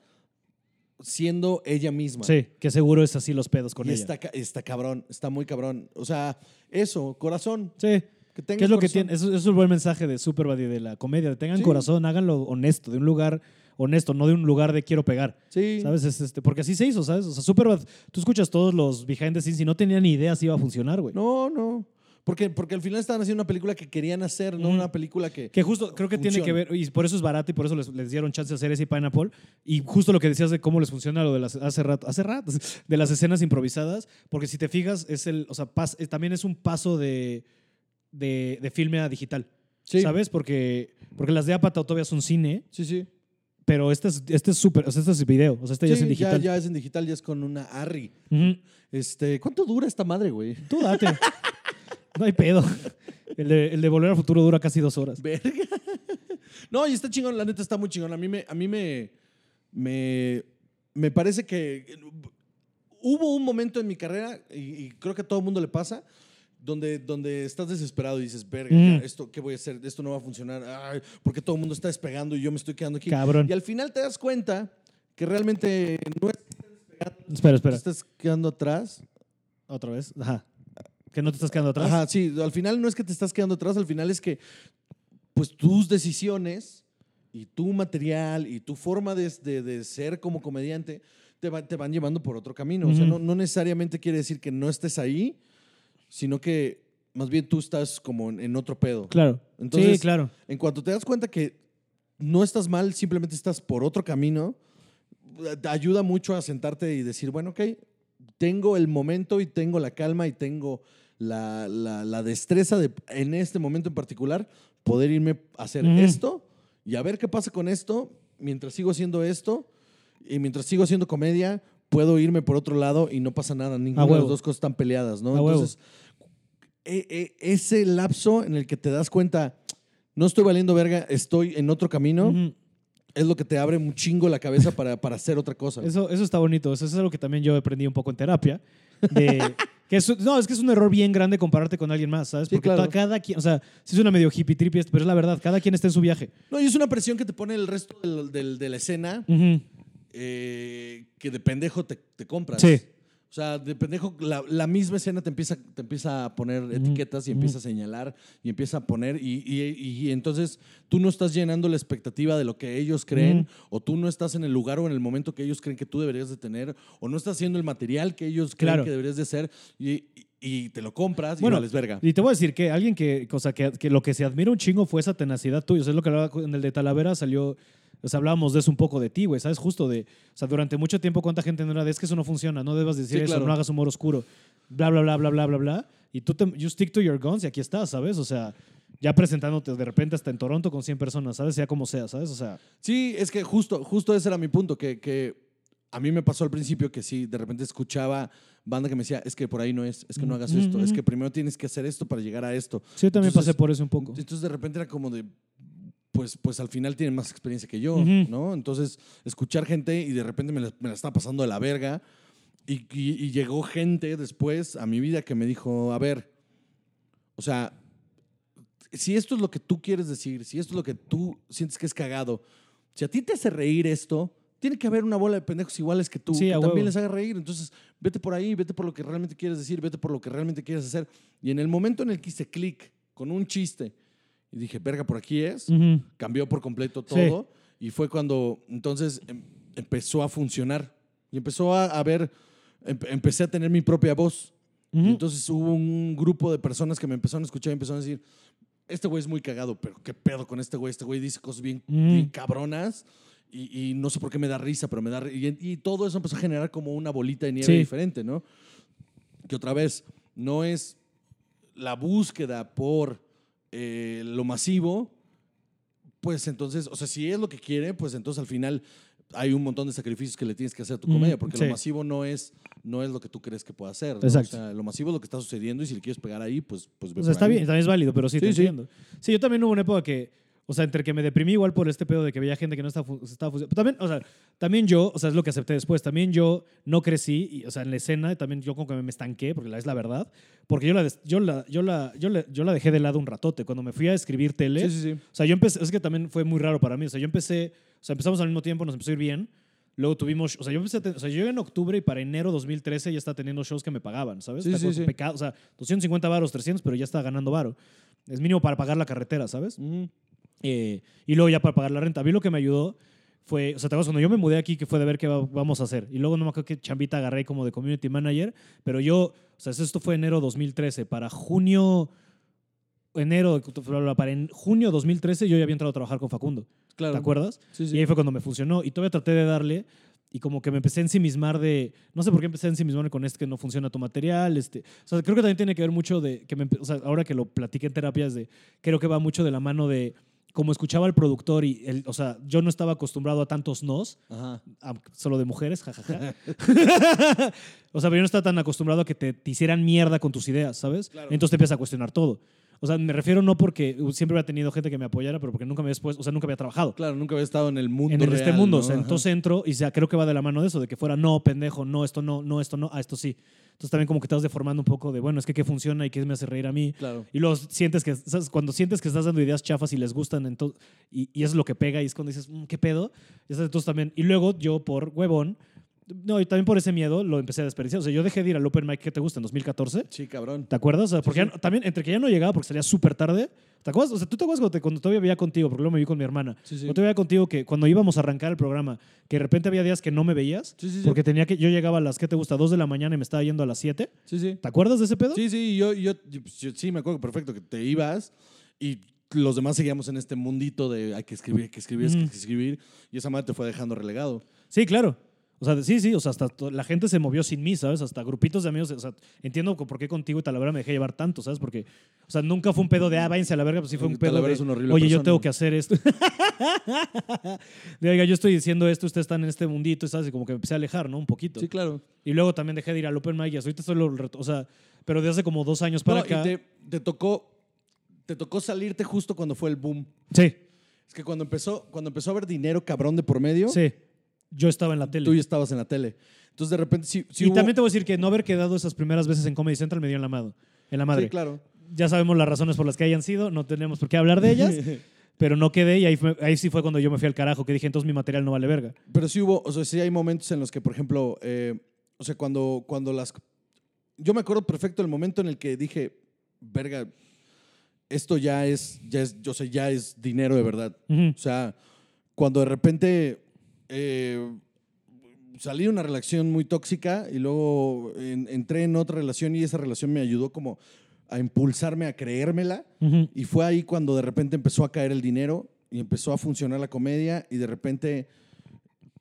siendo ella misma. Sí, que seguro es así los pedos con y ella. está, está cabrón, está muy cabrón. O sea, eso, corazón. Sí. Que ¿Qué es lo que tiene? Eso, eso es el buen mensaje de Superbad y de la comedia. Tengan Sí. corazón, háganlo honesto, de un lugar honesto, no de un lugar de quiero pegar. Sí. ¿Sabes? Es este, porque así se hizo, ¿sabes? O sea, Superbad, tú escuchas todos los behind the scenes y no tenían ni idea si iba a funcionar, güey. No, no. Porque, porque al final estaban haciendo una película que querían hacer, no una película que. Que justo creo que tiene que ver, y por eso es barato y por eso les, les dieron chance de hacer ese Pineapple. Y justo lo que decías de cómo les funciona lo de las, hace rato, hace rato, [laughs] de las escenas improvisadas, porque si te fijas, es el, o sea, pas- eh, también es un paso de, de, de filme a digital. Sí. ¿Sabes? Porque, porque las de Apatow todavía son cine, Sí, sí. pero este es este es súper, o sea, este es video, o sea, este ya es en digital. Ya, es en digital, ya es con una Arri. Este, ¿cuánto dura esta madre, güey? Tú date. no hay pedo. El de, el de Volver al Futuro dura casi dos horas. Verga. No, y está chingón, la neta está muy chingón. A mí me, a mí me, me, me parece que hubo un momento en mi carrera, y, y creo que a todo el mundo le pasa, donde, donde estás desesperado y dices, verga, Mm. esto, ¿qué voy a hacer? Esto no va a funcionar. Ay, porque todo el mundo está despegando y yo me estoy quedando aquí. Cabrón. Y al final te das cuenta que realmente no es Espera, espera. te estás quedando atrás. Otra vez. Ajá. Que no te estás quedando atrás. Ajá, sí, al final no es que te estás quedando atrás, al final es que pues tus decisiones y tu material y tu forma de, de- de ser como comediante te, va- te van llevando por otro camino. O sea, no, no necesariamente quiere decir que no estés ahí, sino que más bien tú estás como en, otro pedo. Claro. Entonces- sí, claro. En cuanto te das cuenta que no estás mal, simplemente estás por otro camino, te ayuda mucho a sentarte y decir, bueno, ok, tengo el momento y tengo la calma y tengo la, la- la destreza de, en este momento en particular, poder irme a hacer Ujú. esto y a ver qué pasa con esto mientras sigo haciendo esto y mientras sigo haciendo comedia. Puedo irme por otro lado y no pasa nada. Ninguna de las dos cosas están peleadas, ¿no? A huevo. E- e- ese lapso en el que te das cuenta, no estoy valiendo verga, estoy en otro camino, es lo que te abre un chingo la cabeza para, para hacer otra cosa. Eso, eso está bonito. Eso es algo que también yo aprendí un poco en terapia. De, [laughs] que es- no, es que es un error bien grande compararte con alguien más, ¿sabes? Sí, Porque claro. cada quien, o sea, sí suena medio hippie trippy, pero es la verdad, cada quien está en su viaje. No, y es una presión que te pone el resto del- del- de la escena eh, que de pendejo te, te compras. Sí. O sea, de pendejo, la, la misma escena te empieza, te empieza a poner etiquetas y empieza a señalar y empieza a poner. Y, y- y entonces tú no estás llenando la expectativa de lo que ellos creen, o tú no estás en el lugar o en el momento que ellos creen que tú deberías de tener, o no estás haciendo el material que ellos creen Claro. que deberías de ser, y, y- te lo compras Bueno, y vales verga. Y te voy a decir que alguien que, o sea, que, que lo que se admira un chingo fue esa tenacidad tuya. O sea, es lo que en el de Talavera, salió, o sea, hablábamos de eso un poco de ti, güey, ¿sabes? Justo de, o sea, durante mucho tiempo cuánta gente no era de, es que eso no funciona, no debas decir Sí, eso, claro. no hagas humor oscuro, bla, bla, bla, bla, bla, bla, bla. Y tú, te, you stick to your guns y aquí estás, ¿sabes? O sea, ya presentándote de repente hasta en Toronto con 100 personas, ¿sabes? Sea como sea, ¿sabes? O sea, Sí, es que justo, justo ese era mi punto, que, que a mí me pasó al principio que sí, de repente escuchaba banda que me decía, es que por ahí no es, es que no hagas Ujú, esto, es que primero tienes que hacer esto para llegar a esto. sí, yo también Entonces- pasé por eso un poco. Entonces de repente era como de, pues, pues al final tienen más experiencia que yo. ¿no? Entonces escuchar gente y de repente me la, me la estaba pasando de la verga y, y- y llegó gente después a mi vida que me dijo, a ver, o sea, si esto es lo que tú quieres decir, si esto es lo que tú sientes que es cagado, si a ti te hace reír esto, tiene que haber una bola de pendejos iguales que tú, Sí, que también huevo. les haga reír. Entonces, vete por ahí, vete por lo que realmente quieres decir, vete por lo que realmente quieres hacer. Y en el momento en el que hice clic con un chiste y dije, verga, por aquí es, Ujú. cambió por completo Sí. todo. Y fue cuando entonces em- empezó a funcionar. Y empezó a, a ver, em- empecé a tener mi propia voz. Y Ujú. entonces hubo un grupo de personas que me empezaron a escuchar y empezaron a decir, este güey es muy cagado, pero qué pedo con este güey, este güey dice cosas bien, Mm. bien cabronas y, y no sé por qué me da risa, pero me da y, y todo eso empezó a generar como una bolita de nieve Sí. diferente, ¿no? Que otra vez, no es la búsqueda por eh, lo masivo, pues entonces, o sea, si es lo que quiere, pues entonces al final hay un montón de sacrificios que le tienes que hacer a tu comedia, porque sí. lo masivo no es, no es lo que tú crees que pueda hacer. ¿no? Exacto. O sea, lo masivo es lo que está sucediendo y si le quieres pegar ahí, pues, pues ve O sea, está ahí. bien, también es válido, pero sí, te Sí, sí. entiendo. Sí, yo también hubo una época que, o sea, entre que me deprimí igual por este pedo de que veía gente que no estaba, estaba funcionando. Pero también, o sea, también yo, o sea, es lo que acepté después, también yo no crecí, y, o sea, en la escena, también yo como que me estanqué, porque la, es la verdad, porque yo la, yo, la, yo, la, yo, la, yo la dejé de lado un ratote. Cuando me fui a escribir tele, Sí, sí, sí. o sea, yo empecé, es que también fue muy raro para mí, o sea, yo empecé, o sea, empezamos al mismo tiempo, nos empezó a ir bien, Luego tuvimos, o sea, yo empecé ten- o sea, yo llegué en octubre y para enero 2013 ya estaba teniendo shows que me pagaban, ¿sabes? Sí, sí, sí. pecado, o sea, 250 varos, 300, pero ya estaba ganando varo. Es mínimo para pagar la carretera, ¿sabes? Ujú. Eh, y luego ya para pagar la renta. A mí lo que me ayudó fue, o sea, ¿te acuerdas cuando yo me mudé aquí que fue de ver qué va- vamos a hacer? Y luego no me acuerdo qué chambita agarré como de community manager, pero yo, o sea, esto fue enero 2013, para junio, enero, para en junio 2013 yo ya había entrado a trabajar con Facundo, Claro. ¿te acuerdas? Sí, sí. Y ahí fue cuando me funcionó y todavía traté de darle y como que me empecé a ensimismar de, no sé por qué empecé a ensimismarme con este que no funciona tu material, este, o sea, creo que también tiene que ver mucho de, que me, o sea, ahora que lo platiqué en terapias, de, creo que va mucho de la mano de, como escuchaba al productor y, el, o sea, yo no estaba acostumbrado a tantos nos, Ajá. a- solo de mujeres, jajaja. [laughs] o sea, pero yo no estaba tan acostumbrado a que te, te hicieran mierda con tus ideas, ¿sabes? Claro. Entonces te empiezas a cuestionar todo. O sea, me refiero no porque siempre había tenido gente que me apoyara, pero porque nunca me había expuesto- o sea, nunca había trabajado Claro, nunca había estado en el mundo en el- este real, mundo. ¿no? O sea, entonces entro y sea, creo que va de la mano de eso, de que fuera no, pendejo, no, esto no, no, esto no, ah, esto sí. Entonces también como que te vas deformando un poco de, bueno, es que qué funciona y qué me hace reír a mí. Claro. Y luego sientes que, ¿sabes? cuando sientes que estás dando ideas chafas y les gustan, entonces, y, y eso es lo que pega y es cuando dices, "Mm, ¿qué pedo? Y entonces también, y luego yo por huevón, no, y también por ese miedo lo empecé a desperdiciar. O sea, yo dejé de ir al Open Mic que te gusta en 2014. Sí, cabrón. ¿Te acuerdas? O sea, porque sí. ya no- también entre que ya no llegaba porque salía súper tarde. ¿Te acuerdas? O sea, tú te acuerdas cuando, te- cuando todavía vivía contigo, porque luego me vi con mi hermana. Sí, sí. Cuando todavía contigo que cuando íbamos a arrancar el programa, que de repente había días que no me veías, Sí, sí, sí. porque tenía que, yo llegaba a las, ¿qué te gusta? 2 de la mañana y me estaba yendo a las 7. Sí, sí. ¿Te acuerdas de ese pedo? Sí, sí, yo, yo, yo- yo sí me acuerdo perfecto que te ibas y los demás seguíamos en este mundito de hay que escribir, hay que escribir, hay que escribir y esa madre te fue dejando relegado. Sí, claro. O sea, sí, sí, o sea, hasta la gente se movió sin mí, ¿sabes? Hasta grupitos de amigos, o sea, entiendo por qué contigo y Talavera me dejé llevar tanto, ¿sabes? Porque, o sea, nunca fue un pedo de, ah, váyanse a la verga, pues sí fue un pedo Talavera de, es una horrible oye, yo persona. tengo que hacer esto. [laughs] de, oiga, yo estoy diciendo esto, ustedes están en este mundito, ¿sabes? Y como que me empecé a alejar, ¿no? Un poquito. Sí, claro. Y luego también dejé de ir al Open Mic y ahorita estoy lo reto- o sea, pero de hace como dos años para No, acá. y te, te tocó te tocó salirte justo cuando fue el boom. Sí, Es que cuando empezó, cuando empezó a haber dinero cabrón de por medio, sí. Yo estaba en la tele. tú ya estabas en la tele. Entonces de repente sí, sí y hubo- también te voy a decir que no haber quedado esas primeras veces en Comedy Central me dio en la, mado, en la madre. Sí, claro. Ya sabemos las razones por las que hayan sido, no tenemos por qué hablar de ellas, [laughs] pero no quedé y ahí, fue- ahí sí fue cuando yo me fui al carajo, que dije, entonces mi material no vale verga. Pero sí hubo, o sea, sí hay momentos en los que, por ejemplo, eh, o sea, cuando, cuando las... Yo me acuerdo perfecto el momento en el que dije, verga, esto ya es, ya es, yo sé, ya es dinero de verdad. O sea, cuando de repente eh, salí de una relación muy tóxica y luego en- entré en otra relación y esa relación me ayudó como a impulsarme a creérmela. Ujú. Y fue ahí cuando de repente empezó a caer el dinero y empezó a funcionar la comedia y de repente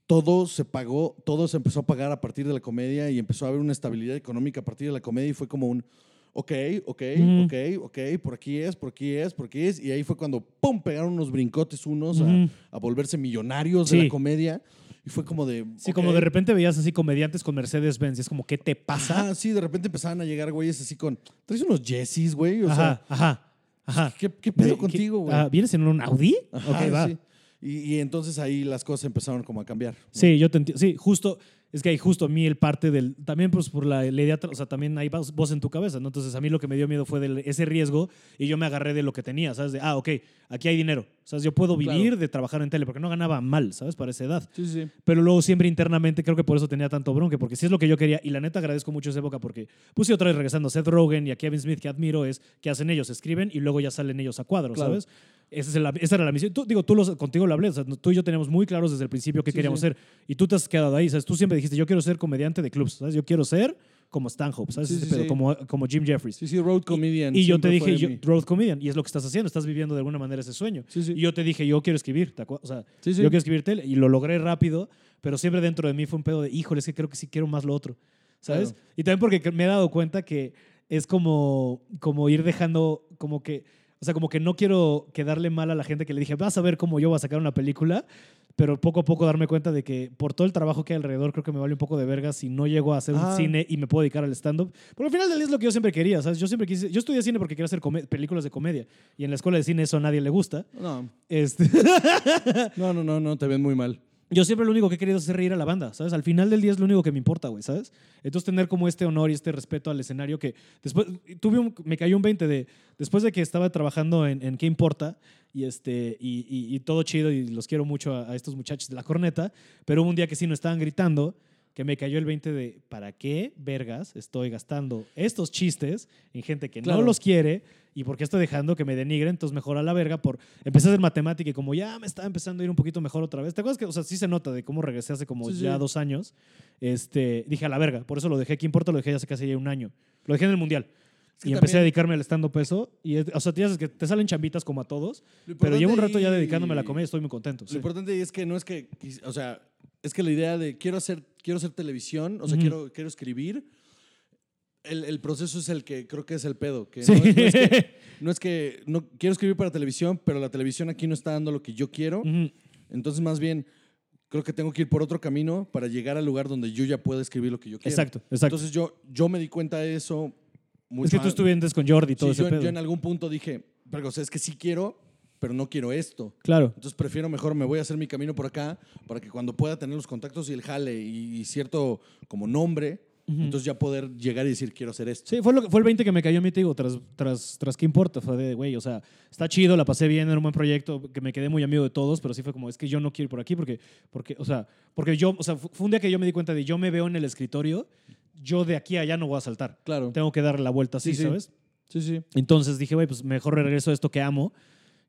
todo se pagó, todo se empezó a pagar a partir de la comedia y empezó a haber una estabilidad económica a partir de la comedia y fue como un, ok, ok, Ujú. ok, ok, por aquí es, por aquí es, por aquí es. Y ahí fue cuando, ¡pum!, pegaron unos brincotes unos a- Ujú. a, volverse millonarios de Sí. la comedia. Y fue como de... Sí, ok. como de repente veías así comediantes con Mercedes-Benz y es como, ¿qué te pasa? Ajá, sí, de repente empezaban a llegar güeyes así con... ¿Traes unos Jessies, güey? O Ajá, sea, ajá, ajá. ¿qué, qué pedo ¿Qué- contigo, güey? ah, ¿Vienes en un Audi? Ajá, ok, va. sí. Y, y entonces ahí las cosas empezaron como a cambiar. ¿no? Sí, yo te entiendo. Sí, justo, es que hay justo a mí el parte del, también pues por la, la idea, o sea, también hay voz voz en tu cabeza, ¿no? Entonces a mí lo que me dio miedo fue del- ese riesgo y yo me agarré de lo que tenía, ¿sabes? De, ah, ok, aquí hay dinero, ¿sabes? Yo puedo vivir Claro. de trabajar en tele porque no ganaba mal, ¿sabes? Para esa edad. Sí, sí. Pero luego siempre internamente creo que por eso tenía tanto bronque, porque sí es lo que yo quería. Y la neta agradezco mucho esa época porque puse otra vez regresando a Seth Rogen y a Kevin Smith, que admiro, es que hacen ellos, escriben y luego ya salen ellos a cuadro, Claro. ¿sabes? Esa, es la- esa era la misión. Tú, digo, tú los, contigo lo hablé, o sea, tú y yo teníamos muy claros desde el principio qué Sí, queríamos sí. ser. Y tú te has quedado ahí, ¿sabes? Tú siempre dijiste, yo quiero ser comediante de clubs, ¿sabes? Yo quiero ser como Stanhope, ¿sabes? Sí, Ese pedo. Como, como Jim Jeffries. Sí, sí, road comedian. Y yo te dije, yo, road comedian, y es lo que estás haciendo, estás viviendo de alguna manera ese sueño. Y yo te dije, yo quiero escribir, ¿te O sea, yo quiero escribir tele, y lo logré rápido, pero siempre dentro de mí fue un pedo de, híjole, es que creo que sí quiero más lo otro, ¿sabes? Claro. Y también porque me he dado cuenta que es como, como ir dejando, como que, o sea, como que no quiero quedarle mal a la gente que le dije, vas a ver cómo yo voy a sacar una película, pero poco a poco darme cuenta de que por todo el trabajo que hay alrededor, creo que me vale un poco de verga si no llego a hacer Ah. un cine y me puedo dedicar al stand-up. Porque al final del día es lo que yo siempre quería, ¿sabes? Yo siempre quise, yo estudié cine porque quería hacer películas de comedia, y en la escuela de cine eso a nadie le gusta. No, Este, [laughs] no, no, no, no, te ven muy mal. Yo siempre lo único que he querido es hacer reír a la banda, ¿sabes? Al final del día es lo único que me importa, güey, ¿sabes? Entonces tener como este honor y este respeto al escenario que después, tuve un, me cayó un 20 de, después de que estaba trabajando en, en ¿Qué importa? Y, este, y, y- y todo chido y los quiero mucho a, a estos muchachos de la corneta, pero hubo un día que sí no estaban gritando, que me cayó el 20 de, ¿para qué vergas estoy gastando estos chistes en gente que Claro. no los quiere y por qué estoy dejando que me denigren? Entonces mejor a la verga por empecé a hacer matemática y como ya me estaba empezando a ir un poquito mejor otra vez. ¿Te acuerdas que, o sea, sí se nota de cómo regresé hace como Sí, sí. ya dos años? Este, dije a la verga, por eso lo dejé. ¿Qué importa? Lo dejé hace casi ya un año. Lo dejé en el mundial. Es que y empecé a también- dedicarme al estando peso. Y, o sea, sabes que te salen chambitas como a todos, pero llevo un rato ya dedicándome a la comedia y estoy muy contento. Lo sí. importante es que no es que, o sea, es que la idea de quiero hacer, quiero hacer televisión, o sea, Ujú. quiero, quiero escribir. El, el proceso es el que creo que es el pedo. Que Sí. no, es, no es que, [laughs] no es que no quiero escribir para televisión, pero la televisión aquí no está dando lo que yo quiero. Entonces, más bien, creo que tengo que ir por otro camino para llegar al lugar donde yo ya puedo escribir lo que yo quiero. Exacto, exacto. Entonces, yo, yo me di cuenta de eso muy es que tú estuviste con Jordi y todo Sí, ese yo, pedo. yo en algún punto dije, pero o sea, es que sí quiero, pero no quiero esto. Claro. Entonces prefiero mejor, me voy a hacer mi camino por acá para que cuando pueda tener los contactos y el jale y cierto como nombre, entonces ya poder llegar y decir quiero hacer esto. Sí, fue, lo, que- fue el 20 que me cayó a mí, te digo, tras, tras, tras qué importa. Fue de, güey, o sea, está chido, la pasé bien, era un buen proyecto, que me quedé muy amigo de todos, pero sí fue como, es que yo no quiero ir por aquí porque, porque o sea, porque yo, o sea, fu- fue un día que yo me di cuenta de, yo me veo en el escritorio, yo de aquí a allá no voy a saltar. Claro. Tengo que darle la vuelta así, Sí, sí. ¿sabes? Sí, sí. Entonces dije, güey, pues mejor regreso a esto que amo,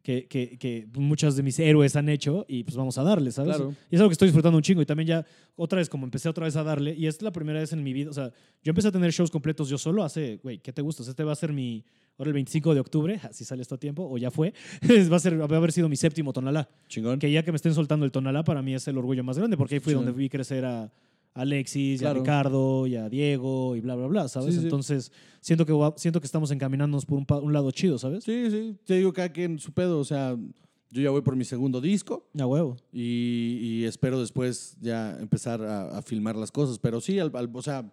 que, que, que muchos de mis héroes han hecho y pues vamos a darle, ¿sabes? Claro. Y es algo que estoy disfrutando un chingo y también ya otra vez, como empecé otra vez a darle, y es la primera vez en mi vida, o sea, yo empecé a tener shows completos yo solo hace, güey, ¿qué te gusta? Este va a ser mi, ahora el 25 de octubre, si sale esto a tiempo, o ya fue, [laughs] va a ser, va a haber sido mi séptimo tonalá. Chingón. Que ya que me estén soltando el tonalá, para mí es el orgullo más grande, porque ahí fue Chingón. donde vi crecer a Alexis, y Claro. a Ricardo, y a Diego, y bla, bla, bla, ¿sabes? Sí, sí. Entonces, siento que, siento que estamos encaminándonos por un, lado chido, ¿sabes? Sí, sí. Te digo cada quien su pedo. O sea, yo ya voy por mi segundo disco A huevo. y, y espero después ya empezar a, a filmar las cosas. Pero sí, al- al- o sea,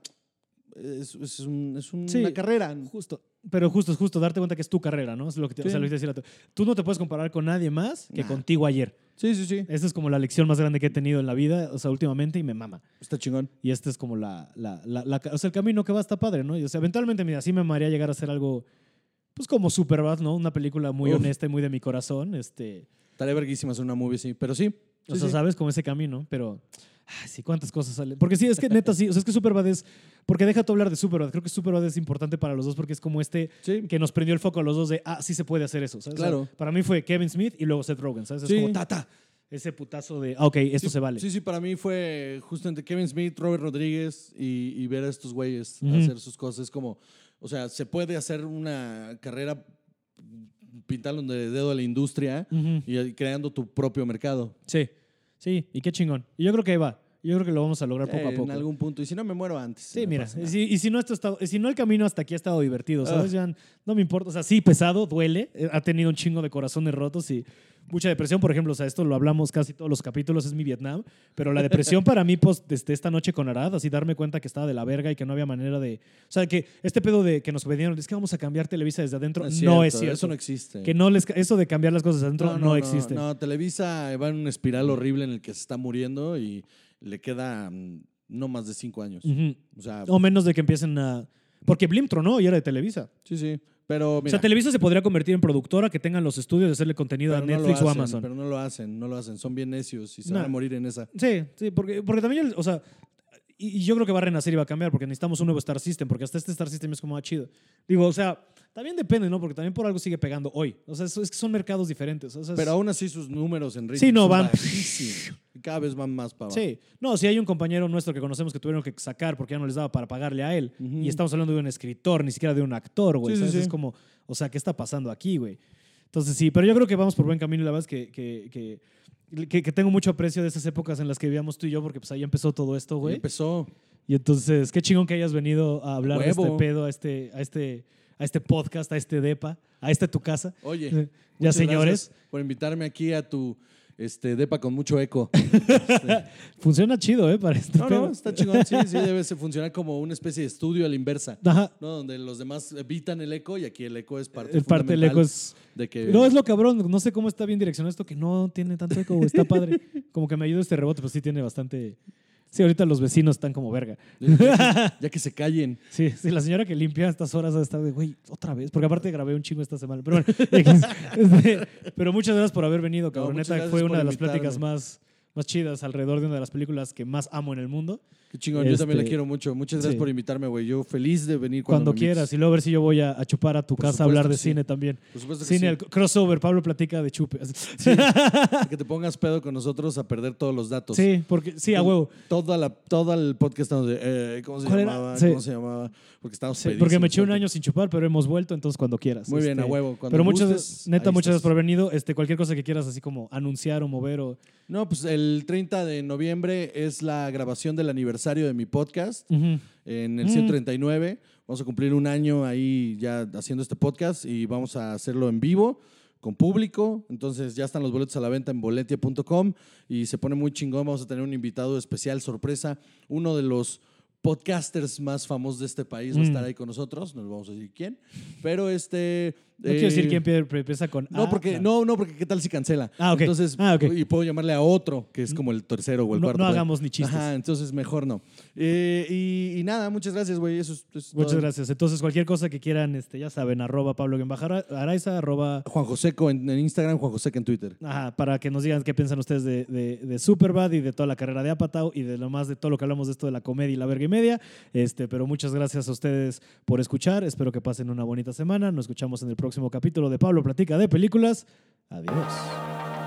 es, es un- es una Sí. carrera. Justo. Pero justo es justo darte cuenta que es tu carrera, ¿no? Es lo que te, o Sí. sea, lo que te decía. Tú no te puedes comparar con nadie más que Nah. contigo ayer. Sí, sí, sí. Esta es como la lección más grande que he tenido en la vida, o sea, últimamente, y me mama. Está chingón. Y este es como la, la, la- la- o sea, el camino que va está padre, ¿no? Y, o sea, eventualmente, mira, sí me amaría llegar a hacer algo, pues como Superbad, ¿no? Una película muy Uf. honesta y muy de mi corazón, este... Estaría verguísima hacer una movie, sí. Pero sí. O sí, sea, sí. sabes, como ese camino, pero... Ay, sí, cuántas cosas salen. Porque sí, es que neta, sí. O sea, es que Superbad es... Porque deja tú hablar de Superbad. Creo que Superbad es importante para los dos porque es como este Sí. que nos prendió el foco a los dos de, ah, sí se puede hacer eso. ¿sabes? O sea, Claro. para mí fue Kevin Smith y luego Seth Rogen, ¿sabes? Es Sí. como, ta, ta. Ese putazo de, ah, ok, esto Sí, se vale. Sí, sí, para mí fue justamente Kevin Smith, Robert Rodríguez y, y ver a estos güeyes hacer sus cosas. Es como, o sea, se puede hacer una carrera pintando de dedo a la industria y creando tu propio mercado. Sí, sí, y qué chingón. Y yo creo que ahí va. Yo creo que lo vamos a lograr poco Eh, a poco. En algún punto. Y si no, me muero antes. Sí, mira, y si, y si no esto ha estado- y si no el camino hasta aquí ha estado divertido, ¿sabes? Ah. Ya no me importa, o sea, sí, pesado, duele, eh, ha tenido un chingo de corazones rotos y mucha depresión, por ejemplo, o sea, esto lo hablamos casi todos los capítulos, es mi Vietnam, pero la depresión para mí, pues, desde esta noche con Arad, así darme cuenta que estaba de la verga y que no había manera de, o sea, que este pedo de que nos pedían, es que vamos a cambiar Televisa desde adentro, no es cierto. Eso no existe. Que no les, eso de cambiar las cosas adentro no, existe. No, Televisa va en una espiral horrible en el que se está muriendo y le queda mm, no más de cinco años. O sea, O menos de que empiecen a... Porque Blim tronó y era de Televisa. sí, sí. Pero o sea, Televisa se podría convertir en productora que tengan los estudios de hacerle contenido a no Netflix o Amazon. Pero no lo hacen, no lo hacen. Son bien necios y se van a morir en esa. Sí, sí, porque, porque también, o sea, y, yo creo que va a renacer y va a cambiar porque necesitamos un nuevo Star System, porque hasta este Star System es como más chido. Digo, o sea, también depende, ¿no? Porque también por algo sigue pegando hoy. O sea, es, es que son mercados diferentes. o sea, es- Pero aún así sus números en Sí, no, van- cada vez van más para abajo. Sí, no, si hay un compañero nuestro que conocemos que tuvieron que sacar porque ya no les daba para pagarle a él, y estamos hablando de un escritor, ni siquiera de un actor, güey. Sí, sí. Es como, o sea, ¿qué está pasando aquí, güey? Entonces sí, pero yo creo que vamos por buen camino y la verdad es que, que, que, que- que tengo mucho aprecio de esas épocas en las que vivíamos tú y yo, porque pues ahí empezó todo esto, güey. empezó. Y entonces, qué chingón que hayas venido a hablar de este pedo, a este, a este, a este podcast, a este depa, a este tu casa. Oye, ya señores. gracias por invitarme aquí a tu este, depa con mucho eco. [laughs] Funciona chido, ¿eh? Para este No, pedo. no, está chingón. Sí, sí, debe [laughs] funcionar como una especie de estudio a la inversa. Ajá. ¿no? Donde los demás evitan el eco y aquí el eco es parte El parte del eco es. de que No, es lo cabrón. No sé cómo está bien direccionado esto, que no tiene tanto eco, Está padre. [laughs] Como que me ayuda este rebote, pero sí tiene bastante. Sí, ahorita los vecinos están como verga. ya, que, [laughs] ya que se callen. Sí, sí, la señora que limpia a estas horas está de, güey, otra vez. Porque aparte grabé un chingo esta semana. Pero bueno. [laughs] Este, pero muchas gracias por haber venido, cabrón. muchas Neta, fue una de las invitarme. pláticas más, más chidas alrededor de una de las películas que más amo en el mundo. Qué chingón, yo también Este, le quiero mucho. Muchas gracias sí. por invitarme, güey. Yo feliz de venir Cuando, cuando, quieras. Y luego a ver si yo voy a, a chupar a tu Por casa a hablar de sí. cine también. Por supuesto que Cine, sí. el crossover. Pablo platica de chupe. Sí, [laughs] que te pongas pedo con nosotros a perder todos los datos. Sí, porque sí, a huevo. Toda la, todo el podcast estamos de, eh, ¿cómo se llamaba? ¿Cómo se llamaba? Porque estamos porque me eché un año sin chupar, pero hemos vuelto, entonces cuando quieras. Muy bien, Este, a huevo. Cuando Pero muchas, gustes, neta, muchas gracias por haber venido. Este, cualquier cosa que quieras así como anunciar o mover o... No, pues el 30 de noviembre es la grabación del aniversario de mi podcast en el Mm. 139. Vamos a cumplir un año ahí ya haciendo este podcast y vamos a hacerlo en vivo con público. Entonces ya están los boletos a la venta en boletia.com y se pone muy chingón. Vamos a tener un invitado especial, sorpresa, uno de los podcasters más famosos de este país va a Mm. estar ahí con nosotros, no les vamos a decir quién, pero este... No quiero decir eh, quién pie- empieza con No, A. porque, no, no, porque qué tal si cancela. Ah, ok. Entonces, Ah, y puedo llamarle a otro, que es como el tercero o el No- cuarto. no hagamos ni chistes. Ajá, entonces mejor no. Eh, y, y nada, muchas gracias, güey. Eso es, eso es Muchas todo. gracias. Entonces, cualquier cosa que quieran, este, ya saben, arroba Pablo Araiza, arroba... Juan Joseco en, en Instagram, Juan Joseco en Twitter. Ajá, para que nos digan qué piensan ustedes de, de, de Superbad y de toda la carrera de Apatow y de lo más de todo lo que hablamos de esto de la comedia y la verga y media. Este, pero muchas gracias a ustedes por escuchar. Espero que pasen una bonita semana. Nos escuchamos en el próximo capítulo de Pablo Platica de Películas. Adiós.